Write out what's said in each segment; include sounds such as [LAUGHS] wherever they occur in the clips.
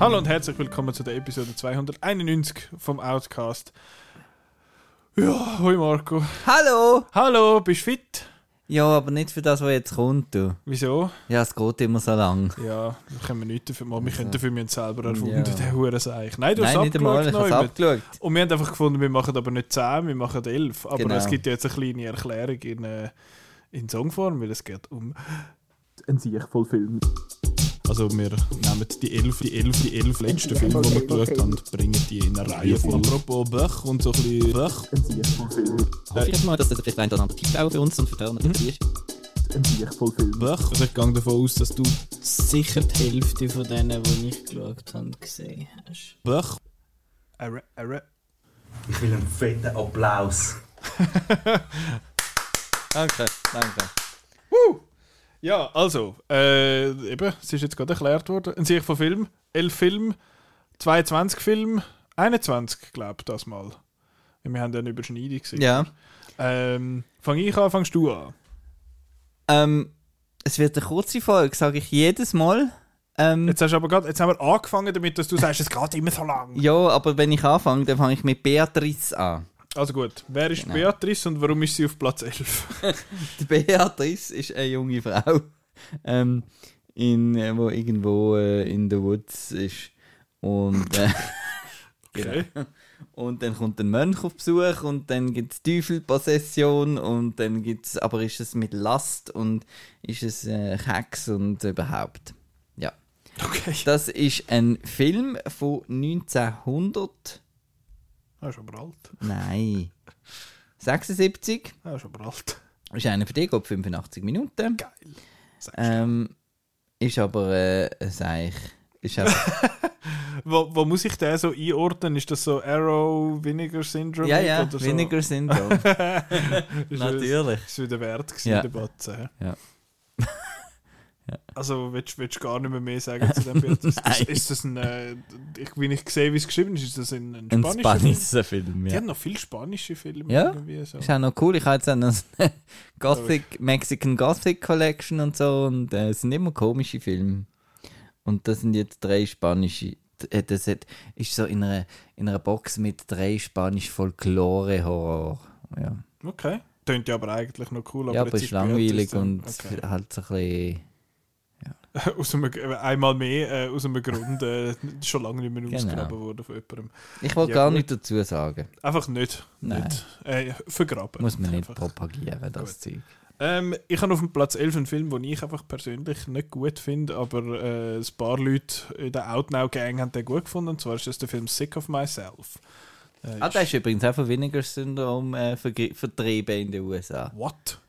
Hallo und herzlich willkommen zu der Episode 291 vom Outcast. Ja, hoi Marco. Hallo! Hallo, bist du fit? Ja, aber nicht für das, was jetzt kommt, du. Wieso? Ja, es geht immer so lang. Ja, da können wir nichts dafür machen. Wir können dafür wir selber erfunden, Ja. der Hurenseich. Nein, du Nein, hast nicht einmal, ich habe es abgeschaut. Und wir haben einfach gefunden, wir machen aber nicht 10, wir machen 11. Aber Genau. es gibt jetzt eine kleine Erklärung in, äh, in Songform, weil es geht um einen Sieg voll Film. Also wir nehmen die elf, die elf, die elf letzten Filme, die wir geschaut haben, und bringen die in eine Reihe voll. Apropos Böch und so ein bisschen Böch. Ein Sieg voll Film. Hoffe ich jetzt mal, dass das vielleicht ein oder andere Tipp auch für uns und für Turner dabei ist. Ein Sieg voll Film. Böch. Also ich gehe davon aus, dass du sicher die Hälfte von denen, die ich geschaut habe, gesehen hast. Böch. Erre, erre. Ich will einen fetten Applaus. [LAUGHS] Danke, danke. Ja, also, äh, eben, es ist jetzt gerade erklärt worden. Ein Sieg von Film, 11 Film, 22 Film, 21, glaube ich, das mal. Wir haben ja eine Überschneidung gesehen. Ja. Ähm, fang ich an, fangst du an? Ähm, es wird eine kurze Folge, sage ich jedes Mal. Ähm, Jetzt, hast du aber grad, jetzt haben wir angefangen damit, dass du sagst, es geht immer so lang. ja, aber wenn ich anfange, dann fange ich mit Beatrice an. Also gut, wer ist Genau. Beatrice und warum ist sie auf Platz 11? [LAUGHS] Die Beatrice ist eine junge Frau, ähm, in, äh, wo irgendwo äh, in the Woods ist. Und, äh, [LAUGHS] Okay. genau. und dann kommt ein Mönch auf Besuch und dann gibt es Teufelpossession und dann gibt es, aber ist es mit Last und ist es äh, Hex und überhaupt. Ja. Okay. Das ist ein Film von 1900, Ah, ist aber alt. nein, 76. Ah, ist aber alt. Ist einer für dich, geht 85 Minuten. Geil. Ähm, ist aber äh, ein Seich. Ist einfach, [LAUGHS] Wo, wo muss ich den so einordnen? Ist das so Arrow Vinegar Syndrome? ja, ja, oder so? Vinegar Syndrome. [LAUGHS] Ist Natürlich. Das wieder wert gewesen, Ja. der Batze. hä? Ja. Also willst du gar nicht mehr mehr sagen zu dem Bild? [LAUGHS] Ist das, ist das ein, äh, ich, wie ich sehe, wie es geschrieben ist, ist das ein, ein Ein spanischer Film? spanischer Film, Die ja. haben noch viele spanische Filme Ja. irgendwie so. Ist auch noch cool. Ich habe jetzt auch noch eine [LAUGHS] Gothic, Mexican Gothic Collection und so. Und äh, es sind immer komische Filme. Und das sind jetzt drei spanische. äh, Das hat, ist so in einer, in einer Box mit drei spanisch Folklore-Horror. Ja, Okay. Tönt ja aber eigentlich noch cool. Aber ja aber ist langweilig und dann- halt so ein bisschen. [LAUGHS] aus einem, einmal mehr äh, aus einem Grund äh, schon lange nicht mehr Genau. ausgegraben worden von jemandem. Ich wollte Ja, gar nichts dazu sagen. Einfach nicht. Nein. nicht. Äh, vergraben. Muss man nicht Einfach. propagieren, das Zeug. Ähm, ich habe auf dem Platz 11 einen Film, den ich einfach persönlich nicht gut finde, aber äh, ein paar Leute in der Outnow Gang haben den gut gefunden. Und zwar ist das der Film Sick of Myself. Äh, Ah, der ist übrigens auch von Vinegar Syndrome äh, vertrieben in den USA. What?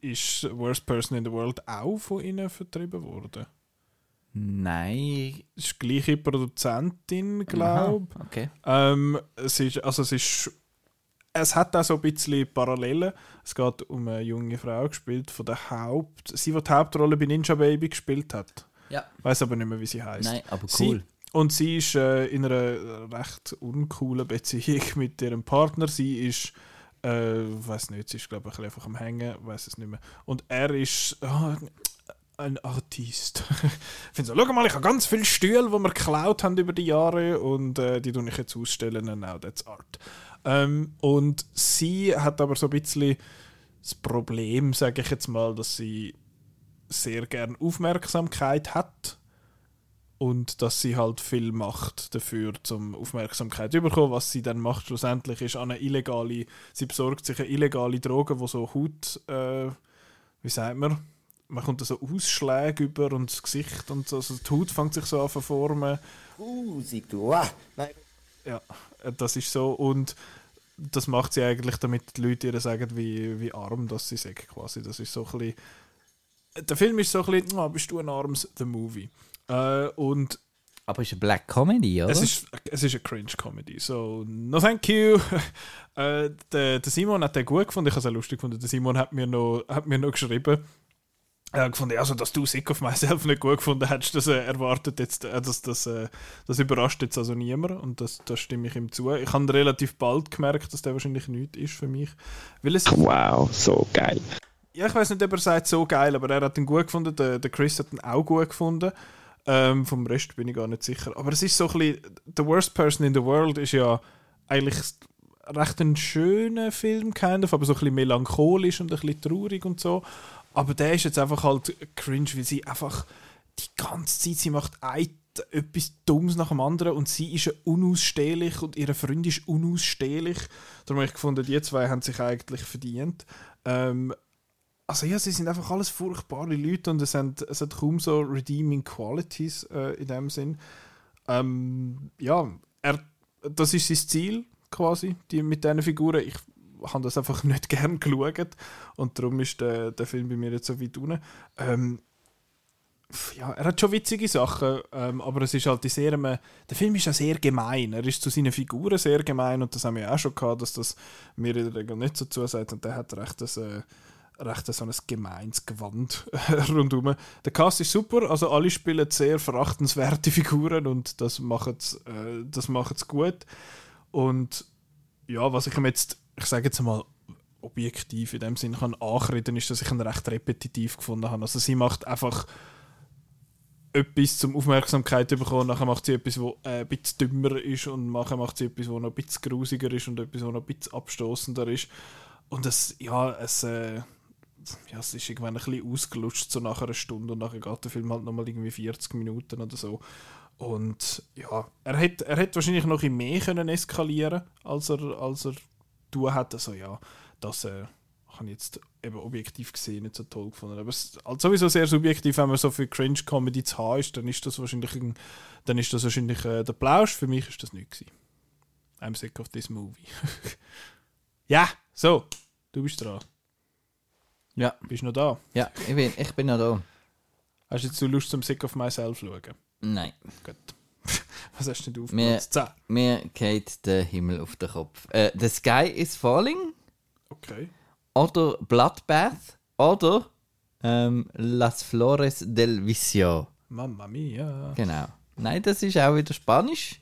Ist Worst Person in the World auch von ihnen vertrieben worden? Nein. Das ist die gleiche Produzentin, glaube Aha, Okay. Ähm, es ist, also es ist, es hat auch so ein bisschen Parallelen. Es geht um eine junge Frau, gespielt von der Haupt, sie, die die Hauptrolle bei Ninja Baby gespielt hat. Ja. Weiß aber nicht mehr, wie sie heißt. Nein, aber Sie- cool. Und sie ist äh, in einer recht uncoolen Beziehung [LAUGHS] mit ihrem Partner. Sie ist, äh, weiß nicht, sie ist glaube ich einfach am Hängen, weiß es nicht mehr. Und er ist ah, ein Artist. [LAUGHS] ich finde so, schau mal, ich habe ganz viele Stühle, die wir geklaut haben über die Jahre und äh, die tue ich jetzt ausstellen. And now art. Ähm, und sie hat aber so ein bisschen das Problem, sage ich jetzt mal, dass sie sehr gern Aufmerksamkeit hat und dass sie halt viel macht dafür, zum Aufmerksamkeit zu bekommen. Was sie dann macht schlussendlich ist eine illegale, sie besorgt sich eine illegale Droge, wo so Haut, äh, wie sagt man, man kommt da so Ausschläge über und das Gesicht und so, also die Haut fängt sich so an zu verformen. Uh, sieht du. Ah, nein. Ja, äh, das ist so und das macht sie eigentlich, damit die Leute ihr sagen, wie, wie arm das sie sind quasi. Das ist so ein bisschen, der Film ist so ein bisschen, ah, bist du ein armes The Movie. Äh, und Aber es ist eine Black Comedy, oder? es ist, es ist eine Cringe-Comedy. So, no thank you. [LAUGHS] äh, der, der Simon hat den gut gefunden. Ich habe es auch lustig gefunden. Der Simon hat mir noch, hat mir noch geschrieben, äh, gefunden, also dass du Sick of Myself nicht gut gefunden hättest, das äh, erwartet jetzt, äh, das, das, äh, das überrascht jetzt also niemand und das, das stimme ich ihm zu. Ich habe relativ bald gemerkt, dass der wahrscheinlich nichts ist für mich, weil es Wow, so geil. ja, ich weiß nicht, ob er sagt so geil, aber er hat ihn gut gefunden. Der, der Chris hat ihn auch gut gefunden. Ähm, vom Rest bin ich gar nicht sicher. Aber es ist so ein bisschen, The Worst Person in the World ist ja eigentlich recht ein schöner Film, kind of, aber so ein bisschen melancholisch und ein bisschen traurig und so. Aber der ist jetzt einfach halt cringe, weil sie einfach die ganze Zeit, sie macht ein, etwas Dummes nach dem anderen und sie ist unausstehlich und ihre Freund ist unausstehlich. Darum habe ich gefunden, die zwei haben sich eigentlich verdient. Ähm, also ja, sie sind einfach alles furchtbare Leute und es, haben, es hat kaum so redeeming qualities äh, in dem Sinn. Ähm, ja, er, das ist sein Ziel quasi, die, mit diesen Figuren. Ich habe das einfach [LAUGHS] nicht gern geschaut und darum ist der, der Film bei mir jetzt so weit unten. Ähm, ja, er hat schon witzige Sachen, ähm, aber es ist halt sehr, der Film ist ja sehr gemein. Er ist zu seinen Figuren sehr gemein und das haben wir auch schon gehabt, dass das mir in der Regel nicht so zusagt und der hat recht das, äh, recht so ein gemeins Gewand [LAUGHS] rundum. Der Cast ist super, also alle spielen sehr verachtenswerte [LAUGHS] Figuren und das macht äh, das macht's gut. Und ja, was ich ihm jetzt, ich sage jetzt mal objektiv in dem Sinne kann anchreden, ist, dass ich ihn recht repetitiv gefunden habe. Also sie macht einfach etwas zum Aufmerksamkeit bekommen, nachher macht sie etwas, wo äh, ein bisschen dümmer ist und nachher macht sie etwas, wo noch ein bisschen grusiger ist und etwas, wo noch ein bisschen abstoßender ist. Und es, ja, es, äh, ja, es ist irgendwann ein bisschen ausgelutscht, so nach einer Stunde und nachher geht der Film halt nochmal irgendwie 40 Minuten oder so. Und ja, er hätte er hätt wahrscheinlich noch ein mehr können eskalieren als er, als er tun hat. Also ja, das äh, habe ich jetzt eben objektiv gesehen nicht so toll gefunden. Aber es ist halt sowieso sehr subjektiv, wenn man so viel Cringe-Comedy zu haben ist, dann ist das wahrscheinlich, ein, dann ist das wahrscheinlich äh, der Plausch. Für mich ist das nicht gewesen. I'm sick of this movie. [LAUGHS] ja, so, du bist dran. Ja, Bist noch da? ja, ich bin, ich bin noch da. Hast du jetzt so Lust zum Sick of Myself schauen? Nein. Gut. [LAUGHS] Was hast du denn auf Mir- Platz 10? Mir geht der Himmel auf den Kopf. Äh, The Sky is Falling Okay. oder Bloodbath oder ähm, Las Flores del Vicio. Mamma mia. Genau. Nein, das ist auch wieder Spanisch.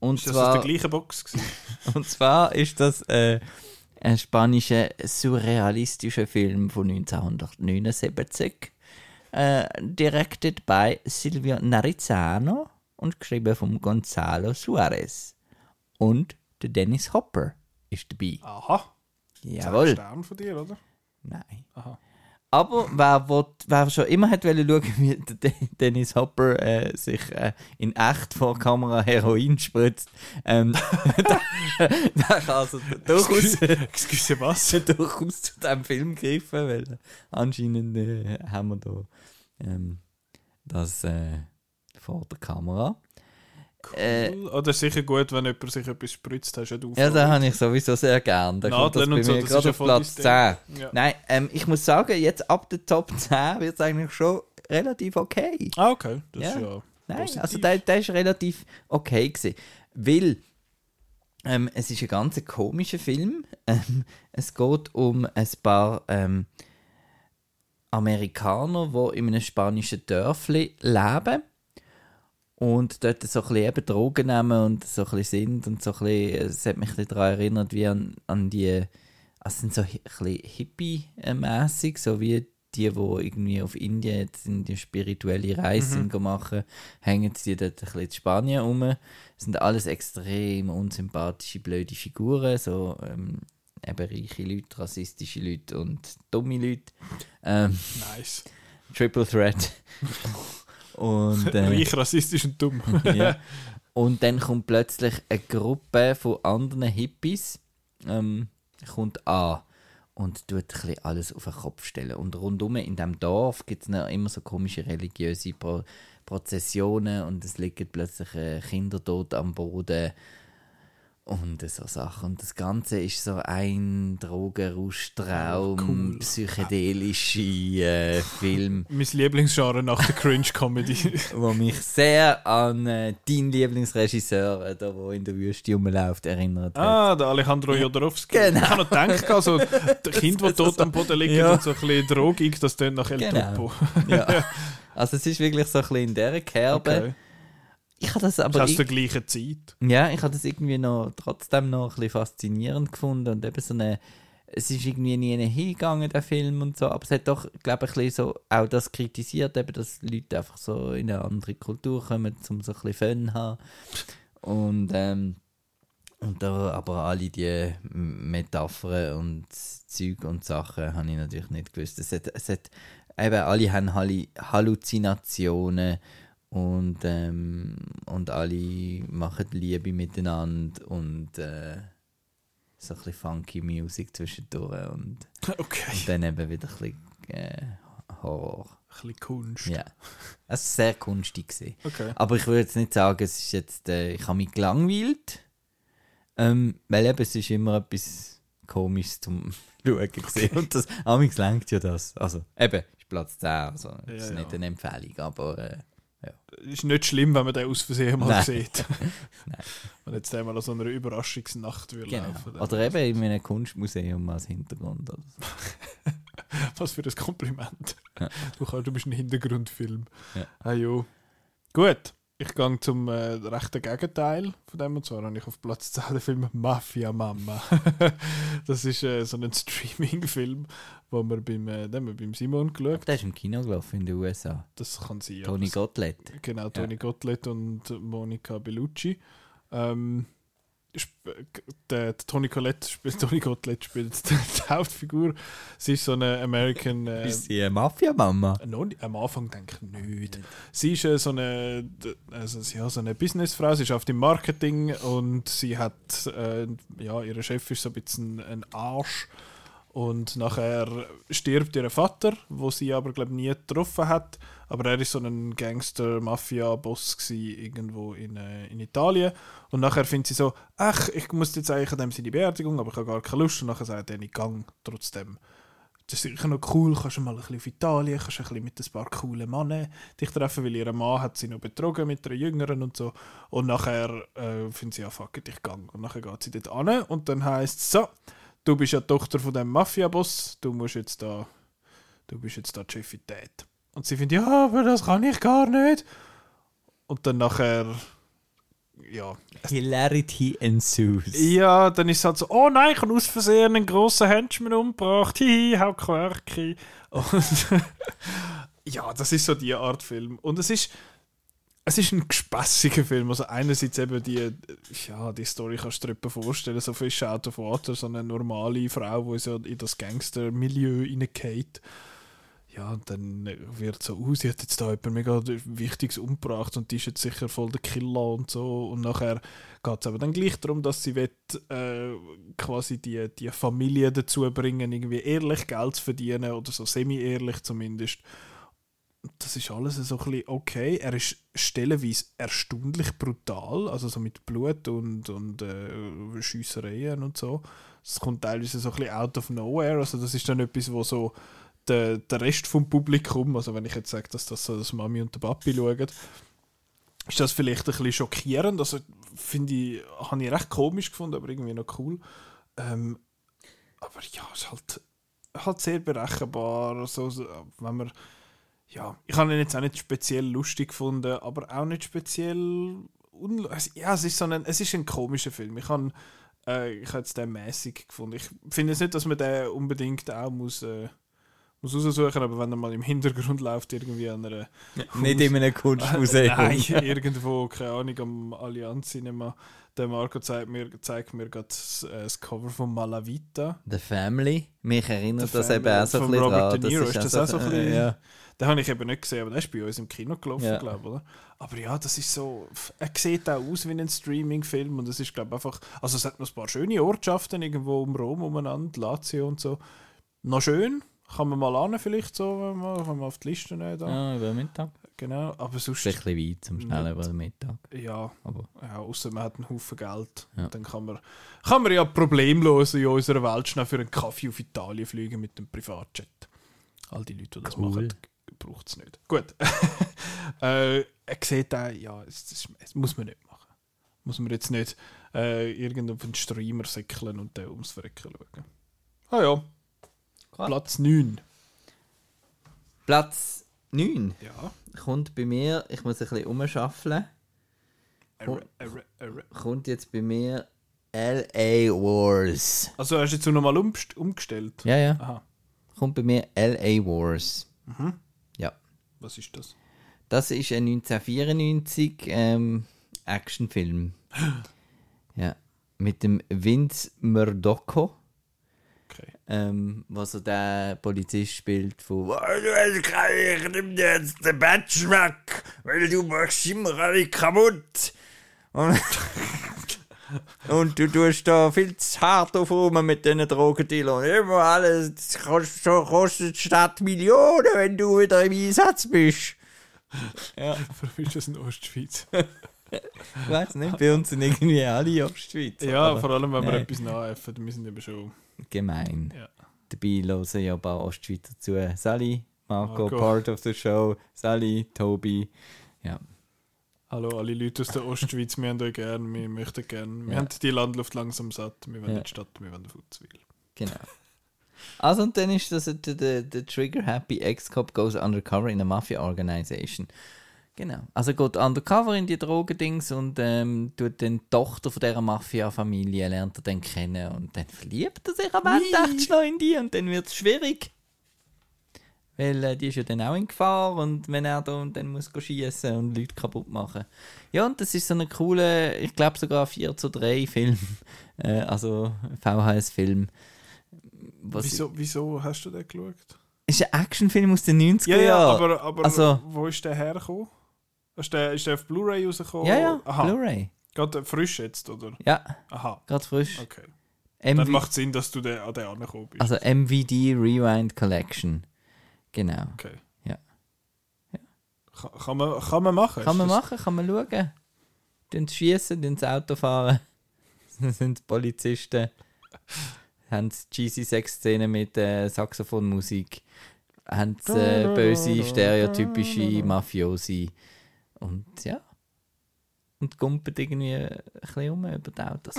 Und Ist das aus zwar, der gleichen Box [LAUGHS] und zwar ist das äh, ein spanischer surrealistischer Film von 1979. Äh, directed by Silvio Narizano und geschrieben von Gonzalo Suarez. Und der Dennis Hopper ist dabei. Aha. Jawohl. Stern von dir, oder? Nein. Aha. Aber wer, will, wer schon immer hat wollen schauen, wie Dennis Hopper äh, sich äh, in echt vor Kamera Heroin spritzt, ähm, der, [LAUGHS] der kann also durchaus, Excuse, was? [LAUGHS] durchaus zu diesem Film greifen, weil anscheinend äh, haben wir da ähm, das äh, vor der Kamera. Äh, Cool. Oder sicher gut, wenn jemand sich etwas spritzt, hast du ja ja, das habe ich sowieso sehr gern. Da kommt das Nadeln bei so, mir das gerade auf Platz 10. dein Ding. Ja. Nein, ähm, ich muss sagen, jetzt ab der Top 10 wird es eigentlich schon relativ okay. Ah, okay. Das Ja. ist ja Nein, positiv. also der, der ist relativ okay gewesen. Weil ähm, es ist ein ganz komischer Film. [LAUGHS] Ähm, es geht um ein paar ähm, Amerikaner, die in einem spanischen Dörfli leben und dort so ein bisschen eben Drogen nehmen und so ein bisschen sind und so ein bisschen, es hat mich ein bisschen daran erinnert wie an, an die, also sind so ein bisschen hippie-mässig, so wie die, die irgendwie auf Indien jetzt in die spirituelle Reise sind machen, hängen sie dort ein bisschen in Spanien rum. Das sind alles extrem unsympathische, blöde Figuren, so ähm, eben reiche Leute, rassistische Leute und dumme Leute. Ähm, Nice. Triple Threat. [LAUGHS] und, [LAUGHS] äh, Reich, rassistisch und dumm. [LAUGHS] ja. [LAUGHS] Und dann kommt plötzlich eine Gruppe von anderen Hippies ähm, kommt an und tut ein bisschen alles auf den Kopf stellen. Und rundum in diesem Dorf gibt es immer so komische religiöse Pro Prozessionen und es liegen plötzlich äh, Kinder tot am Boden. Und so Sachen. Und das Ganze ist so ein Drogenrauschtraum, cool. psychedelische äh, Film, [LAUGHS] Mein Lieblingsgenre nach der Cringe-Comedy. [LAUGHS] wo mich sehr an äh, deinen Lieblingsregisseur, äh, der wo in der Wüste rumläuft, erinnert hat. ah, der Alejandro Jodorowsky. Genau. Ich habe noch gedacht, also, [LAUGHS] der Kind, das das tot so- am Boden liegt Ja. und so ein bisschen drogig, das tönt nach El Genau. Topo. Ja. Also es ist wirklich so ein bisschen in dieser Kerbe. Okay. Ich habe das Aber der irg- gleichen Zeit. Ja, ich habe das irgendwie noch trotzdem noch ein bisschen faszinierend gefunden und eben so eine, es ist irgendwie nie hingegangen, der Film und so, aber es hat doch, glaube ich, ein bisschen so auch das kritisiert, eben, dass Leute einfach so in eine andere Kultur kommen, um so ein bisschen Fun zu haben und ähm, und da aber alle die Metaphern und Zeug und Sachen habe ich natürlich nicht gewusst. Es hat, es hat eben alle haben Halluzinationen und, ähm, und alle machen Liebe miteinander und äh, so ein bisschen funky Musik zwischendurch und, Okay. und dann eben wieder ein bisschen äh, Horror. Ein bisschen Kunst. Ja. Es war sehr kunstig. Gewesen. Okay. Aber ich würde jetzt nicht sagen, es ist jetzt, äh, ich habe mich gelangweilt, ähm, weil eben es ist immer etwas Komisches zum [LAUGHS] Schauen gesehen und das, amigs lenkt ja das. Also eben, ist Platz 10, also ist Ja, nicht ja. eine Empfehlung, aber äh, Ist nicht schlimm, wenn man den aus Versehen mal Nein. sieht. [LAUGHS] Nein. Und jetzt einmal an so einer Überraschungsnacht würde genau. laufen. Oder eben in einem Kunstmuseum als Hintergrund. Oder so. [LAUGHS] Was für ein Kompliment. Ja. Du, kannst, du bist ein Hintergrundfilm. Ja. Ah, jo. Gut, ich gehe zum äh, rechten Gegenteil von dem. Und zwar habe ich auf Platz [LAUGHS] 10 den Film Mafia Mama. [LAUGHS] das ist äh, so ein Streaming-Film, wo wir beim, äh, den haben wir beim Simon geschaut Der ist im Kino gelaufen in den USA. Das kann sein. ja. Tony Gottlieb. Genau, Toni Gottlieb und Monika Bellucci. Ähm, der, der Toni Collette spielt, [LAUGHS] Toni Gottlieb spielt die, die [LAUGHS] Hauptfigur. Sie ist so eine American. Äh, Ist sie eine Mafia-Mama? nicht- am Anfang denke ich nicht. Sie ist äh, so eine, also, sie- ja, so eine Businessfrau, sie schafft im Marketing und sie hat, äh, ja, ihr Chef ist so ein bisschen ein Arsch. Und nachher stirbt ihr Vater, wo sie aber glaube nie getroffen hat. Aber er ist so ein Gangster-Mafia-Boss irgendwo in, äh, in Italien. Und nachher findet sie so, ach, ich muss jetzt eigentlich an dem seine Beerdigung, aber ich habe gar keine Lust. Und nachher sagt er, ich gang trotzdem. Das ist sicher noch cool, kannst du mal ein bisschen auf Italien, kannst du ein bisschen mit ein paar coolen Männern dich treffen, weil ihr Mann hat sie noch betrogen mit einer Jüngeren und so. Und nachher äh, findet sie, ja fuck it, ich gang. Und nachher geht sie dort an und dann heisst es so, du bist ja die Tochter von dem Mafia-Boss, du musst jetzt da, du bist jetzt da die Chefität. Und sie findet, ja, aber das kann ich gar nicht. Und dann nachher, ja, Hilarity ensues. ja, dann ist es halt so, oh nein, ich habe aus Versehen einen grossen Henchman umgebracht, hihi, hau Quirky. Und [LAUGHS] ja, das ist so die Art Film. Und es ist, es ist ein gespässiger Film. Also einerseits eben die, ja, die Story kannst du dir vorstellen, so Fish out of water, so eine normale Frau, die so in das Gangster-Milieu reingeht. Ja, und dann wird so, uh, sie hat jetzt da jemand mega Wichtiges umgebracht und die ist jetzt sicher voll der Killer und so. Und nachher geht es aber dann gleich darum, dass sie will, äh, quasi die, die Familie dazu bringen, irgendwie ehrlich Geld zu verdienen oder so semi-ehrlich zumindest. Das ist alles so ein bisschen okay. Er ist stellenweise erstaunlich brutal, also so mit Blut und, und äh, Schiessereien und so. Das kommt teilweise so ein bisschen out of nowhere. Also das ist dann etwas, wo so der, der Rest vom Publikum, also wenn ich jetzt sage, dass das so das Mami und der Papi schauen, ist das vielleicht ein bisschen schockierend. Also finde ich, habe ich recht komisch gefunden, aber irgendwie noch cool. Ähm, aber ja, es ist halt, halt sehr berechenbar. So, so, wenn man, ja, ich habe ihn jetzt auch nicht speziell lustig gefunden, aber auch nicht speziell es- ja, es ist so ein, es ist ein komischer Film. Ich habe äh, ich habe jetzt den mäßig gefunden. Ich finde jetzt nicht, dass man den unbedingt auch muss, äh, muss raussuchen, aber wenn er mal im Hintergrund läuft, irgendwie an einer Nicht in einem Kunstmuseum. [LAUGHS] Nein, [LAUGHS] irgendwo, keine Ahnung, am Allianz Cinema. Der Marco zeigt mir, zeigt mir gerade das, äh, das Cover von Malavita. The Family. Mich erinnert The das Family eben auch so ein bisschen Robert dran. De Niro. Ist das auch so ein bisschen- ja. Den habe ich eben nicht gesehen, aber der ist bei uns im Kino gelaufen, Ja. glaube ich, oder? Aber ja, das ist so. Er sieht auch aus wie ein Streaming-Film und es ist, glaube ich, einfach. Also, es hat noch ein paar schöne Ortschaften irgendwo um Rom umeinander, Lazio und so. Noch schön. Kann man mal an, vielleicht so, wenn man, wenn man auf die Liste nehmen. Da. ja, über Mittag. genau. Aber sonst, ist ein bisschen weit zum schnell Nicht. über Mittag. ja, Aber ja außer man hat einen Haufen Geld. Ja. Dann kann man, kann man ja problemlos in unserer Welt schnell für einen Kaffee auf Italien fliegen mit dem Privatjet. All die Leute, die das Cool. machen, braucht es nicht. Gut. [LAUGHS] äh, er sieht auch, ja, es, das, es muss man nicht machen. Muss man jetzt nicht äh, irgendwo auf einen Streamer säckeln und dann ums Verrecken schauen. Ah ja, Cool. Platz 9. Platz 9 Ja. kommt bei mir, ich muss ein bisschen umschaffeln, erre. kommt jetzt bei mir LA Wars. Also hast du jetzt nochmal umst- umgestellt? Ja, ja. Aha. Kommt bei mir LA Wars. Mhm. Was ist das? Das ist ein 1994 ähm, Actionfilm. [GASPS] ja. Mit dem Vince Murdocco, Okay. ähm, was er der Polizist spielt von Ich nimm dir jetzt den Batsch weg, weil du machst immer alle kaputt. Und, [LAUGHS] und du tust da viel zu hart auf rum mit diesen Drogendealern. Immer alles, das kostet, die Stadt Millionen, wenn du wieder im Einsatz bist. Ja. Warum ist das in Ostschweiz? Ich weiß nicht, bei uns sind irgendwie alle Ostschweizer. ja, aber vor allem, wenn wir Nein. etwas nachhelfen. Wir sind eben schon. gemein. Ja. Dabei hören ja ein paar Ostschweizer zu. Sally, Marco, Marco. part of the show. Sally, Tobi. Ja, Hallo, alle Leute aus der Ostschweiz, wir haben euch gern, wir möchten gern. Wir Ja. haben die Landluft langsam satt, wir wollen Ja. die Stadt, wir wollen Futzwil. genau. Also, und dann ist das der, der, der Trigger Happy Ex-Cop goes undercover in a Mafia Organization. Genau. Also geht undercover in die Drogendings und ähm, tut die Tochter von dieser Mafia-Familie lernt er dann kennen und dann verliebt er sich am Ende echt schnell in die und dann wird es schwierig. Weil äh, die ist ja dann auch in Gefahr und wenn er da und dann muss schießen und Leute kaputt machen. Ja, und das ist so eine coole, ich glaube sogar 4 zu 3 Film, [LAUGHS] äh, also VHS-Film. Wieso, wieso hast du den geschaut? Ist ein Actionfilm aus den 90er Ja, ja, Jahren. aber, aber Also- wo ist der hergekommen? Ist der, ist der auf Blu-ray rausgekommen? Ja, ja, Aha, Blu-ray. gerade frisch jetzt, oder? Ja, Aha, gerade frisch. okay. Dann MV macht Sinn, dass du den, an den angekommen bist. also MVD Rewind Collection. Genau. okay. Ja. Kann, kann, man, kann man machen? Kann man das- machen, kann man schauen. Dann schießen, dann das Auto fahren. [LAUGHS] Dann sind Polizisten. Haben cheesy Sex-Szenen mit äh, Saxophonmusik. Haben äh, böse, stereotypische Mafiosi. Und ja. Und gumpet irgendwie ein bisschen um über die Autos.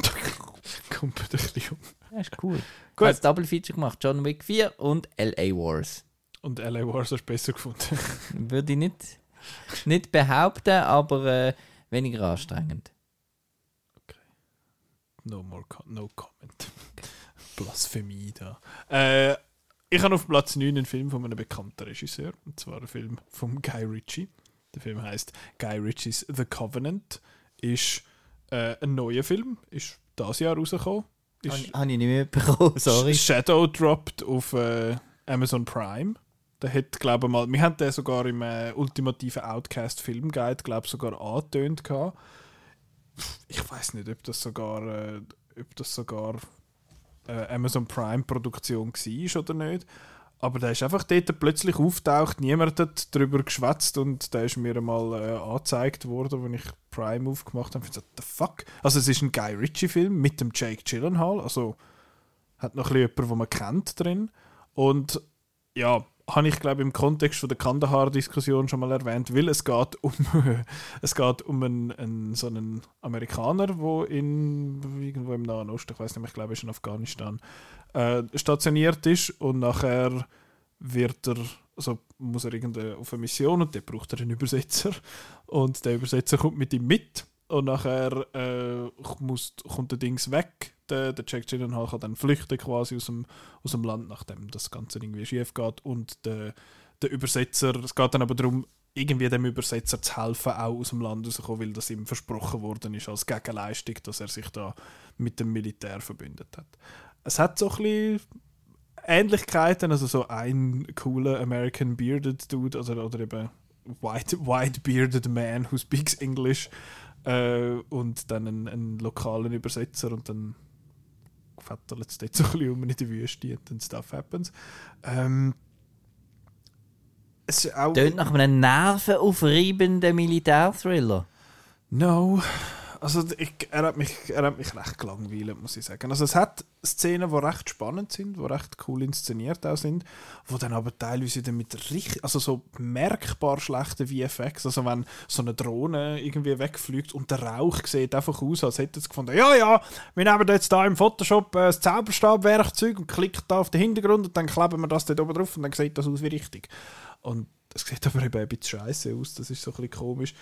[LAUGHS] Kommt ein bisschen um. Ja, ist cool. Gut. Gut. Double Feature gemacht. John Wick 4 und L.A. Wars. Und LA Wars hast du besser gefunden. [LAUGHS] Würde ich nicht, nicht behaupten, aber äh, weniger anstrengend. No more no comment. [LAUGHS] Blasphemie da. Äh, ich habe auf Platz 9 einen Film von einem bekannten Regisseur. Und zwar ein Film von Guy Ritchie. Der Film heißt Guy Ritchies The Covenant. Ist äh, ein neuer Film. Ist dieses Jahr rausgekommen. Habe ich nicht mitbekommen, sorry. Shadow dropped auf äh, Amazon Prime. Der hat, glaube ich mal, wir haben den sogar im äh, ultimativen Outcast Film Guide, glaube ich, sogar angetönt. Ich weiß nicht, ob das sogar, äh, ob das sogar äh, Amazon Prime Produktion war oder nicht. Aber der ist einfach dort plötzlich auftaucht, niemand hat darüber geschwätzt und der ist mir einmal äh, angezeigt worden, als ich Prime aufgemacht habe. Ich dachte, the fuck? Also es ist ein Guy Ritchie-Film mit dem Jake Gyllenhaal, also hat noch ein bisschen jemanden, den man kennt drin. Und ja, habe ich glaube im Kontext von der Kandahar-Diskussion schon mal erwähnt, weil es geht um, [LAUGHS] es geht um einen, einen, so einen Amerikaner, der in irgendwo im Nahen Osten, ich weiß nicht, ich glaube, ist in Afghanistan, äh, stationiert ist und nachher wird er, also muss er irgendwie auf eine Mission und der braucht er einen Übersetzer und der Übersetzer kommt mit ihm mit und nachher äh, muss, kommt der Dings weg. Der, der Jack Gyllenhaal kann dann flüchten quasi aus dem, aus dem Land, nachdem das Ganze irgendwie schief geht und der, der Übersetzer, es geht dann aber darum, irgendwie dem Übersetzer zu helfen, auch aus dem Land rauszukommen, weil das ihm versprochen worden ist als Gegenleistung, dass er sich da mit dem Militär verbündet hat. Es hat so ein bisschen Ähnlichkeiten, also so ein cooler American Bearded Dude oder, oder eben White, white Bearded Man who speaks English äh, und dann einen, einen lokalen Übersetzer und dann fettert es dort so ein bisschen um in die Wüste und stuff happens. Ähm, es auch... Tönt nach einem nervenaufreibenden Militärthriller. No. Also ich, er, hat mich, er hat mich recht gelangweilt, muss ich sagen. Also es hat Szenen, die recht spannend sind, die recht cool inszeniert auch sind, wo dann aber teilweise dann mit richtig, also so merkbar schlechten VFX, also wenn so eine Drohne irgendwie wegfliegt und der Rauch sieht einfach aus, als hätte es gefunden, ja, ja, wir nehmen jetzt da im Photoshop äh, das Zauberstabwerkzeug und klicken da auf den Hintergrund und dann kleben wir das dort oben drauf und dann sieht das aus wie richtig. Und das sieht aber eben ein bisschen scheiße aus, das ist so ein bisschen komisch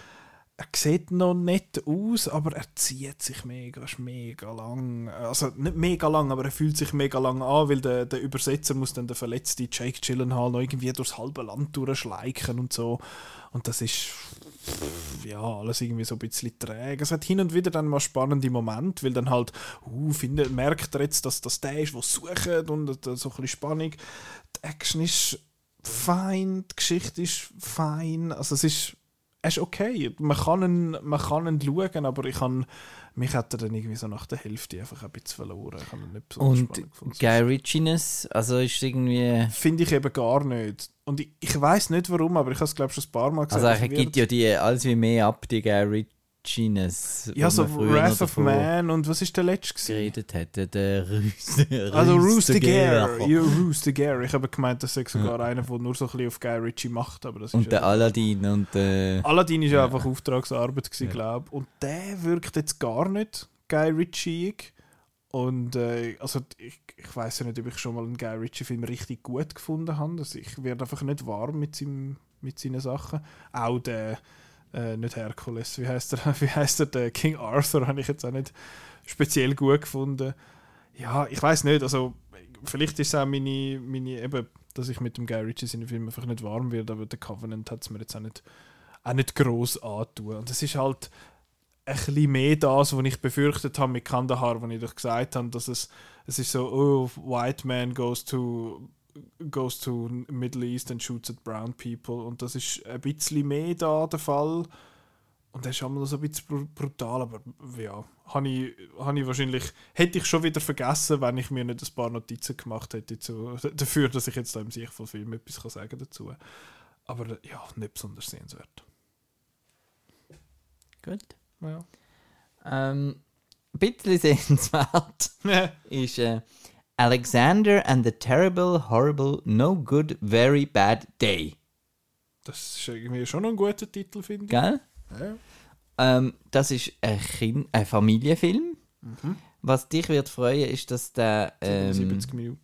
er sieht noch nett aus, aber er zieht sich mega, ist mega lang. Also nicht mega lang, aber er fühlt sich mega lang an, weil der, der Übersetzer muss dann der verletzte Jake Gyllenhaal noch irgendwie durchs halbe Land durchschleichen und so. Und das ist ja alles irgendwie so ein bisschen träge. Es hat hin und wieder dann mal spannende Momente, weil dann halt, uh, findet, merkt er jetzt, dass das der ist, der sucht und so ein bisschen Spannung. Die Action ist fein, die Geschichte ist fein, also es ist er ist okay. Man kann ihn, man kann ihn schauen, aber ich kann, mich hat er dann irgendwie so nach der Hälfte einfach ein bisschen verloren. Ich habe ihn nicht besonders Und. Guy Ritchiness, also ist irgendwie... Finde ich eben gar nicht. Und ich, ich weiß nicht warum, aber ich habe es glaube schon ein paar Mal gesagt. Also er es gibt ja die alles wie mehr ab, die Guy Ritchiness. ja, so Wrath of Man und was ist der letzte? geredet hätte, der Rüste. Also Rooster Gare. Ja, Rooster Gare. Ich habe gemeint, das sei sogar einer, der nur so ein bisschen auf Guy Ritchie macht. Aber das ist Und der ja, Aladdin und der... Aladdin ist ja, Ja. einfach Auftragsarbeit Ja. glaube ich. Und der wirkt jetzt gar nicht Guy Ritchie. Und äh, also ich, ich weiß ja nicht, ob ich schon mal einen Guy Ritchie-Film richtig gut gefunden habe. Also ich werde einfach nicht warm mit, seinem, mit seinen Sachen. Auch der, äh, nicht Herkules, wie heißt er? [LAUGHS] Wie heißt er? Der King Arthur habe ich jetzt auch nicht speziell gut gefunden. Ja, ich weiß nicht, also vielleicht ist es auch meine, meine eben, dass ich mit dem Guy Ritchie seinen Film einfach nicht warm werde, aber der Covenant hat es mir jetzt auch nicht, auch nicht gross antun. Und es ist halt ein bisschen mehr das, was ich befürchtet habe mit Kandahar, wo ich doch gesagt habe, dass es, es ist so, oh, white man goes to goes to Middle East and shoots at brown people und das ist ein bisschen mehr da der Fall und das ist einmal so ein bisschen br- brutal, aber ja, habe ich, habe ich wahrscheinlich, hätte ich schon wieder vergessen, wenn ich mir nicht ein paar Notizen gemacht hätte zu, [LAUGHS] dafür, dass ich jetzt da im Sicht von Film etwas kann sagen dazu. Aber ja, nicht besonders sehenswert. Gut. Ja. Ähm, ein bisschen [LAUGHS] sehenswert [LAUGHS] ist äh, Alexander and the Terrible, Horrible, No Good, Very Bad Day. Das ist irgendwie schon ein guter Titel, finde ich. Gell? Ja. Ähm, das ist ein, kind, ein Familienfilm. Was dich wird freuen, ist, dass der ähm, 70 Minuten.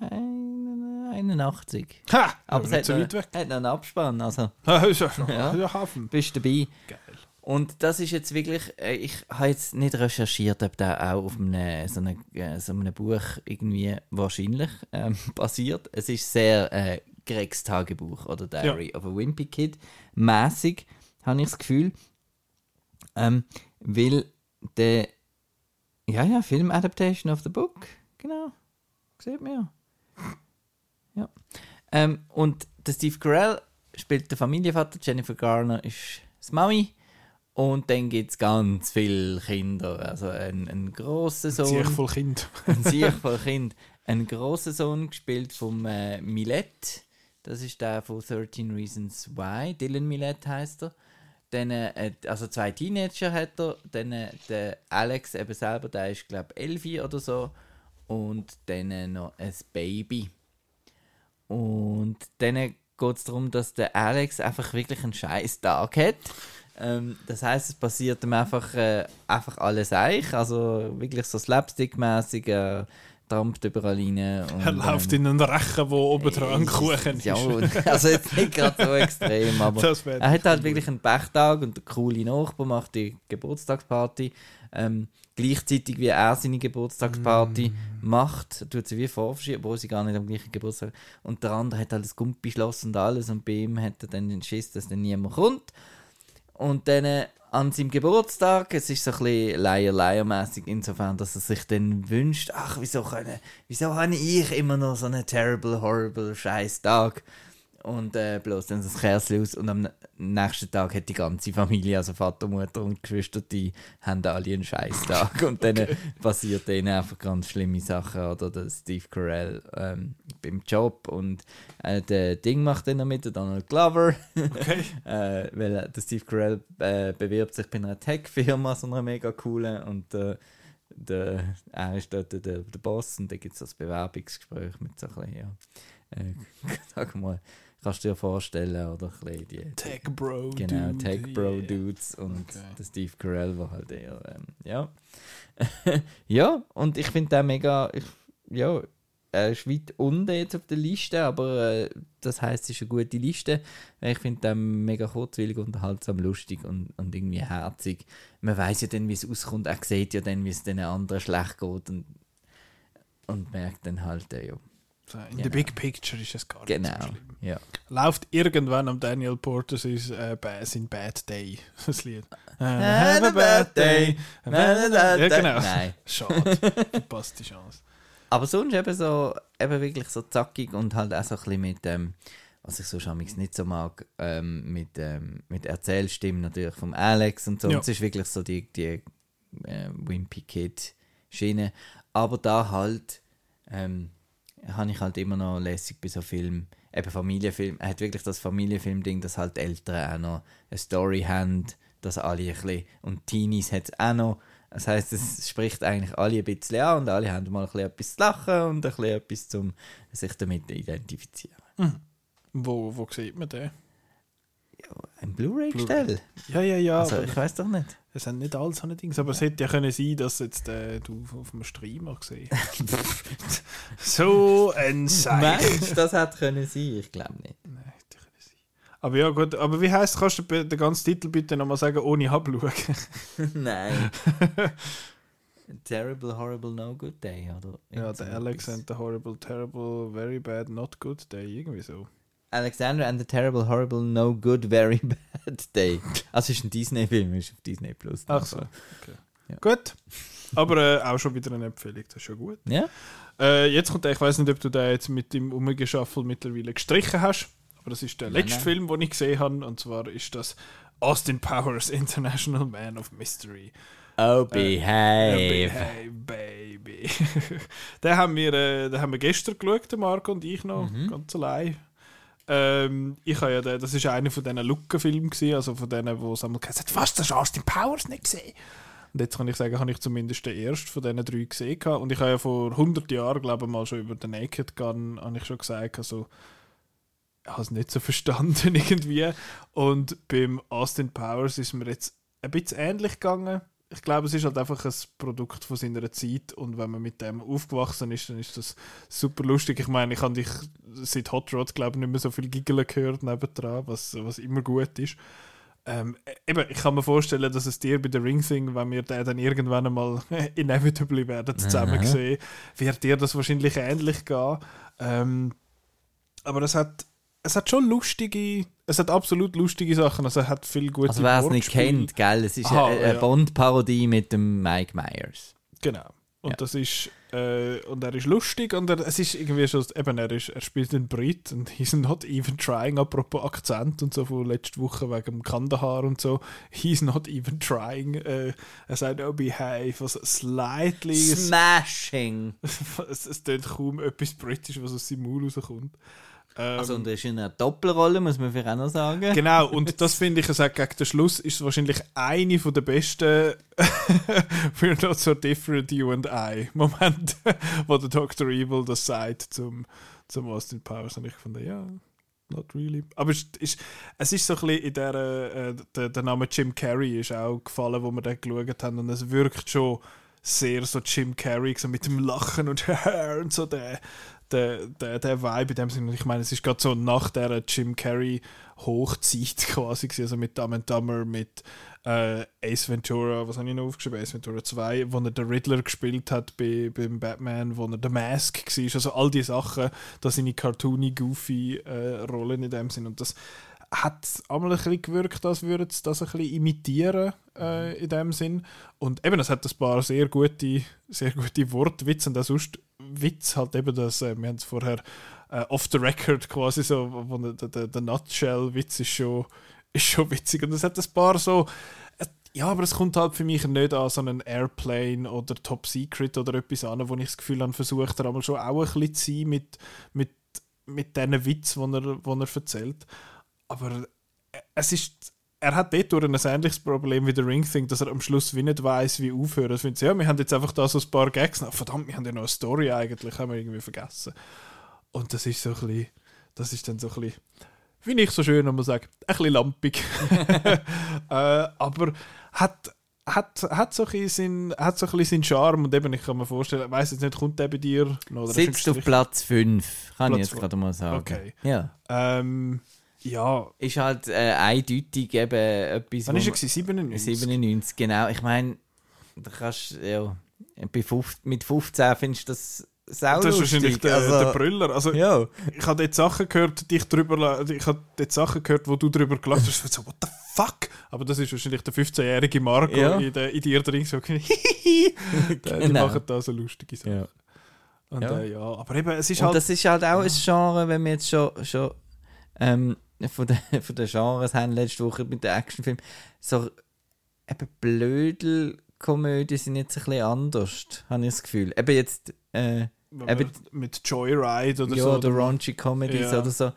äh, 81. Ha! Aber Aber es hat, so noch, hat noch einen Abspann, also. [LAUGHS] Ja. Ja, Hafen. bist dabei. Geil. Und das ist jetzt wirklich, äh, ich habe jetzt nicht recherchiert, ob der auch auf einem, so, einem, äh, so einem Buch irgendwie wahrscheinlich ähm, [LAUGHS] basiert. Es ist sehr äh, Gregs Tagebuch oder Diary of a Wimpy Kid mäßig, habe ich das Gefühl. Ähm, weil der, ja, ja, Film Adaptation of the Book, genau, sieht man [LAUGHS] ja. Ja. Ähm, und der Steve Carell spielt den Familienvater, Jennifer Garner ist das Mami. Und dann gibt es ganz viele Kinder. Also ein, ein grosser Sohn. Ich voll Kind. [LAUGHS] ein voll [LAUGHS] Kind. Ein grosser Sohn gespielt vom äh, Millet. Das ist der von 13 Reasons Why. Dylan Millet heißt er. Dann, äh, also zwei Teenager hat er. Dann äh, der Alex eben selber, der ist glaube ich 11 oder so. Und dann äh, noch ein Baby. Und dann geht es darum, dass der Alex einfach wirklich einen scheiß Tag hat. Ähm, das heißt, es passiert ihm einfach, äh, einfach alles eich. Also wirklich so slapstick-mäßig, äh, trampt überall rein. Und, Er läuft ähm, in einen Rechen, wo oben dran ein Kuchen ist. Ja, [LAUGHS] also jetzt nicht gerade so extrem, aber er hat halt wirklich einen Pechtag und der coole Nachbar macht die Geburtstagsparty. Ähm, gleichzeitig wie er seine Geburtstagsparty Mm. macht, tut sie wie vorverschieben, obwohl sie gar nicht am gleichen Geburtstag Und der andere hat halt das Gumpischloss und alles und bei ihm hat er dann den Schiss, dass dann niemand kommt. Und dann äh, an seinem Geburtstag, es ist so ein bisschen Leier-Leier-mässig, insofern, dass er sich dann wünscht, ach, wieso, können, wieso habe ich immer noch so einen terrible, horrible, scheiß Tag? Und äh, bloß dann das Kersel aus. Und am nächsten Tag hat die ganze Familie, also Vater, Mutter und Geschwister, die haben alle einen Scheißtag. Und dann äh, passiert denen einfach ganz schlimme Sachen oder? Der Steve Carell ähm, beim Job und äh, der Ding macht dann noch mit, der Donald Glover, Okay. [LAUGHS] äh, weil der Steve Carell äh, bewirbt sich bei einer Tech-Firma, so einer mega coolen. Und äh, der, er ist dort der, der Boss. Und dann gibt es das Bewerbungsgespräch mit so ein bisschen, ja, äh, [LAUGHS] sag mal, kannst du dir vorstellen, oder die Tech Bro. Genau, Dude, Tech Bro yeah. Dudes und Okay. der Steve Carell war halt eher, ähm, ja. [LAUGHS] ja, und ich finde den mega, ich, ja, er ist weit unten jetzt auf der Liste, aber äh, das heißt, es ist eine gute Liste. Ich finde den mega kurzwillig, unterhaltsam, lustig und, und irgendwie herzig. Man weiß ja dann, wie es auskommt, er sieht ja dann, wie es den anderen schlecht geht und, und merkt dann halt, äh, ja, In Genau. the big picture ist es gar nicht genau, so schlimm. ja. Läuft irgendwann am Daniel Porter sein, äh, sein Bad Day, [LAUGHS] das Lied. Äh, Have a bad day. Ja, genau. Nein. [LAUGHS] Schade, verpasst die Chance. Aber sonst eben so, eben wirklich so zackig und halt auch so ein bisschen mit, ähm, was ich so schamix nicht so mag, ähm, mit, ähm, mit Erzählstimmen natürlich vom Alex und so. Ja. Und es ist wirklich so die, die äh, Wimpy Kid Schiene. Aber da halt, ähm, habe ich halt immer noch lässig bei so Filmen, eben Familienfilm, er hat wirklich das Familienfilm-Ding, dass halt Eltern auch noch eine Story haben, dass alle ein bisschen, und Teenies hat es auch noch, das heisst, es spricht eigentlich alle ein bisschen an und alle haben mal ein bisschen etwas zu lachen und ein bisschen etwas zum sich damit identifizieren. Wo, wo sieht man den? Ein Blu-ray-Gestell? Ja, ja, ja. Also, ich weiß doch nicht. es sind nicht alle so eine Dings. Aber es hätte ja können sein, dass jetzt äh, du auf dem Streamer gesehen [LAUGHS] So ein Seich. Meinst du, das hätte können sein? Ich glaube nicht. Nein, hätte können sein. Aber ja, gut. Aber wie heißt Kannst du den ganzen Titel bitte nochmal sagen, ohne abschauen? [LAUGHS] Nein. [LAUGHS] Terrible, horrible, no good day, oder? ja, der Alex and the Horrible, Terrible, Very Bad, Not Good Day. Irgendwie so. Alexander and the Terrible, Horrible, No Good, Very [LAUGHS] Bad Day. Also es ist ein Disney-Film, ist auf Disney Plus. Ach so. Okay. Ja. Gut. Aber äh, auch schon wieder eine Empfehlung. Das ist schon gut. Ja? Äh, jetzt kommt der, ich weiß nicht, ob du den jetzt mit dem Umgeschaffel mittlerweile gestrichen hast, aber das ist der Nein, letzte nein. Film, den ich gesehen habe, und zwar ist das Austin Powers International Man of Mystery. Oh, Äh, behave. Hey, baby. [LAUGHS] den, haben wir, äh, den haben wir gestern geschaut, Marco und ich noch, Mhm. ganz allein. Ähm, ich habe ja den, das ist einer von diesen gewesen, also von denen, wo es einmal gesagt was, das hast Austin Powers nicht gesehen? Und jetzt kann ich sagen, habe ich zumindest den ersten von diesen drei gesehen. Und ich habe ja vor 100 Jahren, glaube ich, mal schon über den Naked Gun habe ich schon gesagt, also, ich habe es nicht so [LAUGHS] verstanden irgendwie. Und beim Austin Powers ist mir jetzt ein bisschen ähnlich gegangen. Ich glaube, es ist halt einfach ein Produkt von seiner Zeit und wenn man mit dem aufgewachsen ist, dann ist das super lustig. Ich meine, ich habe dich seit Hot Rod, glaube ich, nicht mehr so viel Giggeln gehört nebendran, was, was immer gut ist. Ähm, eben, ich kann mir vorstellen, dass es dir bei der Ring Thing, wenn wir den dann irgendwann einmal [LAUGHS] inevitably werden zusammen Aha. sehen, wird dir das wahrscheinlich ähnlich gehen. Ähm, aber es hat, es hat schon lustige, es hat absolut lustige Sachen. Also, es hat viel gute Also wer es nicht kennt, gell, es ist Aha, eine, eine ja. Bond-Parodie mit dem Mike Myers. Genau. Und Ja. das ist äh, und er ist lustig und er, es ist irgendwie schon eben er ist er spielt einen Brit und he's not even trying apropos Akzent und so von letzter Woche wegen dem Kandahar und so he's not even trying äh, er sagt oh behave was slightly es, Smashing! [LAUGHS] es, es tut kaum etwas britisch was aus seinem Maul rauskommt ähm, Also und er ist in einer Doppelrolle, muss man vielleicht auch noch sagen. Genau, und [LAUGHS] das finde ich, sagt, gegen den Schluss ist es wahrscheinlich eine von der besten [LAUGHS] We're not so different, you and I Moment, [LAUGHS] wo der Dr. Evil das sagt zum, zum Austin Powers. Und ich fand, ja, not really. Aber es ist, es ist so ein bisschen in der, äh, der, der Name Jim Carrey ist auch gefallen, wo wir den geschaut haben. Und es wirkt schon sehr so Jim Carrey, so mit dem Lachen und und so der, der, der, der Vibe in dem Sinne. Ich meine, es ist gerade so nach der Jim Carrey Hochzeit [LAUGHS] quasi, gewesen, also mit Dumb and Dumber, mit äh, Ace Ventura, was habe ich noch aufgeschrieben? Ace Ventura 2, wo er den Riddler gespielt hat bei, beim Batman, wo er der Mask war. Also all die Sachen, das sind cartoony, goofy äh, Rollen in dem Sinn. Und das hat einmal ein bisschen gewirkt, als würde es das ein bisschen imitieren äh, in dem Sinn. Und eben, es hat ein paar sehr gute, sehr gute Wortwitze und auch sonst Witz halt eben, dass, äh, wir haben es vorher äh, off the record quasi so, wo der, der, der Nutshell-Witz ist schon, ist schon witzig. Und es hat ein paar so, äh, ja, aber es kommt halt für mich nicht an so einen Airplane oder Top Secret oder etwas an, wo ich das Gefühl habe, versucht er einmal schon auch ein bisschen zu sein mit, mit, mit diesen Witz, die er, er erzählt. Aber äh, es ist er hat dort durch ein ähnliches Problem wie der Ring Thing, dass er am Schluss wie nicht weiß, wie aufhören. Ich finde, ja, wir haben jetzt einfach da so ein paar Gags. Na, verdammt, wir haben ja noch eine Story eigentlich, haben wir irgendwie vergessen. Und das ist so ein bisschen, das ist dann so ein bisschen, wie ich so schön immer sage, ein bisschen lampig. [LAUGHS] [LAUGHS] äh, aber hat, hat, hat, so ein bisschen, hat so ein bisschen seinen Charme und eben, ich kann mir vorstellen, ich weiss jetzt nicht, kommt der bei dir Sitzt auf? Platz 5, kann Platz ich jetzt gerade mal sagen. Okay. Ja. Ähm, ja, Ist halt äh, eindeutig eben etwas. wann ist er man- gewesen? 97? 97, genau. Ich meine, da kannst ja, bei 15, mit 15 findest du das sau Das ist wahrscheinlich der, also, der Brüller. Also, Ja, ich habe dort Sachen gehört, die ich drüber, ich habe dort Sachen gehört, wo du drüber gelacht hast. So, what the fuck? Aber das ist wahrscheinlich der 15-jährige Marco Ja. in, der, in dir drin. So, die, [LAUGHS] die Genau. machen da so lustige Sachen. Ja. Und, Ja. Äh, ja, aber eben, es ist Und halt. das ist halt auch ein Genre, wenn wir jetzt schon, schon ähm, von, den, [LAUGHS] von den Genres haben, letzte Woche mit den Actionfilmen, so eben Blödel-Komödien sind jetzt ein bisschen anders, habe ich das Gefühl. Eben jetzt, äh, eben- mit Joyride oder ja, so. oder Raunchy-Comedies Ja. oder so,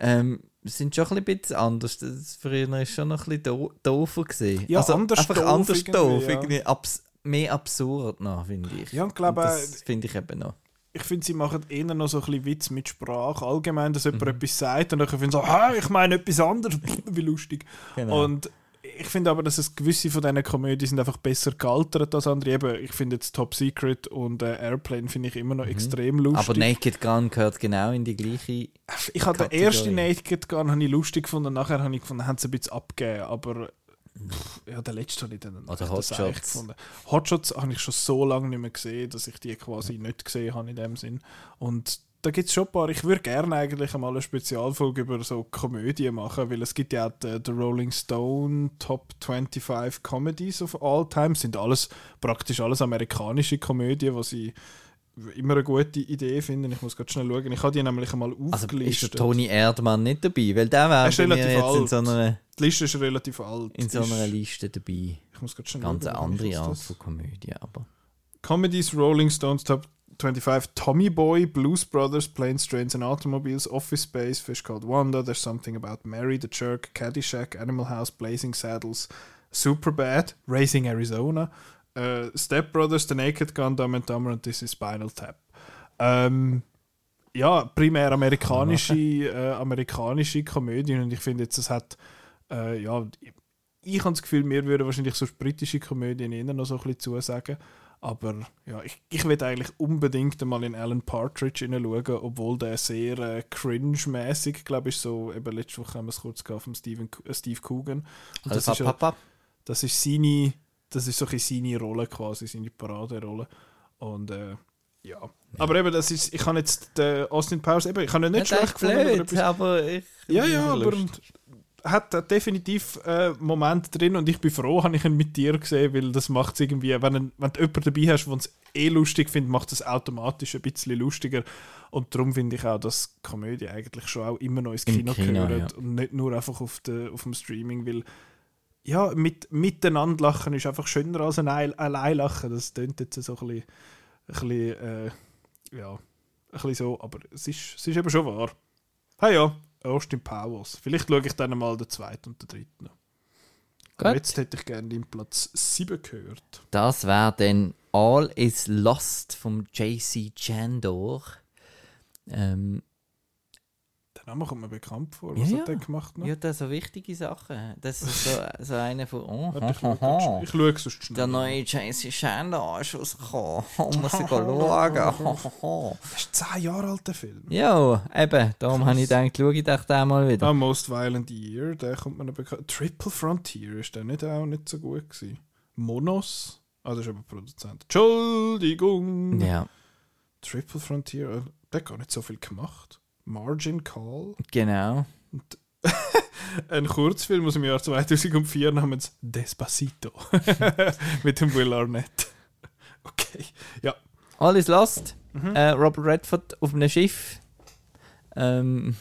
ähm, sind schon ein bisschen anders. Das früher ist schon noch ein bisschen do doofer gesehen. Ja, also anders einfach doof anders irgendwie, doof, ja. irgendwie abs mehr absurd noch, finde ich. Ja, und glaube, das finde ich eben noch. Ich finde, sie machen eher noch so ein bisschen Witz mit Sprache. Allgemein, dass jemand Mhm. etwas sagt und dann finden sie so, ah, ich meine etwas anderes. [LAUGHS] Wie lustig. Genau. Und ich finde aber, dass es gewisse von diesen Komödien sind einfach besser gealtert als andere. Eben, ich finde jetzt Top Secret und äh, Airplane finde ich immer noch extrem lustig. Mhm. Aber Naked Gun gehört genau in die gleiche. ich habe den ersten Naked Gun habe ich lustig gefunden, nachher habe ich gefunden, haben sie ein bisschen abgegeben, aber pff, ja, der letzte habe ich dann Oder das Hotshots. eigentlich gefunden. Hotshots habe ich schon so lange nicht mehr gesehen, dass ich die quasi nicht gesehen habe in dem Sinn. Und da gibt es schon ein paar, ich würde gerne eigentlich einmal eine Spezialfolge über so Komödien machen, weil es gibt ja auch die, die Rolling Stone Top 25 Comedies of All Time, sind alles, praktisch alles amerikanische Komödien, was ich immer eine gute Idee finde. Ich muss gerade schnell schauen. Ich habe die nämlich einmal Also ist der aufgelistet. Tony Erdmann nicht dabei? Weil der wäre bei mir jetzt in alt. so einer, die Liste ist relativ alt. in so einer Ist- Liste dabei. ich muss gerade schnell Ganz eine andere Art von Komödie, aber. Comedies, Rolling Stones Top 25, Tommy Boy, Blues Brothers, Planes, Trains and Automobiles, Office Space, Fish Called Wanda, There's Something About Mary, The Jerk, Caddyshack, Animal House, Blazing Saddles, Superbad, Raising Arizona, äh, Step Brothers, The Naked Gun, Dumb and Dumber und This is Spinal Tap. Ähm, ja, primär amerikanische, [LAUGHS] äh, amerikanische Komödien und ich finde jetzt, es hat, äh, ja, ich, ich habe das Gefühl, mir würden wahrscheinlich so britische Komödien eher noch so ein bisschen zusagen. Aber ja, ich, ich will eigentlich unbedingt einmal in Alan Partridge hineinschauen, obwohl der sehr äh, cringe-mäßig, glaube ich, so, eben letzte Woche haben wir es kurz gehabt vom Steven, äh, Steve Coogan. Und das, Alpha ist ja, Papa. das ist seine, das ist so ein bisschen seine Rolle quasi, seine Paraderolle. Und äh, ja. Aber eben, das ist, ich habe jetzt den Austin Powers, eben, ich habe ihn nicht Nicht schlecht echt gefunden. blöd, aber ich. ja, ja, aber Lust. Hat, hat definitiv äh, Moment drin und ich bin froh, habe ich ihn mit dir gesehen, weil das macht es irgendwie, wenn, ein- wenn du jemanden dabei hast, der es eh lustig findet, macht es automatisch ein bisschen lustiger. Und darum finde ich auch, dass Komödie eigentlich schon auch immer noch ins Im Kino, Kino, gehört und nicht nur einfach auf, de, auf dem Streaming, weil ja, mit, miteinander lachen ist einfach schöner als allein, allein lachen, das klingt jetzt so ein bisschen, ein bisschen äh, ja, ein bisschen so, aber es ist, es ist eben schon wahr. Ah ja, Austin Powers. Vielleicht schaue ich dann mal den zweiten und den dritten. Aber Gut. jetzt hätte ich gerne den Platz 7 gehört. Das wäre dann All is Lost vom JC Chandor. Ähm, Name kommt mir bekannt vor. Was ja. hat der gemacht? Noch? ja, das so wichtige Sachen. Das ist so, [LAUGHS] so einer von. Oh, ich oh. Ich schaue sonst schnell. Der neue JC Chandor ist rausgekommen. [LAUGHS] Muss ich schauen. Das ist ein 10 Jahre alter Film. Ja, eben. Darum habe ich gedacht, schaue ich doch den mal wieder. Ah, Most Violent Year, der kommt mir noch bekannt. Triple Frontier, ist der nicht auch nicht so gut gewesen? Monos? Ah, das ist aber Produzent. Entschuldigung. Ja, Triple Frontier, äh, der hat gar nicht so viel gemacht. Margin Call. genau. [LAUGHS] Ein Kurzfilm aus dem Jahr 2004 namens Despacito. [LAUGHS] Mit dem Will Arnett. Okay. Ja. All is Lost. Mhm. Äh, Robert Redford auf einem Schiff. ähm,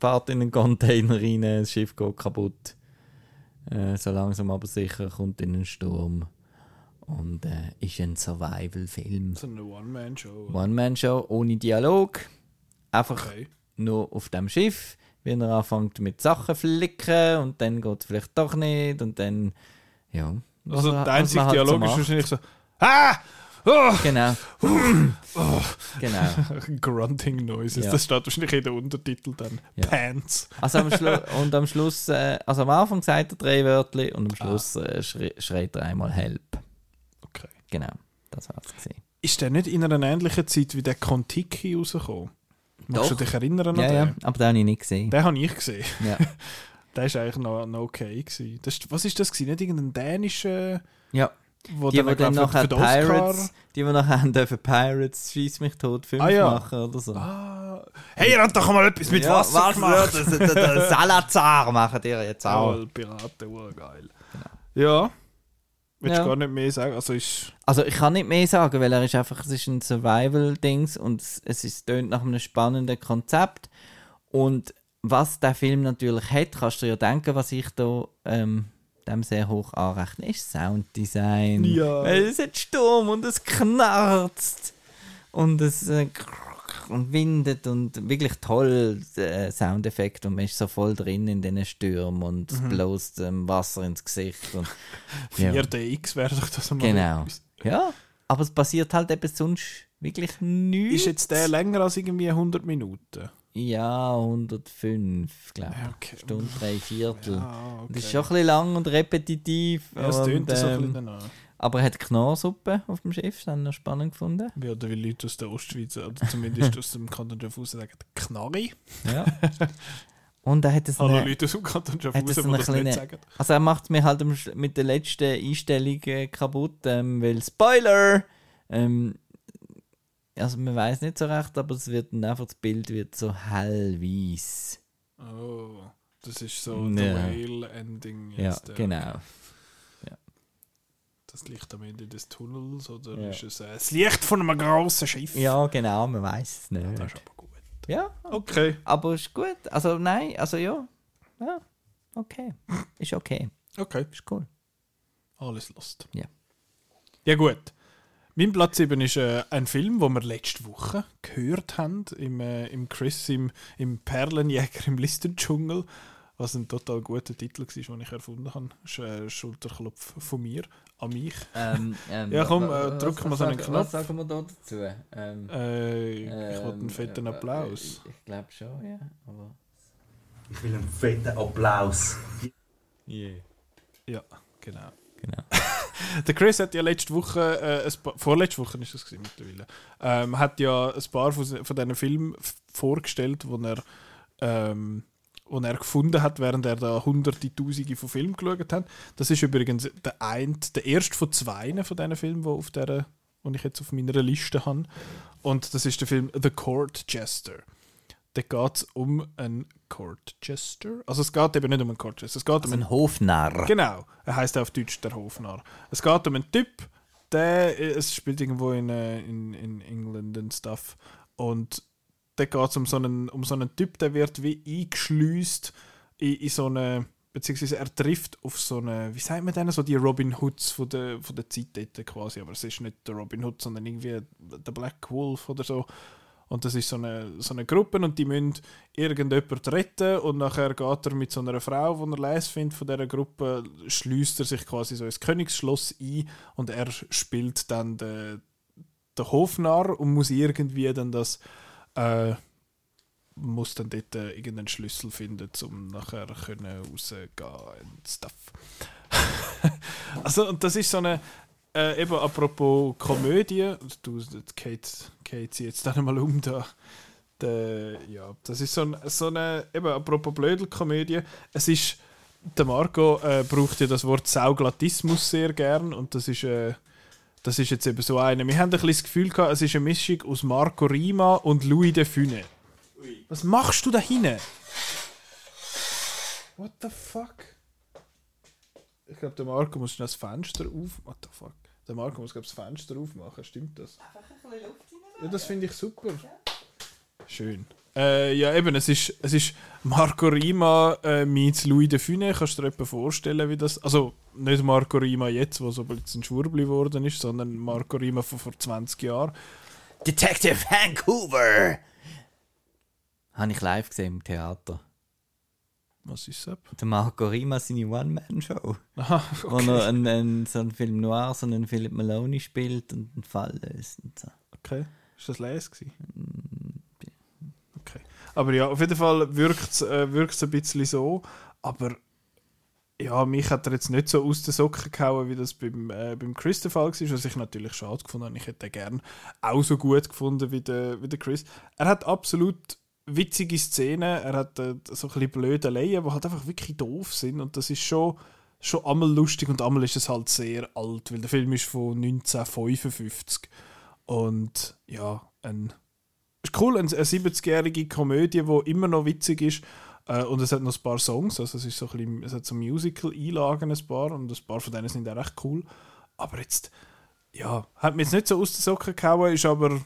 fährt in einen Container rein, das Schiff geht kaputt. Äh, so langsam aber sicher kommt in einen Sturm. Und äh, ist ein Survival-Film. So eine One-Man-Show. One-Man-Show, ohne Dialog. Einfach Okay. Nur auf dem Schiff, wenn er anfängt mit Sachen flicken und dann geht es vielleicht doch nicht und dann, ja. Also er- der einzige halt so Dialog ist macht. wahrscheinlich so Ah! Oh! Genau. [LAUGHS] genau. [LAUGHS] Grunting Noises. Ja. Das steht wahrscheinlich in den Untertitel dann. Ja. Pants. Also am Schlu [LAUGHS] und am Schluss, äh, also am Anfang sagt er drei Wörter und am Schluss äh, schre schreit er einmal Help. Okay. Genau, das war es gesehen. Ist der nicht in einer ähnlichen Zeit wie der Kontiki rausgekommen? Magst du Doch. dich erinnern an Ja, den? ja, aber den habe ich nicht gesehen. Den habe ich gesehen. Ja. [LAUGHS] Der ist eigentlich noch, noch okay. Gewesen. Das, was ist das? Gewesen? Nicht irgendein dänischer. ja. Wo Die, die dann nachher Pirates, die, die nachher haben dürfen Pirates schieß mich tot Filme Ah, ja. machen oder so. Ah, hey, ihr habt doch mal etwas mit ja, Wasser was gemacht. das? Salazar machen die jetzt [LAUGHS] auch. Oh, Piraten, oh, geil. Ja. Willst Ja. du gar nicht mehr sagen? Also ist. Also ich kann nicht mehr sagen, weil er ist einfach, es ist ein Survival-Dings und es, es ist, tönt nach einem spannenden Konzept. Und was der Film natürlich hat, kannst du dir ja denken, was ich da ähm, dem sehr hoch anrechne, ist Sounddesign. Ja. Weil es hat Sturm und es knarzt und es äh, und windet und wirklich toll äh, Soundeffekt und man ist so voll drin in diesen Stürmen und es bloßt ähm, Wasser ins Gesicht und [LAUGHS] Ja. 4DX wäre doch das einmal Genau. etwas. Ja, aber es passiert halt eben sonst wirklich nichts. Ist jetzt der länger als irgendwie 100 Minuten? Ja, 105, glaube ich. Ja, okay. Stunde, drei Viertel. Ah, okay. Das ist schon ein bisschen lang und repetitiv. Ja, es tönt so ein ähm, bisschen danach. Aber er hat Knorrsuppe auf dem Schiff, das habe ich noch spannend gefunden. Wie oder wie Leute aus der Ostschweiz oder zumindest aus dem Kanton Schaffhausen sagen, Knarri. Ja. und er hat es Hallo eine, Leute aus dem Kanton Schaffhausen, die das nicht kleine, sagen. also er macht mir halt mit der letzten Einstellung äh, kaputt, ähm, weil Spoiler! Ähm, also man weiß nicht so recht, aber es wird dann einfach das Bild wird so hellweiß. Oh, das ist so Ja. der Whale-Ending Ja, jetzt. äh, genau. Das Licht am Ende des Tunnels oder Ja. ist es äh, das Licht von einem grossen Schiff? Ja, genau, man weiß es Das nicht. ist aber gut. Ja, Okay. aber ist gut. Also nein, also ja. Ja, okay. Ist okay. Okay. Ist cool. Alles lost. Ja. Ja, gut. Mein Platz 7 ist äh, ein Film, den wir letzte Woche gehört haben, im, äh, im Chris, im, im Perlenjäger [LAUGHS] im Listendschungel, was ein total guter Titel war, den ich erfunden habe. Das ist ein Schulterklopf von mir an mich. Ähm, ähm, Ja, komm, äh, was- drück mal was so einen sagen- Knopf. Was sagen wir da dazu? Ähm, Äh, ich wollte einen ähm, fetten äh, Applaus. Ich, ich glaube schon, ja. Aber Ich will einen fetten Applaus. Ja, genau. genau. [LAUGHS] Der Chris hat ja letzte Woche, äh, ein paar, vorletzte Woche ist das gewesen, mittlerweile, ähm, hat ja ein paar von, von diesen Filmen vorgestellt, wo er, ähm, wo er gefunden hat, während er da hunderte, tausende von Filmen geschaut hat. Das ist übrigens der, ein, der erste von zwei von diesen Filmen, die auf der, die ich jetzt auf meiner Liste habe. Und das ist der Film The Court Jester. Da geht es um einen Court Jester. Also es geht eben nicht um einen Court Jester, es geht um Also einen ein Hofnarr. Genau, er heißt auf Deutsch der Hofnarr. Es geht um einen Typ, der es spielt irgendwo in, äh, in, in England und stuff. Und da geht es um so einen um so einen Typ, der wird wie eingeschleust in, in so eine beziehungsweise er trifft auf so eine, wie sagt man denn, so die Robin Hoods von der, von der Zeit dort quasi, aber es ist nicht der Robin Hood, sondern irgendwie der Black Wolf oder so. Und das ist so eine, so eine Gruppe und die müssen irgendjemand retten und nachher geht er mit so einer Frau, die er les findet von dieser Gruppe, schließt er sich quasi so ins Königsschloss ein und er spielt dann den, den Hofnarr und muss irgendwie dann das äh, muss dann dort äh, irgendeinen Schlüssel finden, um nachher können rausgehen und stuff. [LAUGHS] also und das ist so eine äh, eben apropos Komödie, du Kate, Kate jetzt dann mal um da. Der, ja, das ist so, ein, so eine eben apropos Blödelkomödie. Es ist der Marco äh, braucht ja das Wort Sauglatismus sehr gern und das ist äh, das ist jetzt eben so eine. Wir haben ein bisschen das Gefühl gehabt, es ist eine Mischung aus Marco Rima und Louis de Funès. Was machst du da hinten? What the fuck? Ich glaube, der Marco muss schnell das Fenster auf. What the fuck? Der Marco muss glaub, das Fenster aufmachen. Stimmt das? Ja, das finde ich super. Schön. Äh, ja, eben, es ist, es ist Marco Rima äh, meets Louis de Funès. Kannst du dir etwa vorstellen, wie das. Also, nicht Marco Rima jetzt, wo so ein Schwurbli geworden ist, sondern Marco Rima von vor 20 Jahren. Detective Vancouver! Habe ich live gesehen im Theater. Was ist das? Der Marco Rima seine One-Man-Show. [LAUGHS] Aha, Wo er einen, einen, so einen Film noir, so einen Philip Maloney spielt und einen Fall löst und so. Okay. Ist das Les gewesen? Mm, Okay. Aber ja, auf jeden Fall wirkt es äh, wirkt's ein bisschen so. Aber ja, mich hat er jetzt nicht so aus den Socken gehauen, wie das beim, äh, beim Chris der Fall war, was ich natürlich schade gefunden habe. Ich hätte ihn gerne auch so gut gefunden wie der, wie der Chris. Er hat absolut witzige Szenen, er hat äh, so ein bisschen blöde Leien, die halt einfach wirklich doof sind und das ist schon, schon einmal lustig und einmal ist es halt sehr alt, weil der Film ist von 1955 und ja, ein ist cool, eine, eine 70-jährige Komödie, die immer noch witzig ist. Äh, und es hat noch ein paar Songs, also es, ist so ein bisschen, es hat so Musical-Einlagen, ein paar, und ein paar von denen sind auch recht cool. Aber jetzt, ja, hat mir jetzt nicht so aus den Socken gehauen, ist aber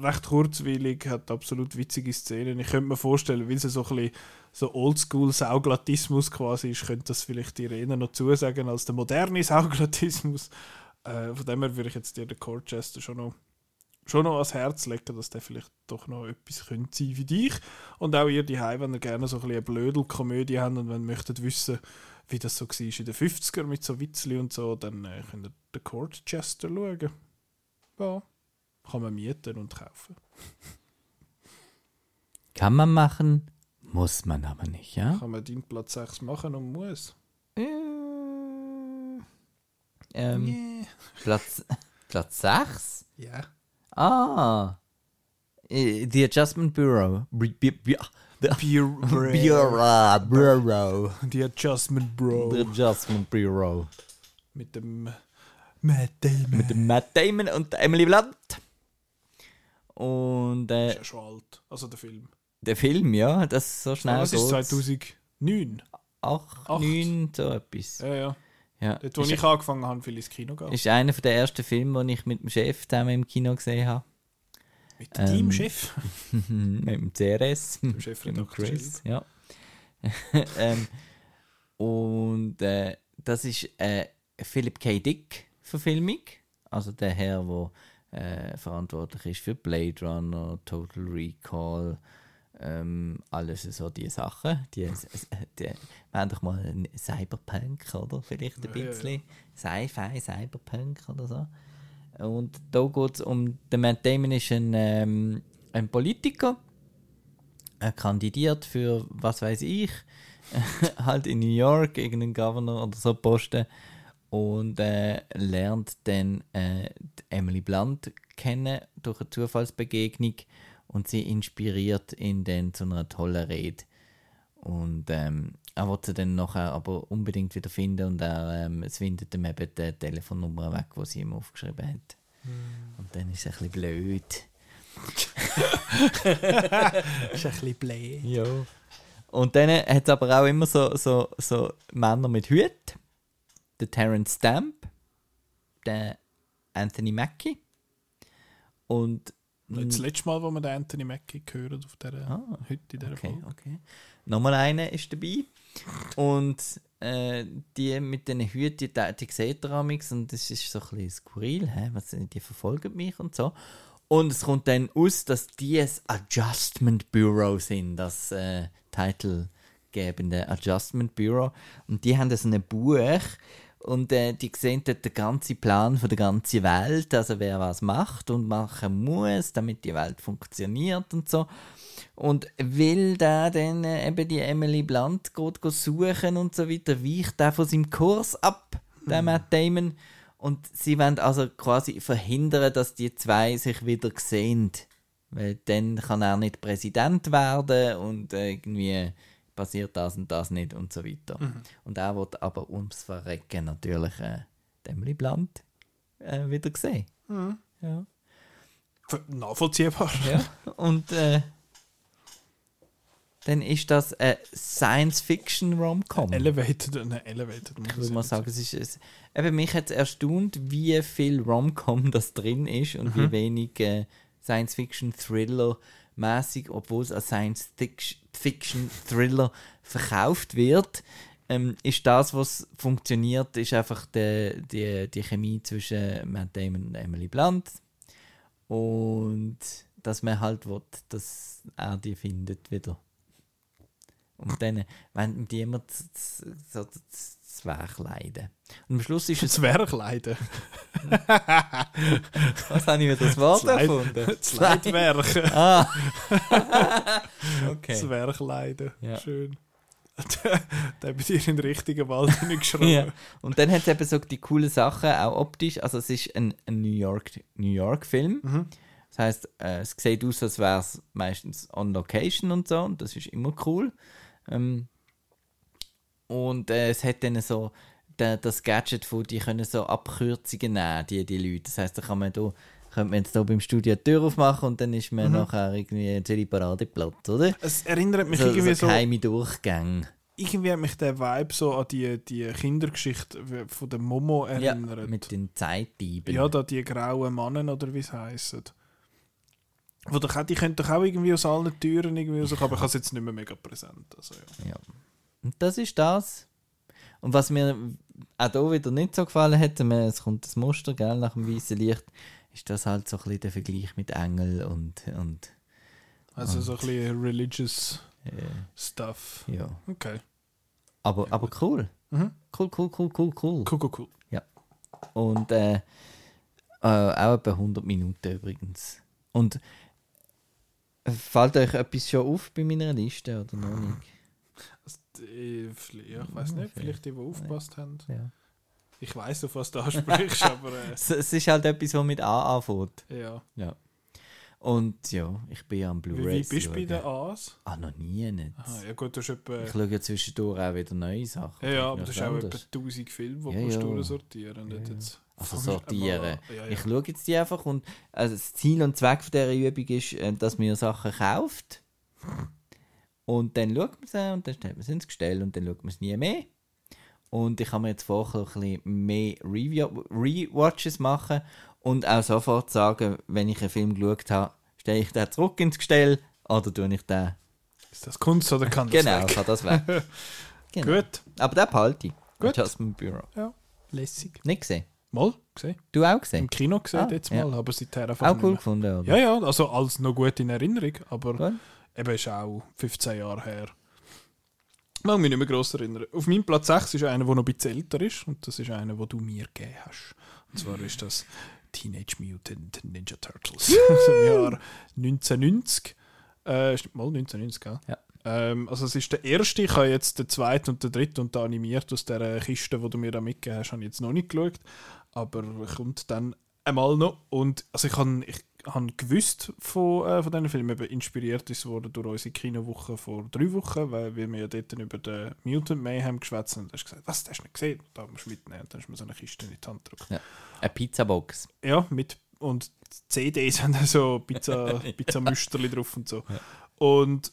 recht kurzweilig, hat absolut witzige Szenen. Ich könnte mir vorstellen, weil es so ein bisschen so Oldschool-Sauglatismus quasi ist, könnte das vielleicht die Irene noch zusagen als der moderne Sauglatismus. Äh, von dem her würde ich jetzt dir den Chester schon noch schon noch ans Herz legen, dass der vielleicht doch noch etwas könnte sein wie dich. Und auch ihr die wenn ihr gerne so ein bisschen eine Blödel-Komödie habt und wenn ihr möchtet wissen, wie das so war in den 50er mit so Witzli und so, dann äh, könnt ihr den Court Chester schauen. Ja, kann man mieten und kaufen. [LAUGHS] Kann man machen, muss man aber nicht, ja? Kann man deinen Platz 6 machen und muss. Ähm, Yeah. Platz, [LAUGHS] Platz 6? Ja. Ah. Äh, The Adjustment Bureau. Bu- bu- bu- The Bureau. Bureau. Bureau. Die Adjustment Bro. The Adjustment Bureau. Mit dem Matt Damon. Mit dem Matt Damon und Emily Blunt. Und äh, ist ja schon alt. Also der Film. der Film, ja, das ist so schnell. Ah, das ist geht's. 2009. 8, Acht. 9, so etwas. Ja, ja. Ja. Dort, wo Ist- ich angefangen habe, viel ins Kino gehen. ist einer der ersten Filme, den ich mit dem Chef zusammen im Kino gesehen habe. Mit ähm, deinem Chef. [LAUGHS] mit dem CRS. Dem Mit dem Chefredakteur. Chris, ja. [LAUGHS] ähm, und äh, das ist eine Philip K. Dick Verfilmung. Also der Herr, der äh, verantwortlich ist für Blade Runner, Total Recall, ähm, alles so die Sachen. Die, [LAUGHS] die, wir doch mal einen Cyberpunk, oder? Vielleicht ein Ja, ja, bisschen. Sci-Fi, Cyberpunk oder so. Und da geht es um, der Matt Damon ist ein, ähm, ein Politiker. Er kandidiert für, was weiß ich, [LAUGHS] halt in New York, irgendeinen Governor oder so Posten. Und äh, lernt dann äh, Emily Blunt kennen durch eine Zufallsbegegnung. Und sie inspiriert ihn dann zu einer tollen Rede. Und ähm, er will sie dann nachher aber unbedingt wieder finden und er ähm, es findet ihm eben die Telefonnummer weg, die sie ihm aufgeschrieben hat. Und dann ist es ein bisschen blöd. [LAUGHS] ist ein bisschen blöd. Ja. Und dann hat es aber auch immer so, so, so Männer mit Hut. Der Terence Stamp, der Anthony Mackie und Das letzte Mal, wo wir den Anthony Mackie gehört auf dieser, Ah, heute in dieser Okay, Folge. okay. Nochmal einer ist dabei. Und äh, die mit den Hüten, die, die sieht er amix und das ist so ein bisschen skurril. Hä? Was, die verfolgen mich und so. Und es kommt dann aus, dass die ein Adjustment Bureau sind, das äh, titelgebende Adjustment Bureau. Und die haben so ein Buch und äh, die sehen dort den ganzen Plan von der ganzen Welt, also wer was macht und machen muss, damit die Welt funktioniert und so. Und will da dann äh, eben die Emily Blunt geht, suchen und so weiter, weicht da von seinem Kurs ab, der Matt Damon. Und sie wollen also quasi verhindern, dass die zwei sich wieder sehen. Weil dann kann er nicht Präsident werden und irgendwie passiert das und das nicht und so weiter. Und er wird aber ums Verrecken natürlich äh, Emily Blunt äh, wieder sehen. Ja. Ver- Nachvollziehbar. Ja. Und äh, dann ist das ein Science-Fiction-Rom-Com. Elevated, ne, Elevated. muss Ich würde mal sagen. es ist, es, eben mich hat es erstaunt, wie viel Rom-Com [LAUGHS] das drin ist und wie wenig äh, Science-Fiction-Thriller mäßig, obwohl es als Science-Fiction-Thriller verkauft wird, ähm, ist das, was funktioniert, ist einfach die, die, die Chemie zwischen Matt Damon und Emily Blunt. Und dass man halt will, dass er die findet wieder. Und dann, wenn z- so z- Zwerchleiden. Und am Schluss ist es. Zwerchleiden. [LAUGHS] Was habe ich wieder das Wort Slide- erfunden? [LAUGHS] Zleitwerk. Ah! [LAUGHS] okay. Zwerchleiden. Ja. Schön. Der bei dir in den richtigen Wald hineingeschrieben. Ja. Und dann hat es eben so die coolen Sachen, auch optisch. Also es ist ein, ein New York New York Film. Mhm. Das heißt, äh, es sieht aus, als wäre es meistens on Location und so. Und das ist immer cool. Ähm, und äh, es hat dann so das Gadget, wo die können so Abkürzungen nehmen, die, die Leute. Das heißt, da kann man da könnte man jetzt hier beim Studio die Tür aufmachen und dann ist man nachher irgendwie Zürich Paradeplatz, oder? Es erinnert mich So, irgendwie so so. geheime Durchgänge. Irgendwie hat mich der Vibe so an die, die Kindergeschichte von der Momo Ja, erinnert. mit den Zeitdieben. Ja, da die grauen Mannen oder wie es heissen. Wo doch die können doch auch irgendwie aus allen Türen irgendwie rauskommen, aber ich habe es jetzt nicht mehr mega präsent. Also, ja. Ja. Und das ist das. Und was mir auch hier wieder nicht so gefallen hat, es kommt das Muster gell, nach dem weißen Licht, ist das halt so ein bisschen der Vergleich mit Engel und, und Also so ein bisschen religious äh, stuff. ja. Okay. Aber, aber cool. Mhm. Cool, cool, cool, cool, cool. Cool, cool, cool. Und äh, äh, auch etwa 100 Minuten übrigens. Und äh, fällt euch etwas schon auf bei meiner Liste oder noch nicht? Also, die- vielleicht- ja, ich weiß nicht, Okay. vielleicht die, die aufgepasst haben. Ja. Ich weiß, auf was du ansprichst, [LAUGHS] aber äh, Es, es ist halt etwas, was mit A anfängt. ja. Ja. Und ja, ich bin ja am Wie, Blu-ray. wie bist du bei den A's? Ah, noch nie nicht. Aha, ja gut, du hast etwa... Ich schaue ja zwischendurch auch wieder neue Sachen. Ja, ja, aber das ist auch etwa 1000 Filme, die Ja, musst du. Nicht Ja, jetzt Also sortieren. Ja, ja. Ich schaue jetzt die einfach und also das Ziel und Zweck von dieser Übung ist, äh, dass man Sachen kauft und dann schaut man sie und dann stellt man sie ins Gestell und dann schaut man es nie mehr. Und ich kann mir jetzt vorher ein bisschen mehr Rewatches machen und auch sofort sagen, wenn ich einen Film geschaut habe, stelle ich den zurück ins Gestell oder tue ich den. Ist das Kunst oder kann das Genau, weg? kann das weg. [LAUGHS] Genau. Gut. Aber den behalte ich. Gut. Jasmine Bureau. Ja, lässig. Nicht gesehen. Mal gesehen. Du auch Im gesehen? Kino gesehen, Ah, jetzt ja. mal, aber seither einfach Auch cool gefunden, oder? Ja, ja, also alles noch gut in Erinnerung, aber Gut. Eben ist auch 15 Jahre her. Ich mag mich nicht mehr gross erinnern. Auf meinem Platz 6 ist einer, der noch ein bisschen älter ist und das ist einer, den du mir gegeben hast. Und zwar ist das Teenage Mutant Ninja Turtles [LAUGHS] aus dem Jahr 1990. Äh, mal 1990, gell? Ja. Ähm, also es ist der erste, ich habe jetzt den zweiten und den dritten und den animiert aus der Kiste, die du mir da mitgegeben hast, habe ich jetzt noch nicht geschaut. Aber kommt dann einmal noch. Und also ich habe ich han gewusst von, äh, von diesen Filmen, eben inspiriert ist worden durch unsere Kinowoche vor drei Wochen, weil wir ja dort über den Mutant Mayhem geschwätzt haben. Und du hast gesagt, was, das hast du nicht gesehen? Da musst du mitnehmen. Und dann hast du mir so eine Kiste in die Hand gedrückt. Eine Pizzabox. Ja, mit und CDs haben so Pizza, [LAUGHS] Pizza Müsterli drauf und so. Und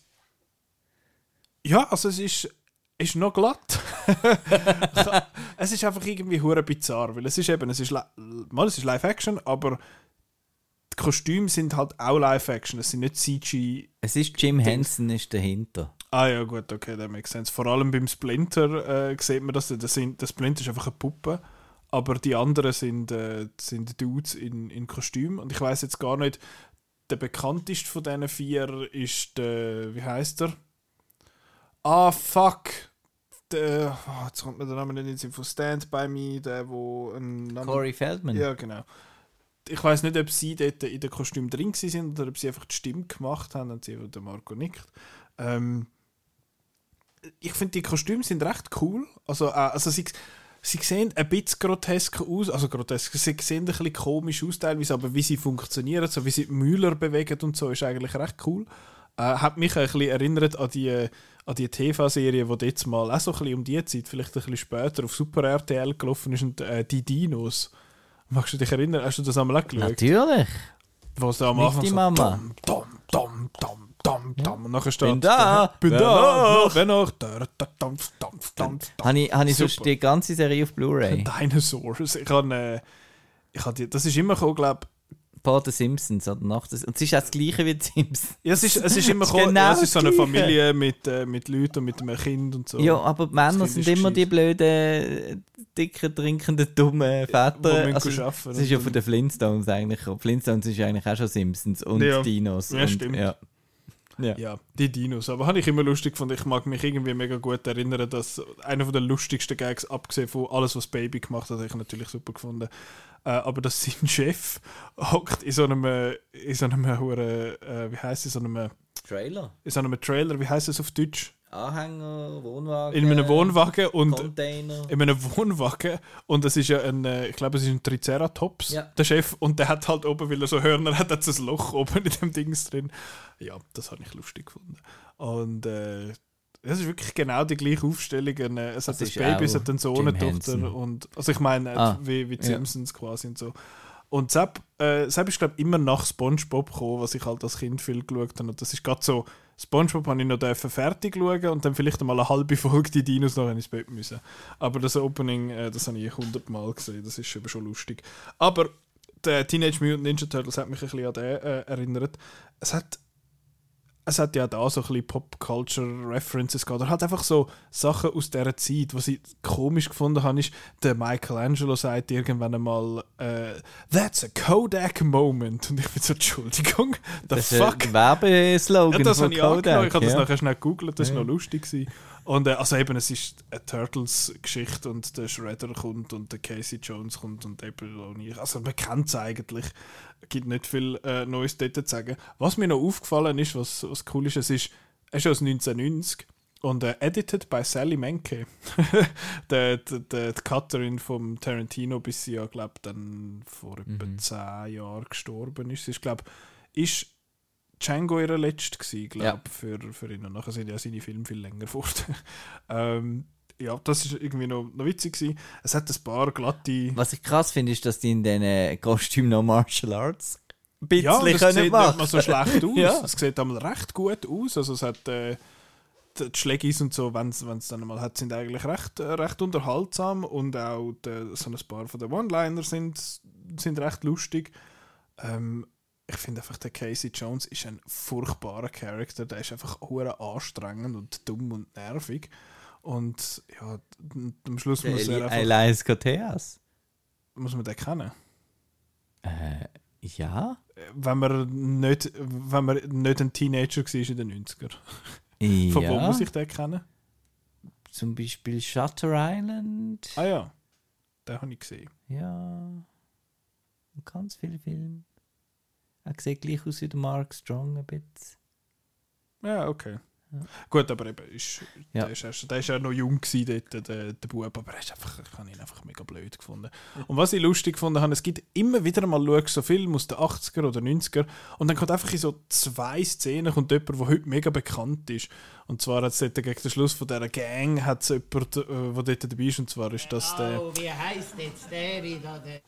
ja, also es ist, ist noch glatt. [LAUGHS] es ist einfach irgendwie hure bizarr, weil es ist eben, es ist, mal, es ist Live-Action, aber die Kostüme sind halt auch Live-Action, es sind nicht CG. Es ist Jim Henson ist dahinter. Ah ja, gut, okay, that makes sense. Vor allem beim Splinter äh, sieht man das, das, sind, das Splinter ist einfach eine Puppe, aber die anderen sind, äh, sind Dudes in, in Kostüm und ich weiß jetzt gar nicht, der bekannteste von diesen vier ist der, wie heißt er? Ah, fuck. Der, oh, jetzt kommt mir der Name nicht in den Sinn von Stand By Me, der wo ein Name- Corey Feldman. ja, genau. Ich weiß nicht, ob sie dort in den Kostüm drin sind oder ob sie einfach die Stimme gemacht haben und sie, der Marco nickt. Ähm, ich finde, die Kostüme sind recht cool. Also, äh, also sie, sie sehen ein bisschen grotesk aus. Also grotesk, sie sehen ein bisschen komisch aus teilweise, aber wie sie funktionieren, so wie sie die Mühler bewegen und so, ist eigentlich recht cool. Äh, hat mich ein bisschen erinnert an die, an die TV-Serie, die jetzt mal auch so ein bisschen um die Zeit, vielleicht ein bisschen später, auf Super RTL gelaufen ist und äh, die Dinos. Magst du dich erinnern? Hast du das einmal auch geschaut? Natürlich. Wo es da am Nicht Anfang die so Mama. Dom, dom, dom, dom, dom. Und nachher steht Bin da, Bin da. noch? Wer noch? Da, da, dom, dom, dom, dom. Habe ich, hab ich sonst die ganze Serie auf Blu-ray? Dinosaurs. Ich habe, äh, ich habe die, das ist immer gekommen, glaube vor den Simpsons oder nach den, Und es ist auch das Gleiche wie die Simpsons. Ja, es ist, es ist immer [LAUGHS] genau ja, es ist so eine das. Familie mit, äh, mit Leuten und mit einem Kind und so. Ja, aber die Männer Das sind immer die gescheit. blöden, dicken, trinkenden, dummen Väter. müssen Also, das ist ja von den Flintstones eigentlich. Flintstones ist ja eigentlich auch schon Simpsons und Ja. Dinos. Ja, und, stimmt. Ja. Ja. Ja, die Dinos. Aber habe ich immer lustig gefunden. Ich mag mich irgendwie mega gut erinnern, dass einer von der lustigsten Gags, abgesehen von alles, was Baby gemacht hat, habe ich natürlich super gefunden. Äh, aber dass sein [LAUGHS] Chef hockt in so einem, äh, in so einem, äh, wie heißt es, so einem, Trailer. in so einem Trailer, wie heißt es auf Deutsch? Anhänger, Wohnwagen. In einem Wohnwagen und Container. in einem Wohnwagen und das ist ja ein, äh, ich glaube, es ist ein Triceratops, Ja. der Chef, und der hat halt oben, weil er so Hörner hat, hat ein Loch oben in dem Dings drin. Ja, das habe ich lustig gefunden. Und äh, es ist wirklich genau die gleiche Aufstellung. Äh, es hat Das das Baby, es hat einen Sohn, eine. Tochter und also ich meine, Ah, wie, wie die ja. Simpsons quasi und so. Und Sepp, äh, Sepp ist, glaube ich, immer nach Spongebob gekommen, was ich halt als Kind viel geschaut habe. Und das ist gerade so, Spongebob habe ich noch dürfen fertig schauen und dann vielleicht einmal eine halbe Folge die Dinos noch ins Bett müssen. Aber das Opening, äh, das habe ich hundertmal gesehen, das ist schon lustig. Aber der Teenage Mutant Ninja Turtles hat mich ein bisschen an den äh, erinnert. Es hat es hat ja da so ein bisschen Pop-Culture-References gehabt. Oder halt einfach so Sachen aus dieser Zeit. Was ich komisch gefunden habe, ist, der Michelangelo sagt irgendwann einmal äh, «That's a Kodak Moment». Und ich bin so «Entschuldigung, the Das ist fuck?» ein Werbeslogan Ja, das von habe ich. Kodak. Ich habe das ja. nachher schnell gegoogelt, das war Ja. noch lustig. Gewesen. Und äh, also eben, es ist eine Turtles-Geschichte und der Shredder kommt und der Casey Jones kommt und auch nicht. Also man kennt es eigentlich. Es gibt nicht viel äh, Neues dort zu sagen. Was mir noch aufgefallen ist, was, was cool ist, es ist, es ist aus 1990 und äh, edited by Sally Menke. [LAUGHS] der, der, der, die Cutterin vom Tarantino, bis sie ja, glaube dann vor etwa Mhm. zehn Jahren gestorben ist. Sie ist, glaube ist Django ihre letzte gewesen, glaube Ja. für, für ihn. Und nachher sind ja seine Filme viel länger [LAUGHS] fort. ähm, ja, das ist irgendwie noch, noch witzig gewesen. Es hat ein paar glatte... Was ich krass finde, ist, dass die in diesen Kostümen noch Martial Arts ein bisschen ja, das können sieht nicht machen. mal so schlecht [LAUGHS] aus. Ja. Es sieht einmal recht gut aus. Also es hat äh, die Schlägis und so, wenn es dann mal hat, sind eigentlich recht, äh, recht unterhaltsam und auch die, so ein paar von den One-Liner sind, sind recht lustig. Ähm, ich finde einfach, der Casey Jones ist ein furchtbarer Charakter. Der ist einfach hure anstrengend und dumm und nervig. Und ja, am Schluss Der muss, er einfach, Elias Koteas. muss man den kennen. Äh, ja? Wenn man nicht, wenn man nicht ein Teenager war in den 90er. Von wo ja. muss ich den kennen? Zum Beispiel Shutter Island. Ah ja, den habe ich gesehen. Ja. Ganz viele Filme. Er sieht gleich aus wie der Mark Strong ein bisschen. Ja, okay. Ja. Gut, aber eben, ist, Ja. der, ist erst, der ist ja noch jung gewesen, dort, der, der Bub, aber er ist einfach, ich habe ihn einfach mega blöd gefunden. Und was ich lustig gefunden habe, es gibt immer wieder mal, so Filme aus den 80er oder 90er und dann kommt einfach in so zwei Szenen kommt jemand, der heute mega bekannt ist. Und zwar hat es dort gegen den Schluss von dieser Gang hat's jemand, äh, der dort dabei ist, und zwar ist das der... Oh, wie heißt jetzt der wieder? Der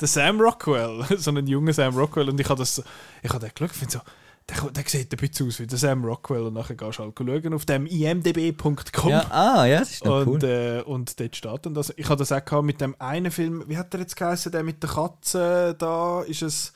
der Sam Rockwell, [LAUGHS] so ein junger Sam Rockwell. Und ich habe das, ich habe den geschaut, ich finde so, der, der sieht ein bisschen aus wie der Sam Rockwell. Und nachher gehst du halt schauen auf dem imdb.com. Ja, ah, ja, das ist noch Und, cool. äh, und dort steht dann das. Ich hatte das auch gehabt mit dem einen Film, wie hat der jetzt geheißen, der mit der Katze da, ist es,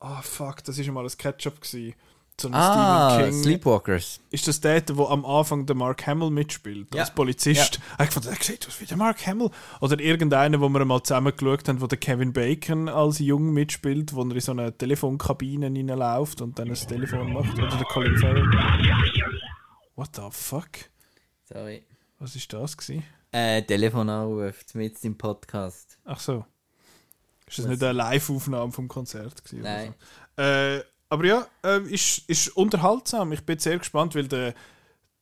ah fuck, das ist mal ein Ketchup gewesen. So ein ah, Stephen King. Sleepwalkers. Ist das der, der am Anfang der Mark Hamill mitspielt, Ja. als Polizist? Ja. Ich fand, der sieht aus wie der Mark Hamill. Oder irgendeiner, wo wir mal zusammen geschaut haben, wo der Kevin Bacon als Jung mitspielt, wo er in so eine Telefonkabine reinläuft und dann ein Telefon macht. Oder der Colin Farrell. What the fuck? Sorry. Was ist das gewesen? Äh, Telefonanruf, mit im Podcast. Ach so. Ist das Was? nicht eine Live-Aufnahme vom Konzert gewesen? oder Nein. So? Äh, aber ja, äh, ist, ist unterhaltsam. Ich bin sehr gespannt, weil der,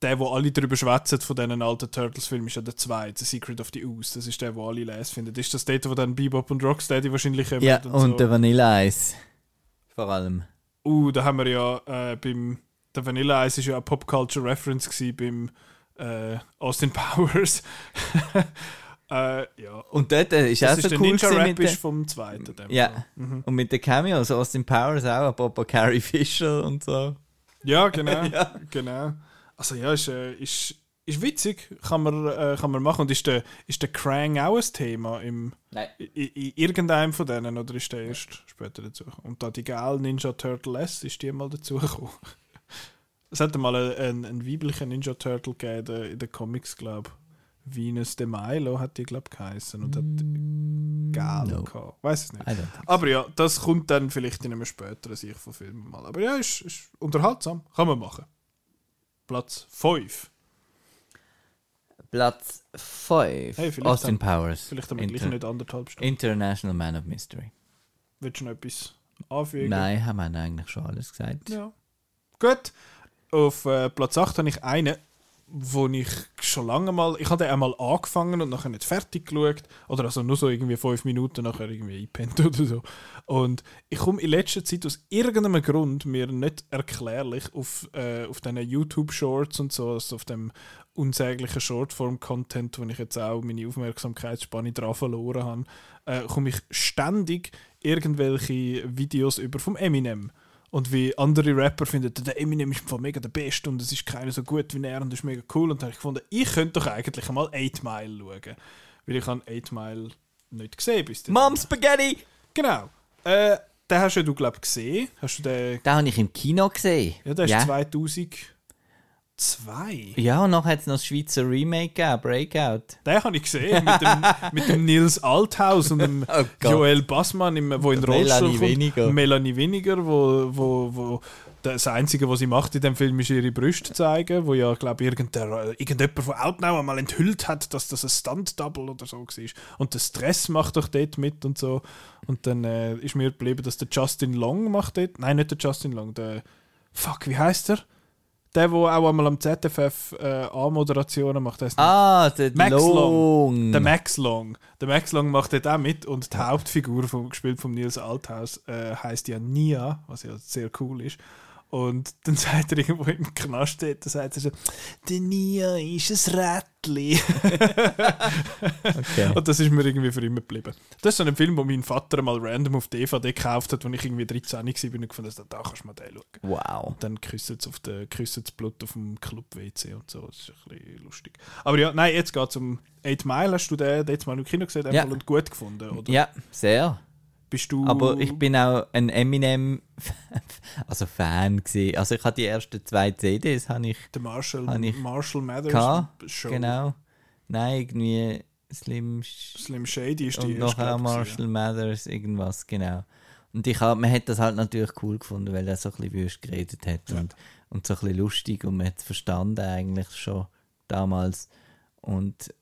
der, wo alle darüber schwätzen von diesen alten Turtles-Filmen, ist ja der zweite, The Secret of the Ooze. Das ist der, wo alle lesen finden. Ist das der, wo dann Bebop und Rocksteady wahrscheinlich kommen Ja, und, so. der Vanilla Eis. Vor allem. Uh, da haben wir ja äh, beim der Vanilla Ice ist ja eine Pop-Culture Reference gewesen beim äh, Austin [LAUGHS] Powers. Äh, ja. Und dort äh, ist Das auch ist so der cool Ninja Rap ist vom zweiten. dem Ja. Mhm. Und mit den Cameos, Austin Powers auch, Papa Carrie Fisher und so. Ja, genau. [LAUGHS] Ja. genau. Also ja, ist, äh, ist ist witzig, kann man, äh, kann man machen. Und ist der, ist der Krang auch ein Thema im, Nein. in, in irgendeinem von denen oder ist der erst später dazu? Und da die geile Ninja Turtle S, ist die mal dazugekommen? [LAUGHS] Es hätte mal einen, einen weiblichen Ninja Turtle gegeben in den Comics, glaube ich. Venus de Milo hat die, glaube ich, geheißen und hat geil no. gehabt. Weiß es nicht. Aber ja, das kommt dann vielleicht in einem späteren Sicht von Filmen mal. Aber ja, ist, ist unterhaltsam. Kann man machen. Platz 5. Platz 5. Hey, Austin haben- Powers. Vielleicht haben wir Inter- nicht anderthalb Stunden. International Man of Mystery. Willst du noch etwas anfügen? Nein, haben wir eigentlich schon alles gesagt. Ja. Gut. Auf äh, Platz 8 habe ich einen, wo ich schon lange mal. Ich hatte einmal angefangen und nachher nicht fertig geschaut. Oder also nur so irgendwie fünf Minuten nachher irgendwie eingepennt [LAUGHS] oder so. Und ich komme in letzter Zeit aus irgendeinem Grund mir nicht erklärlich auf, äh, auf diesen YouTube-Shorts und so, also auf dem unsäglichen Shortform-Content, wo ich jetzt auch meine Aufmerksamkeitsspanne dran verloren habe, äh, komme ich ständig irgendwelche Videos über vom Eminem. Und wie andere Rapper finden, der Eminem ist einfach mega der Beste und es ist keiner so gut wie er und das ist mega cool. Und dann habe ich gefunden, ich könnte doch eigentlich einmal 8 Mile schauen. Weil ich habe 8 Mile nicht gesehen bis. Mom Spaghetti! Genau. Äh, den hast du, glaube ich, gesehen. Hast du den... Den habe ich im Kino gesehen. Ja, der ist ja. 2002. Ja, und nachher hat es noch das Schweizer Remake gegeben, Breakout. Den habe ich gesehen, mit dem, [LAUGHS] mit dem Nils Althaus und dem Oh. Joel Bassmann, im, wo in den Melanie Rollstuhl kommt. Weniger. Melanie Weniger, wo, wo, wo das Einzige, was sie macht in dem Film, ist ihre Brüste zeigen, wo ja, glaube ich, irgendein, irgendjemand von Outnow einmal enthüllt hat, dass das ein Stunt-Double oder so war. Und der Stress macht doch dort mit und so. Und dann äh, ist mir geblieben, dass der Justin Long macht dort. Nein, nicht der Justin Long, der... Fuck, wie heißt der? Der, der auch einmal am ZFF äh, A-Moderationen macht. Der, Ah, der Max Long. Long. der Max Long. Der Max Long macht dort auch mit und die Hauptfigur, vom, gespielt von Nils Althaus, äh, heißt ja Nia, was ja sehr cool ist. Und dann sagt er irgendwo im Knast, dort, dann sagt er so, der Nia ist ein Rättli. Okay. Und das ist mir irgendwie für immer geblieben. Das ist so ein Film, wo mein Vater mal random auf DVD gekauft hat, als ich irgendwie 13 war und gefunden habe, da kannst du mal den schauen. Wow. Und dann küsst es auf der küsst das Blut auf dem Club-WC und so. Das ist ein bisschen lustig. Aber ja, nein, jetzt geht es um 8 Mile. Hast du den jetzt mal im Kino gesehen Ja. und gut gefunden? Oder Ja, sehr. Bist du. Aber ich bin auch ein Eminem [LAUGHS] also Fan gewesen. Also ich hatte die ersten zwei CDs habe ich der Marshall, ich Marshall Mathers gehabt. Show. Genau. Nein, irgendwie Slim Slim Shady ist die und erste, ich, Marshall Mathers, irgendwas, genau. Und ich hab, man hat das halt natürlich cool gefunden, weil er so ein bisschen wüst geredet hat und, und so ein bisschen lustig und man hat es verstanden eigentlich schon damals. Und